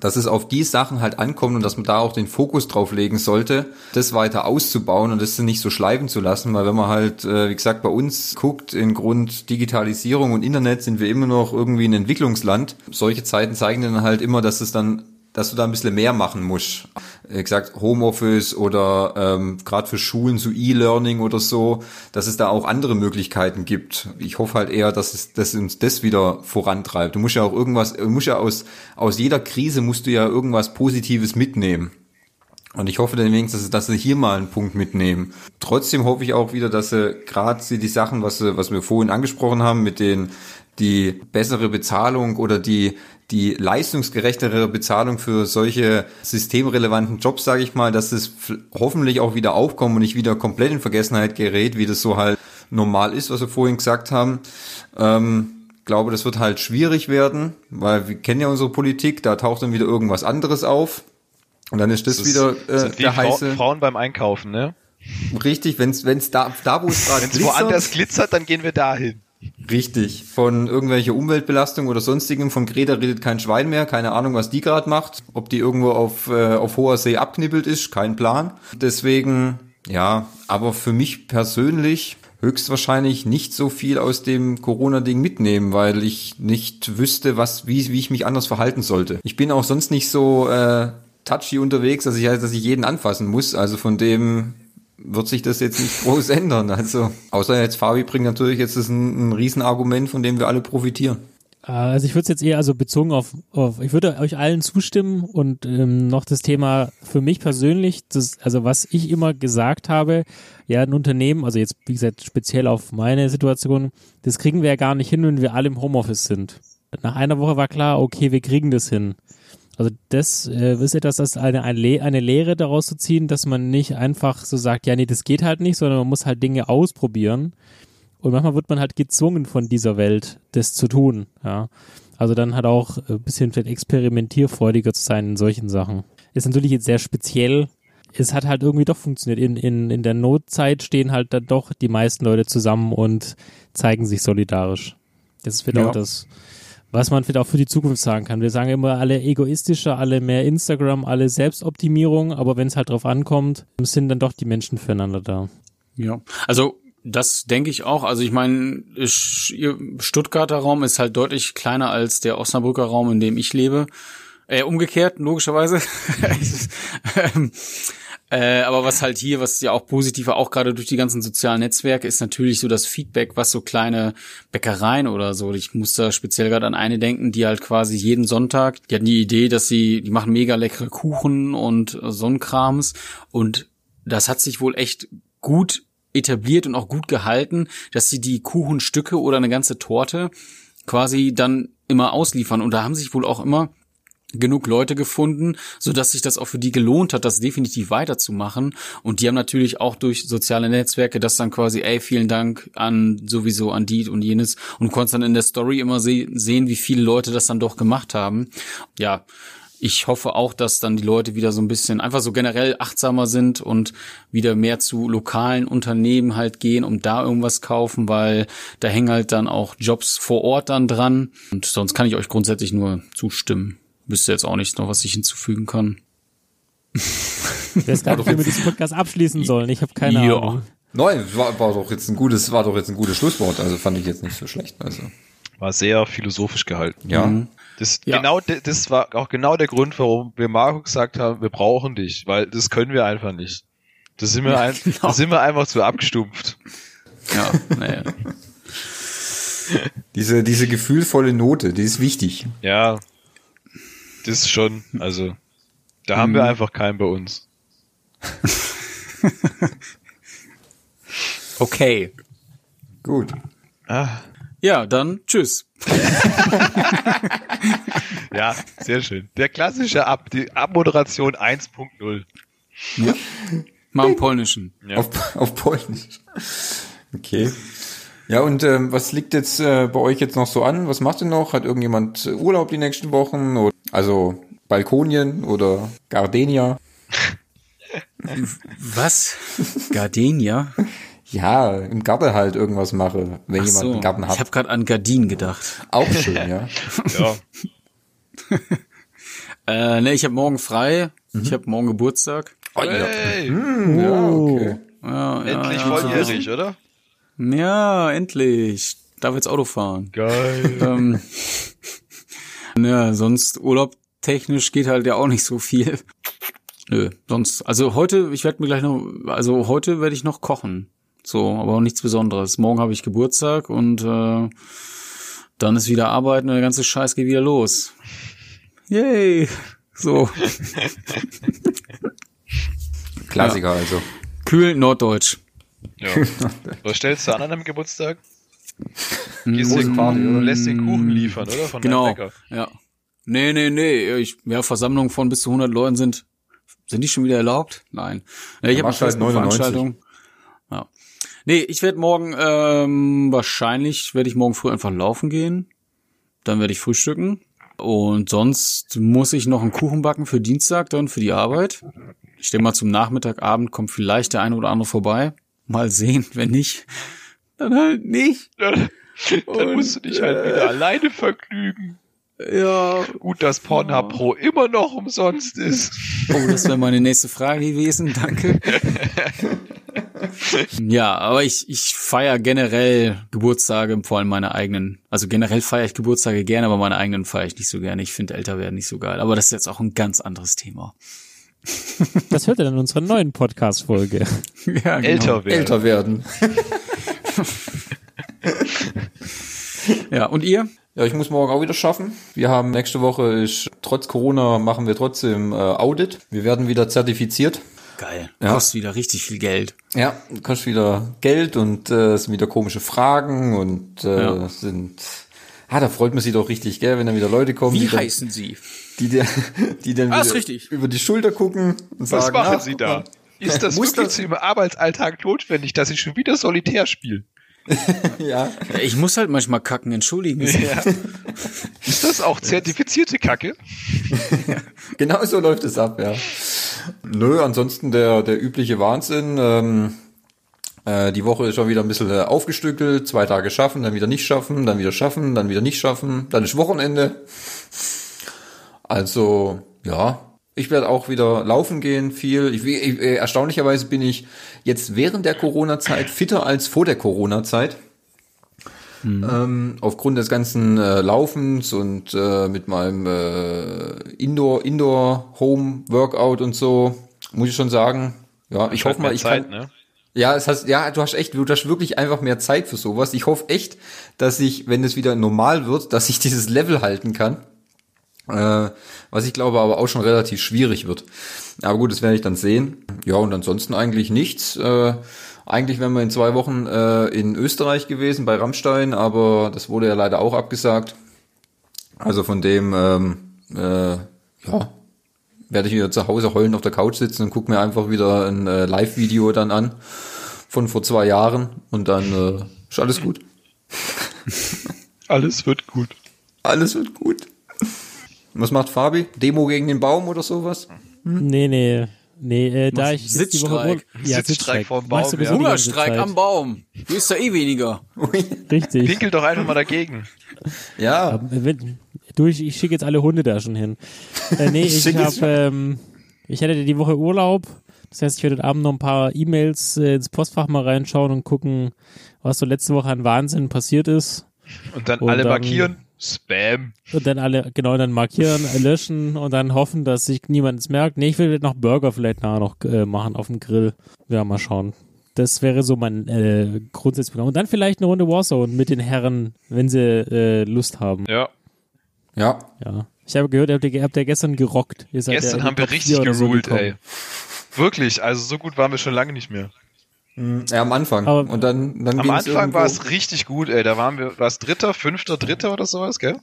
C: dass es auf die Sachen halt ankommt und dass man da auch den Fokus drauf legen sollte, das weiter auszubauen und das nicht so schleifen zu lassen, weil wenn man halt, äh, wie gesagt, bei uns guckt, in Grund Digitalisierung und Internet sind wir immer noch irgendwie ein Entwicklungsland. Solche Zeiten zeigen dann halt immer, dass es dann dass du da ein bisschen mehr machen musst. Wie gesagt, Homeoffice oder ähm, gerade für Schulen so E-Learning oder so, dass es da auch andere Möglichkeiten gibt. Ich hoffe halt eher, dass es dass uns das wieder vorantreibt. Du musst ja auch irgendwas, du musst ja aus, aus jeder Krise musst du ja irgendwas Positives mitnehmen. Und ich hoffe dann wenigstens, dass sie hier mal einen Punkt mitnehmen. Trotzdem hoffe ich auch wieder, dass sie gerade die Sachen, was, sie, was wir vorhin angesprochen haben, mit den die bessere Bezahlung oder die die leistungsgerechtere Bezahlung für solche systemrelevanten Jobs, sage ich mal, dass es hoffentlich auch wieder aufkommt und nicht wieder komplett in Vergessenheit gerät, wie das so halt normal ist, was wir vorhin gesagt haben. Ähm, glaube, das wird halt schwierig werden, weil wir kennen ja unsere Politik, da taucht dann wieder irgendwas anderes auf. Und dann ist das,
A: Das
C: wieder äh,
A: sind wie
C: der heiße.
A: Frauen beim Einkaufen, ne?
C: Richtig, wenn's wenn's da da wo es gerade
A: Wenn es woanders glitzert, dann gehen wir dahin.
C: Richtig. Von irgendwelche Umweltbelastung oder sonstigem. Von Greta redet kein Schwein mehr. Keine Ahnung, was die gerade macht. Ob die irgendwo auf, äh, auf hoher See abknibbelt ist, kein Plan. Deswegen, ja, aber für mich persönlich höchstwahrscheinlich nicht so viel aus dem Corona-Ding mitnehmen, weil ich nicht wüsste, was, wie, wie ich mich anders verhalten sollte. Ich bin auch sonst nicht so äh, touchy unterwegs, dass ich, dass ich jeden anfassen muss. Also von dem wird sich das jetzt nicht groß ändern. Also, außer jetzt Fabi bringt natürlich jetzt ein, ein Riesenargument, von dem wir alle profitieren.
B: Äh, Also ich würde es jetzt eher also bezogen auf, auf ich würde euch allen zustimmen und ähm, noch das Thema für mich persönlich, das, also was ich immer gesagt habe, ja, ein Unternehmen, also jetzt wie gesagt speziell auf meine Situation, das kriegen wir ja gar nicht hin, wenn wir alle im Homeoffice sind. Nach einer Woche war klar, okay, wir kriegen das hin. Also das äh, ist etwas, das eine, eine, Le- eine Lehre daraus zu ziehen, dass man nicht einfach so sagt, ja, nee, das geht halt nicht, sondern man muss halt Dinge ausprobieren. Und manchmal wird man halt gezwungen von dieser Welt, das zu tun. Ja. Also dann halt auch ein bisschen vielleicht experimentierfreudiger zu sein in solchen Sachen. Ist natürlich jetzt sehr speziell. Es hat halt irgendwie doch funktioniert. In, in, in der Notzeit stehen halt dann doch die meisten Leute zusammen und zeigen sich solidarisch. Das ist vielleicht
C: Ja.
B: auch das, was man vielleicht auch für die Zukunft sagen kann. Wir sagen immer alle egoistischer, alle mehr Instagram, alle Selbstoptimierung, aber wenn es halt drauf ankommt, sind dann doch die Menschen füreinander da.
D: Ja, also das denke ich auch. Also ich meine, Stuttgarter Raum ist halt deutlich kleiner als der Osnabrücker Raum, in dem ich lebe. Äh, umgekehrt, logischerweise. Äh, aber was halt hier, was ja auch positiv war, auch gerade durch die ganzen sozialen Netzwerke, ist natürlich so das Feedback, was so kleine Bäckereien oder so. Ich muss da speziell gerade an eine denken, die halt quasi jeden Sonntag, die hatten die Idee, dass sie, die machen mega leckere Kuchen und äh, so ein Krams. Und das hat sich wohl echt gut etabliert und auch gut gehalten, dass sie die Kuchenstücke oder eine ganze Torte quasi dann immer ausliefern. Und da haben sich wohl auch immer genug Leute gefunden, so dass sich das auch für die gelohnt hat, das definitiv weiterzumachen. Und die haben natürlich auch durch soziale Netzwerke das dann quasi, ey, vielen Dank an sowieso an die und jenes. Und du konntest dann in der Story immer se sehen, wie viele Leute das dann doch gemacht haben. Ja, ich hoffe auch, dass dann die Leute wieder so ein bisschen einfach so generell achtsamer sind und wieder mehr zu lokalen Unternehmen halt gehen, um da irgendwas kaufen, weil da hängen halt dann auch Jobs vor Ort dann dran. Und sonst kann ich euch grundsätzlich nur zustimmen. Wüsste jetzt auch nicht noch, was ich hinzufügen kann.
B: Ich weiß gar nicht, wie wir diesen Podcast abschließen sollen. Ich habe keine
D: Ja.
B: Ahnung.
C: Nein, war, war doch jetzt ein gutes, war doch jetzt ein gutes Schlusswort. Also fand ich jetzt nicht so schlecht. Also
A: War sehr philosophisch gehalten.
C: ja,
D: Mhm.
A: Das,
D: Ja.
A: genau, das war auch genau der Grund, warum wir Marco gesagt haben, wir brauchen dich, weil das können wir einfach nicht. Das sind wir, ein,
D: genau.
A: da sind wir einfach zu abgestumpft.
D: Ja, naja.
C: diese diese gefühlvolle Note, die ist wichtig.
A: Ja, das ist schon, also, da haben wir
D: Mhm.
A: einfach keinen bei uns.
D: Okay.
C: Gut.
A: Ah,
D: Ja, dann tschüss.
A: ja, sehr schön. Der klassische Ab, die Abmoderation 1.0.
D: Mal im Polnischen.
A: Ja.
C: Auf, auf Polnisch. Okay. Ja, und ähm, was liegt jetzt äh, bei euch jetzt noch so an? Was macht ihr noch? Hat irgendjemand äh, Urlaub die nächsten Wochen? Oder, also Balkonien oder Gardenia?
D: Was? Gardenia?
C: Ja, im Garten halt irgendwas mache, wenn
D: Ach
C: jemand
D: so.
C: einen Garten
D: Ich
C: hat.
D: habe gerade an Gardinen gedacht.
C: Auch schön, ja.
A: ja.
D: Äh, ne, ich habe morgen frei. Ich habe morgen Geburtstag.
C: Oh, ja.
A: Hey,
C: ja, okay.
D: Ja,
A: endlich
D: ja,
A: volljährig, oder?
D: Ja, endlich. Darf jetzt Auto fahren.
A: Geil.
D: ähm, ja, sonst Urlaub technisch geht halt ja auch nicht so viel. Nö, sonst, also heute, ich werde mir gleich noch, also heute werde ich noch kochen. So, aber auch nichts Besonderes. Morgen habe ich Geburtstag und äh, dann ist wieder Arbeiten und der ganze Scheiß geht wieder los. Yay! So,
C: Klassiker also.
D: kühl Norddeutsch.
A: Ja. Was stellst du an an deinem Geburtstag? Gehst
C: Große
A: du
C: Party, oder?
A: lässt den Kuchen liefern, oder? Von
D: Genau, ja. Nee, nee, nee, ich, ja, Versammlungen von bis zu 100 Leuten sind, sind die schon wieder erlaubt? Nein. Ja, ich habe eine
C: machst halt 99.
D: Veranstaltung. Ja. Nee, ich werde morgen, ähm, wahrscheinlich werde ich morgen früh einfach laufen gehen. Dann werde ich frühstücken. Und sonst muss ich noch einen Kuchen backen für Dienstag dann für die Arbeit. Ich denke mal zum Nachmittag, Abend kommt vielleicht der eine oder andere vorbei. Mal sehen, wenn nicht, dann halt nicht.
A: Dann
D: Und,
A: musst du dich halt wieder alleine vergnügen.
D: Ja,
A: Gut, dass Pornhub Pro immer noch umsonst ist.
D: Oh, das wäre meine nächste Frage gewesen. Danke. Ja, aber ich, ich feiere generell Geburtstage, vor allem meine eigenen. Also generell feiere ich Geburtstage gerne, aber meine eigenen feiere ich nicht so gerne. Ich finde älter werden nicht so geil. Aber das ist jetzt auch ein ganz anderes Thema.
B: Das hört ihr dann in unserer neuen Podcast-Folge.
D: Ja, genau.
A: Älter werden.
C: Älter werden.
D: Ja, und ihr?
C: Ja, ich muss morgen auch wieder schaffen. Wir haben nächste Woche ist trotz Corona machen wir trotzdem äh, Audit. Wir werden wieder zertifiziert.
D: Geil.
C: Ja.
D: Kostet wieder richtig viel Geld.
C: Ja, kostet wieder Geld und äh, es sind wieder komische Fragen und äh,
D: Ja.
C: sind Ah, da freut man sich doch richtig, gell, wenn dann wieder Leute kommen, die, dann,
D: heißen sie?
C: die, der- die dann
D: Ah,
C: wieder
D: richtig.
C: über die Schulter gucken und
A: Was
C: sagen,
A: machen
C: ach,
A: Sie da? Ist das
C: Muss
A: wirklich
C: das-
A: zu Ihrem Arbeitsalltag notwendig, dass Sie schon wieder Solitär spielen?
C: Ja,
D: Ja, ich muss halt manchmal kacken, entschuldigen Sie.
A: Ja. Ist das auch zertifizierte Kacke?
C: genau so läuft es ab, ja. Nö, ansonsten der, der übliche Wahnsinn. Ähm, äh, die Woche ist schon wieder ein bisschen äh, aufgestückelt. Zwei Tage schaffen, dann wieder nicht schaffen, dann wieder schaffen, dann wieder nicht schaffen. Dann ist Wochenende. Also, ja. Ich werde auch wieder laufen gehen, viel. Ich, ich, äh, erstaunlicherweise bin ich jetzt während der Corona-Zeit fitter als vor der Corona-Zeit. Ähm, aufgrund des ganzen äh, Laufens und äh, mit meinem äh, Indoor Indoor Home Workout und so muss ich schon sagen. Ja, ich hoffe mal, ich kann.
A: ne?
C: Ja, es hast, ja, du hast echt, du hast wirklich einfach mehr Zeit für sowas. Ich hoffe echt, dass ich, wenn es wieder normal wird, dass ich dieses Level halten kann. Äh, was ich glaube aber auch schon relativ schwierig wird. Aber gut, das werde ich dann sehen. Ja, und ansonsten eigentlich nichts. Äh, eigentlich wären wir in zwei Wochen äh, in Österreich gewesen, bei Rammstein, aber das wurde ja leider auch abgesagt. Also von dem, ähm, äh, ja, werde ich wieder zu Hause heulend auf der Couch sitzen und gucke mir einfach wieder ein äh, Live-Video dann an von vor zwei Jahren und dann äh, ist alles gut.
A: Alles wird gut.
C: Alles wird gut. Was macht Fabi? Demo gegen den Baum oder sowas?
B: Nee, nee. Nee, äh, da ich Woche
D: Sitzstreik.
B: Ur- ja,
A: Sitzstreik vorm Baum, ja.
D: Hungerstreik am Baum. Du ist ja eh weniger.
B: Richtig.
A: Pinkel doch einfach mal dagegen.
C: Ja,
B: wenn- Du, ich, ich schicke jetzt alle Hunde da schon hin. Äh, nee, ich
C: es
B: habe, ähm, ich hatte die Woche Urlaub. Das heißt, ich werde heute Abend noch ein paar E-Mails äh, ins Postfach mal reinschauen und gucken, was so letzte Woche an Wahnsinn passiert ist.
A: Und dann
B: Und
A: alle
B: dann-
A: markieren. Spam.
B: Und dann alle, genau, dann markieren, löschen und dann hoffen, dass sich niemand es merkt. Nee, ich will noch Burger vielleicht nachher noch äh, machen auf dem Grill. Ja, mal schauen. Das wäre so mein äh, Grundsatzprogramm. Und dann vielleicht eine Runde Warzone mit den Herren, wenn sie äh, Lust haben.
A: Ja.
C: ja.
B: Ja. Ich habe gehört, ihr habt, ihr habt ja gestern gerockt. Ihr seid ja
A: Gestern haben wir richtig
B: 4 oder so
A: geruled, ey. Wirklich, also so gut waren wir schon lange nicht mehr.
C: Ja, am Anfang.
B: Aber-
C: und dann, dann
A: Am Anfang war es richtig gut, ey. Da waren wir, war es dritter, fünfter, dritter oder sowas, gell?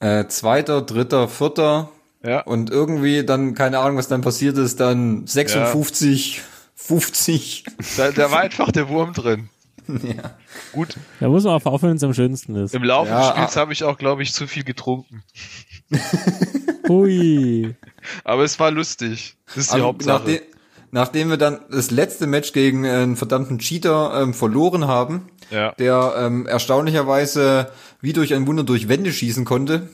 C: äh, zweiter, dritter, vierter
A: Ja.
C: und irgendwie dann, keine Ahnung, was dann passiert ist, dann 56, 50.
A: Da, da war einfach der Wurm drin.
C: ja.
A: Gut.
B: Da muss man auch aufhören, wenn es am schönsten ist.
A: Im Laufe
C: Ja,
A: des Spiels
C: ah.
A: habe ich auch, glaube ich, zu viel getrunken.
B: Hui.
A: Aber es war lustig. Das ist die
C: Aber
A: Hauptsache.
C: nachdem, nachdem wir dann das letzte Match gegen einen verdammten Cheater ähm, verloren haben,
A: Ja.
C: der ähm, erstaunlicherweise wie durch ein Wunder durch Wände schießen konnte,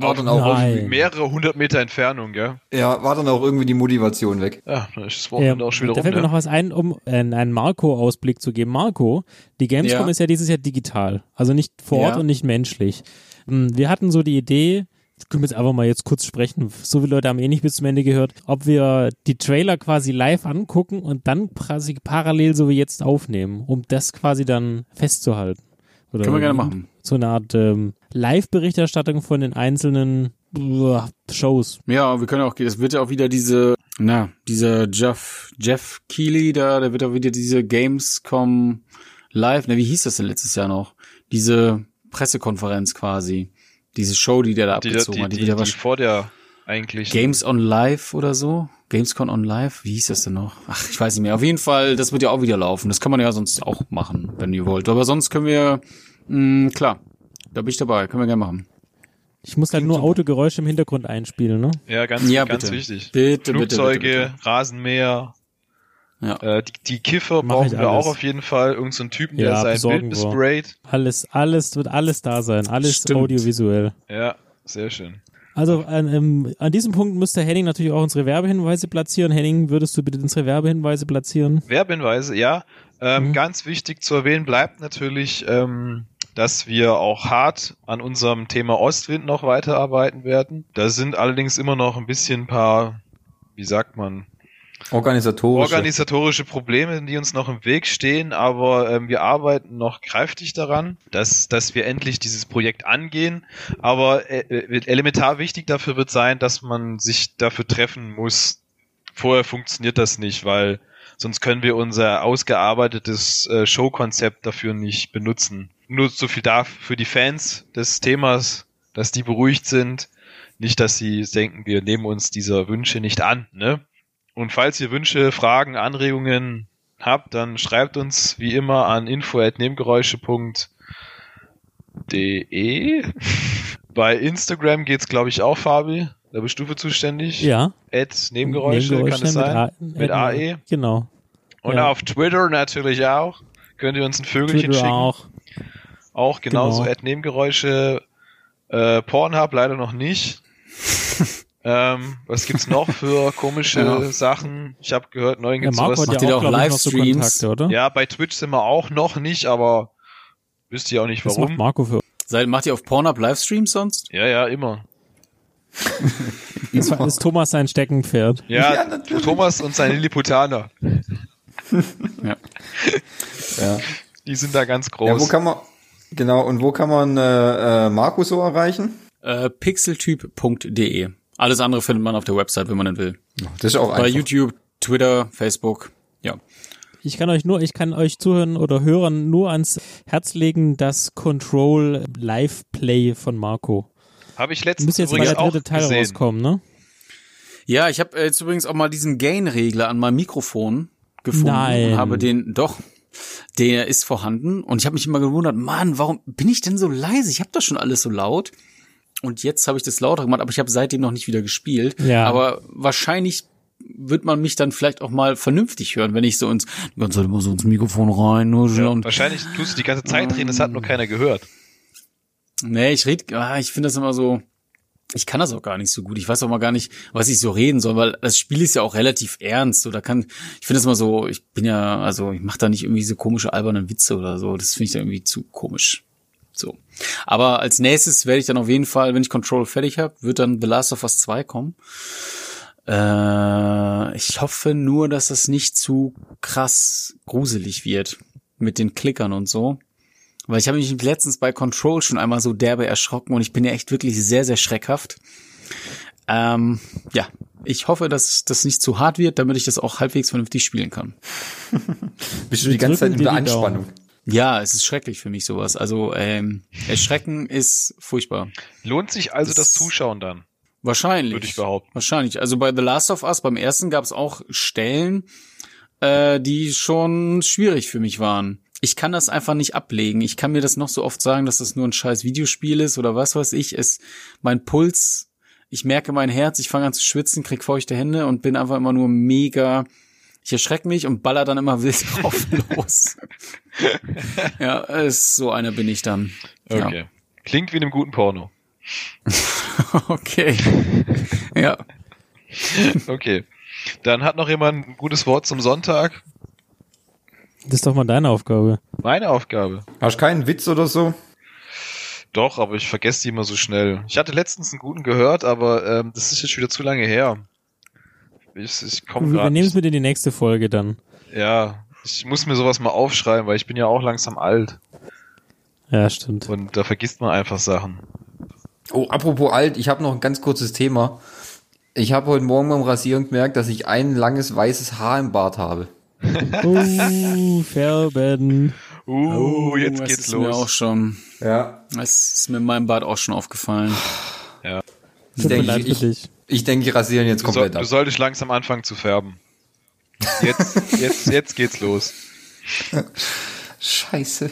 C: war dann auch
B: Nein.
C: irgendwie,
A: Mehrere hundert Meter Entfernung, gell?
C: ja, war dann auch irgendwie die Motivation weg.
A: Ja, dann ist das
B: Ähm,
A: Wochenende auch schon
B: da
A: wieder
B: fällt mir
A: rum.
B: noch was ein, um äh, einen Marco-Ausblick zu geben. Marco, die Gamescom
D: Ja.
B: ist ja dieses Jahr digital. Also nicht vor Ort
D: Ja.
B: und nicht menschlich. Ähm, Wir hatten so die Idee, können wir jetzt einfach mal jetzt kurz sprechen, so viele Leute haben eh nicht bis zum Ende gehört, ob wir die Trailer quasi live angucken und dann quasi parallel so wie jetzt aufnehmen, um das quasi dann festzuhalten. Oder
D: Können wir gerne machen.
B: So eine Art ähm, Live-Berichterstattung von den einzelnen äh, Shows.
D: Ja, wir können auch, das wird ja auch wieder diese, na, dieser Jeff, Jeff Keighley da, der wird auch wieder diese Gamescom Live, na, wie hieß das denn letztes Jahr noch? Diese Pressekonferenz quasi. Diese Show, die der da
A: Die,
D: abgezogen
A: die,
D: hat, die,
A: die,
D: wieder
A: die
D: was,
A: vor der eigentlich.
D: Games on Live oder so? Gamescon on Live? Wie hieß das denn noch? Ach, ich weiß nicht mehr. Auf jeden Fall, das wird ja auch wieder laufen. Das kann man ja sonst auch machen, wenn ihr wollt. Aber sonst können wir, mh, klar, da bin ich dabei, können wir gerne machen.
B: Ich muss halt nur Autogeräusche im Hintergrund einspielen, ne?
A: Ja, ganz,
D: Ja,
A: ganz
D: bitte.
A: wichtig.
D: Bitte, bitte,
A: Flugzeuge,
D: bitte, bitte.
A: Rasenmäher.
D: Ja.
A: Äh, die, die Kiffer
B: Mach
A: brauchen wir
B: alles.
A: auch auf jeden Fall. Irgend so ein Typen, der
B: Ja,
A: sein
B: besorgen
A: Bild besprayt.
B: Alles, alles, wird alles da sein. Alles
D: Stimmt.
B: audiovisuell.
A: Ja, sehr schön.
B: Also an, ähm, an diesem Punkt müsste Henning natürlich auch unsere Werbehinweise platzieren. Henning, würdest du bitte unsere Werbehinweise platzieren?
A: Werbehinweise, ja. Ähm,
B: Mhm.
A: Ganz wichtig zu erwähnen bleibt natürlich, ähm, dass wir auch hart an unserem Thema Ostwind noch weiterarbeiten werden. Da sind allerdings immer noch ein bisschen ein paar, wie sagt man,
C: Organisatorische.
A: organisatorische Probleme, die uns noch im Weg stehen, aber ähm, wir arbeiten noch kräftig daran, dass, dass wir endlich dieses Projekt angehen. Aber äh, äh, elementar wichtig dafür wird sein, dass man sich dafür treffen muss. Vorher funktioniert das nicht, weil sonst können wir unser ausgearbeitetes äh, Showkonzept dafür nicht benutzen. Nur so viel da für die Fans des Themas, dass die beruhigt sind. Nicht, dass sie denken, wir nehmen uns dieser Wünsche nicht an, ne? Und falls ihr Wünsche, Fragen, Anregungen habt, dann schreibt uns wie immer an info@nebengeräusche.de. Bei Instagram geht's glaube ich auch, Fabi. Da bist du für zuständig.
B: Ja.
A: At Nebengeräusche, kann es sein. Mit AE.
B: Genau.
A: Und
B: ja.
A: auf Twitter natürlich auch. Könnt ihr uns ein Vögelchen
B: Twitter
A: schicken.
B: auch.
A: Auch genauso
B: Genau.
A: at Nebengeräusche. Äh, Pornhub leider noch nicht. Ähm, was gibt's noch für komische
D: Ja.
A: Sachen? Ich habe gehört, neu
B: Ja,
A: gibt's
B: Marco
A: was.
B: hat
D: Macht
B: ja
D: ihr
B: auch,
D: auch
B: so
D: Livestreams?
B: Kontakte, oder?
A: Ja, bei Twitch sind wir auch noch nicht, aber wisst ihr auch nicht
B: Das macht
A: warum.
B: Marco für
D: Seid, macht ihr auf Pornhub Livestreams sonst?
A: Ja, ja, immer.
B: Das ist Thomas sein Steckenpferd.
A: Ja,
C: Ja, natürlich.
A: Thomas und seine Lilliputaner,
D: Ja.
C: Ja.
A: die sind da ganz groß.
C: ja, wo kann man, genau, und wo kann man äh, äh, Marco so erreichen?
D: Äh, pixeltyp.de. Alles andere findet man auf der Website, wenn man denn will.
C: Das ist auch
D: Bei
C: einfach.
D: YouTube, Twitter, Facebook. Ja.
B: Ich kann euch nur, ich kann euch zuhören oder hören nur ans Herz legen das Control Live Play von Marco.
A: Habe ich
B: Müsste
A: letztens
B: jetzt mal
A: übrigens
B: der
A: auch
B: dritte Teil
A: gesehen.
B: rauskommen, ne?
D: Ja, ich habe jetzt übrigens auch mal diesen Gain-Regler an meinem Mikrofon gefunden
B: Nein.
D: und habe den doch. Der ist vorhanden und ich habe mich immer gewundert, Mann, warum bin ich denn so leise? Ich habe das schon alles so laut. Und jetzt habe ich das lauter gemacht, aber ich habe seitdem noch nicht wieder gespielt.
B: Ja.
D: Aber wahrscheinlich wird man mich dann vielleicht auch mal vernünftig hören, wenn ich so ins die ganze Zeit immer so ins Mikrofon rein
A: Ja,
D: und
A: wahrscheinlich tust du die ganze Zeit reden, das hat nur keiner gehört.
D: Nee, ich red, ah, ich finde das immer so, ich kann das auch gar nicht so gut. Ich weiß auch mal gar nicht, was ich so reden soll, weil das Spiel ist ja auch relativ ernst. So, da kann, ich finde das immer so, ich bin ja, also ich mache da nicht irgendwie so komische albernen Witze oder so. Das finde ich dann irgendwie zu komisch. So. Aber als nächstes werde ich dann auf jeden Fall, wenn ich Control fertig habe, wird dann The Last of Us 2 kommen. Äh, ich hoffe nur, dass das nicht zu krass gruselig wird mit den Klickern und so. Weil ich habe mich letztens bei Control schon einmal so derbe erschrocken und ich bin ja echt wirklich sehr, sehr schreckhaft. Ähm, ja, ich hoffe, dass das nicht zu hart wird, damit ich das auch halbwegs vernünftig spielen kann.
C: Bist du die ganze Zeit in der
B: die Daumen.
D: Ja, es ist schrecklich für mich sowas. Also ähm, Erschrecken ist furchtbar.
A: Lohnt sich also das,
D: Das-
A: Zuschauen dann,
D: Wahrscheinlich.
A: würde ich behaupten.
D: Wahrscheinlich. Also bei The Last of Us, beim ersten gab es auch Stellen, äh, die schon schwierig für mich waren. Ich kann das einfach nicht ablegen. Ich kann mir das noch so oft sagen, dass das nur ein scheiß Videospiel ist oder was weiß ich. Es, mein Puls, ich merke mein Herz, ich fange an zu schwitzen, krieg feuchte Hände und bin einfach immer nur mega. Ich erschrecke mich und baller dann immer wild drauf los. ja, ist so einer bin ich dann.
A: Okay. Klingt wie in einem guten Porno.
D: Ja. Okay. ja.
A: Okay. Dann hat noch jemand ein gutes Wort zum Sonntag.
B: Das ist doch mal deine Aufgabe.
A: Meine Aufgabe.
C: Hast du keinen Witz oder so?
A: Doch, aber ich vergesse die immer so schnell. Ich hatte letztens einen guten gehört, aber ähm, das ist jetzt wieder zu lange her. Ich, ich komme
B: Wir
A: gerade.
B: nehmen es mit in die nächste Folge dann.
A: Ja, ich muss mir sowas mal aufschreiben, weil ich bin ja auch langsam alt
B: Ja, stimmt.
A: und da vergisst man einfach Sachen.
C: Oh, apropos alt, ich habe noch ein ganz kurzes Thema. Ich habe heute Morgen beim Rasieren gemerkt, dass ich ein langes weißes Haar im Bart habe.
B: Uh, Färben.
A: Uh, jetzt
D: das
A: geht's
D: ist mir auch
A: los.
D: schon.
C: Ja.
D: Das ist mir in meinem Bad auch schon aufgefallen.
C: Ich
B: Tut mir
C: denke, ich, ich. Ich denke, ich rasieren jetzt
A: Du,
C: komplett
A: du
C: ab.
A: solltest langsam anfangen zu färben. Jetzt, jetzt, jetzt geht's los.
C: Scheiße.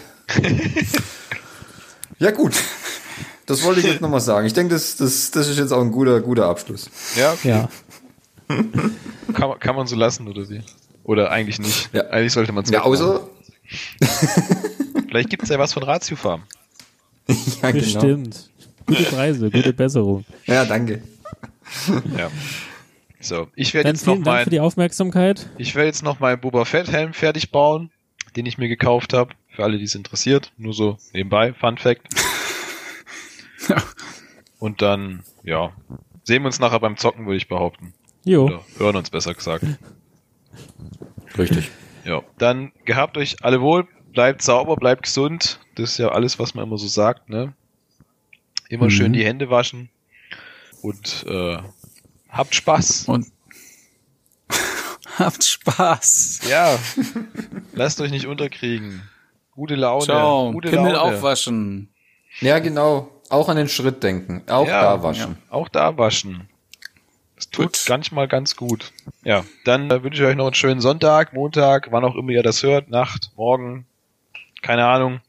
C: ja gut. Das wollte ich jetzt nochmal sagen. Ich denke, das, das, das ist jetzt auch ein guter, guter Abschluss.
A: Ja, okay.
B: Ja.
A: Kann, man- kann man so lassen oder wie? Oder eigentlich nicht.
C: Ja.
A: Eigentlich sollte man es
C: Ja, außer.
A: Vielleicht gibt's ja was von Ratio Farm.
C: Ja, genau.
B: Bestimmt. Gute Preise, gute Besserung.
C: Ja, danke.
A: Ja. So, ich werde jetzt noch
B: vielen Dank für
A: mein,
B: die Aufmerksamkeit.
A: ich werde jetzt noch meinen Boba Fett Helm fertig bauen, den ich mir gekauft habe. Für alle, die es interessiert. Nur so nebenbei, Fun Fact. Und dann, ja, sehen wir uns nachher beim Zocken, würde ich behaupten.
B: Jo,
A: Oder hören uns besser gesagt.
C: Richtig.
A: Ja, dann gehabt euch alle wohl, bleibt sauber, bleibt gesund. Das ist ja alles, was man immer so sagt, ne? Immer
C: Mhm.
A: schön die Hände waschen und äh, habt Spaß.
D: Und habt Spaß.
A: Ja, lasst euch nicht unterkriegen. Gute Laune.
D: Ciao.
A: Gute
D: Pimmel
A: Laune.
D: aufwaschen.
C: Ja, genau. Auch an den Schritt denken. Auch
A: Ja,
C: da waschen.
A: Auch da waschen. Das tut
D: Gut.
A: manchmal ganz gut. Ja, dann äh, wünsche ich euch noch einen schönen Sonntag, Montag, wann auch immer ihr das hört, Nacht, Morgen, keine Ahnung.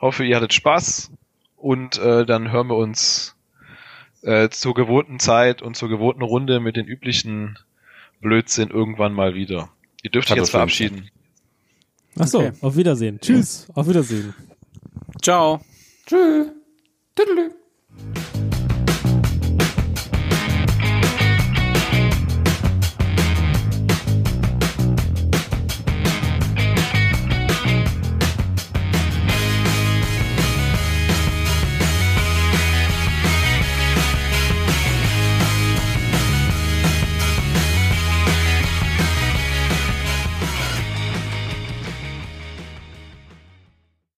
A: Hoffe, ihr hattet Spaß und äh, dann hören wir uns äh, zur gewohnten Zeit und zur gewohnten Runde mit den üblichen Blödsinn irgendwann mal wieder. Ihr dürft euch jetzt verabschieden.
B: ach so,
D: Okay.
B: auf Wiedersehen. Tschüss, auf Wiedersehen.
D: Ciao.
C: Tschüss. Tüdelü.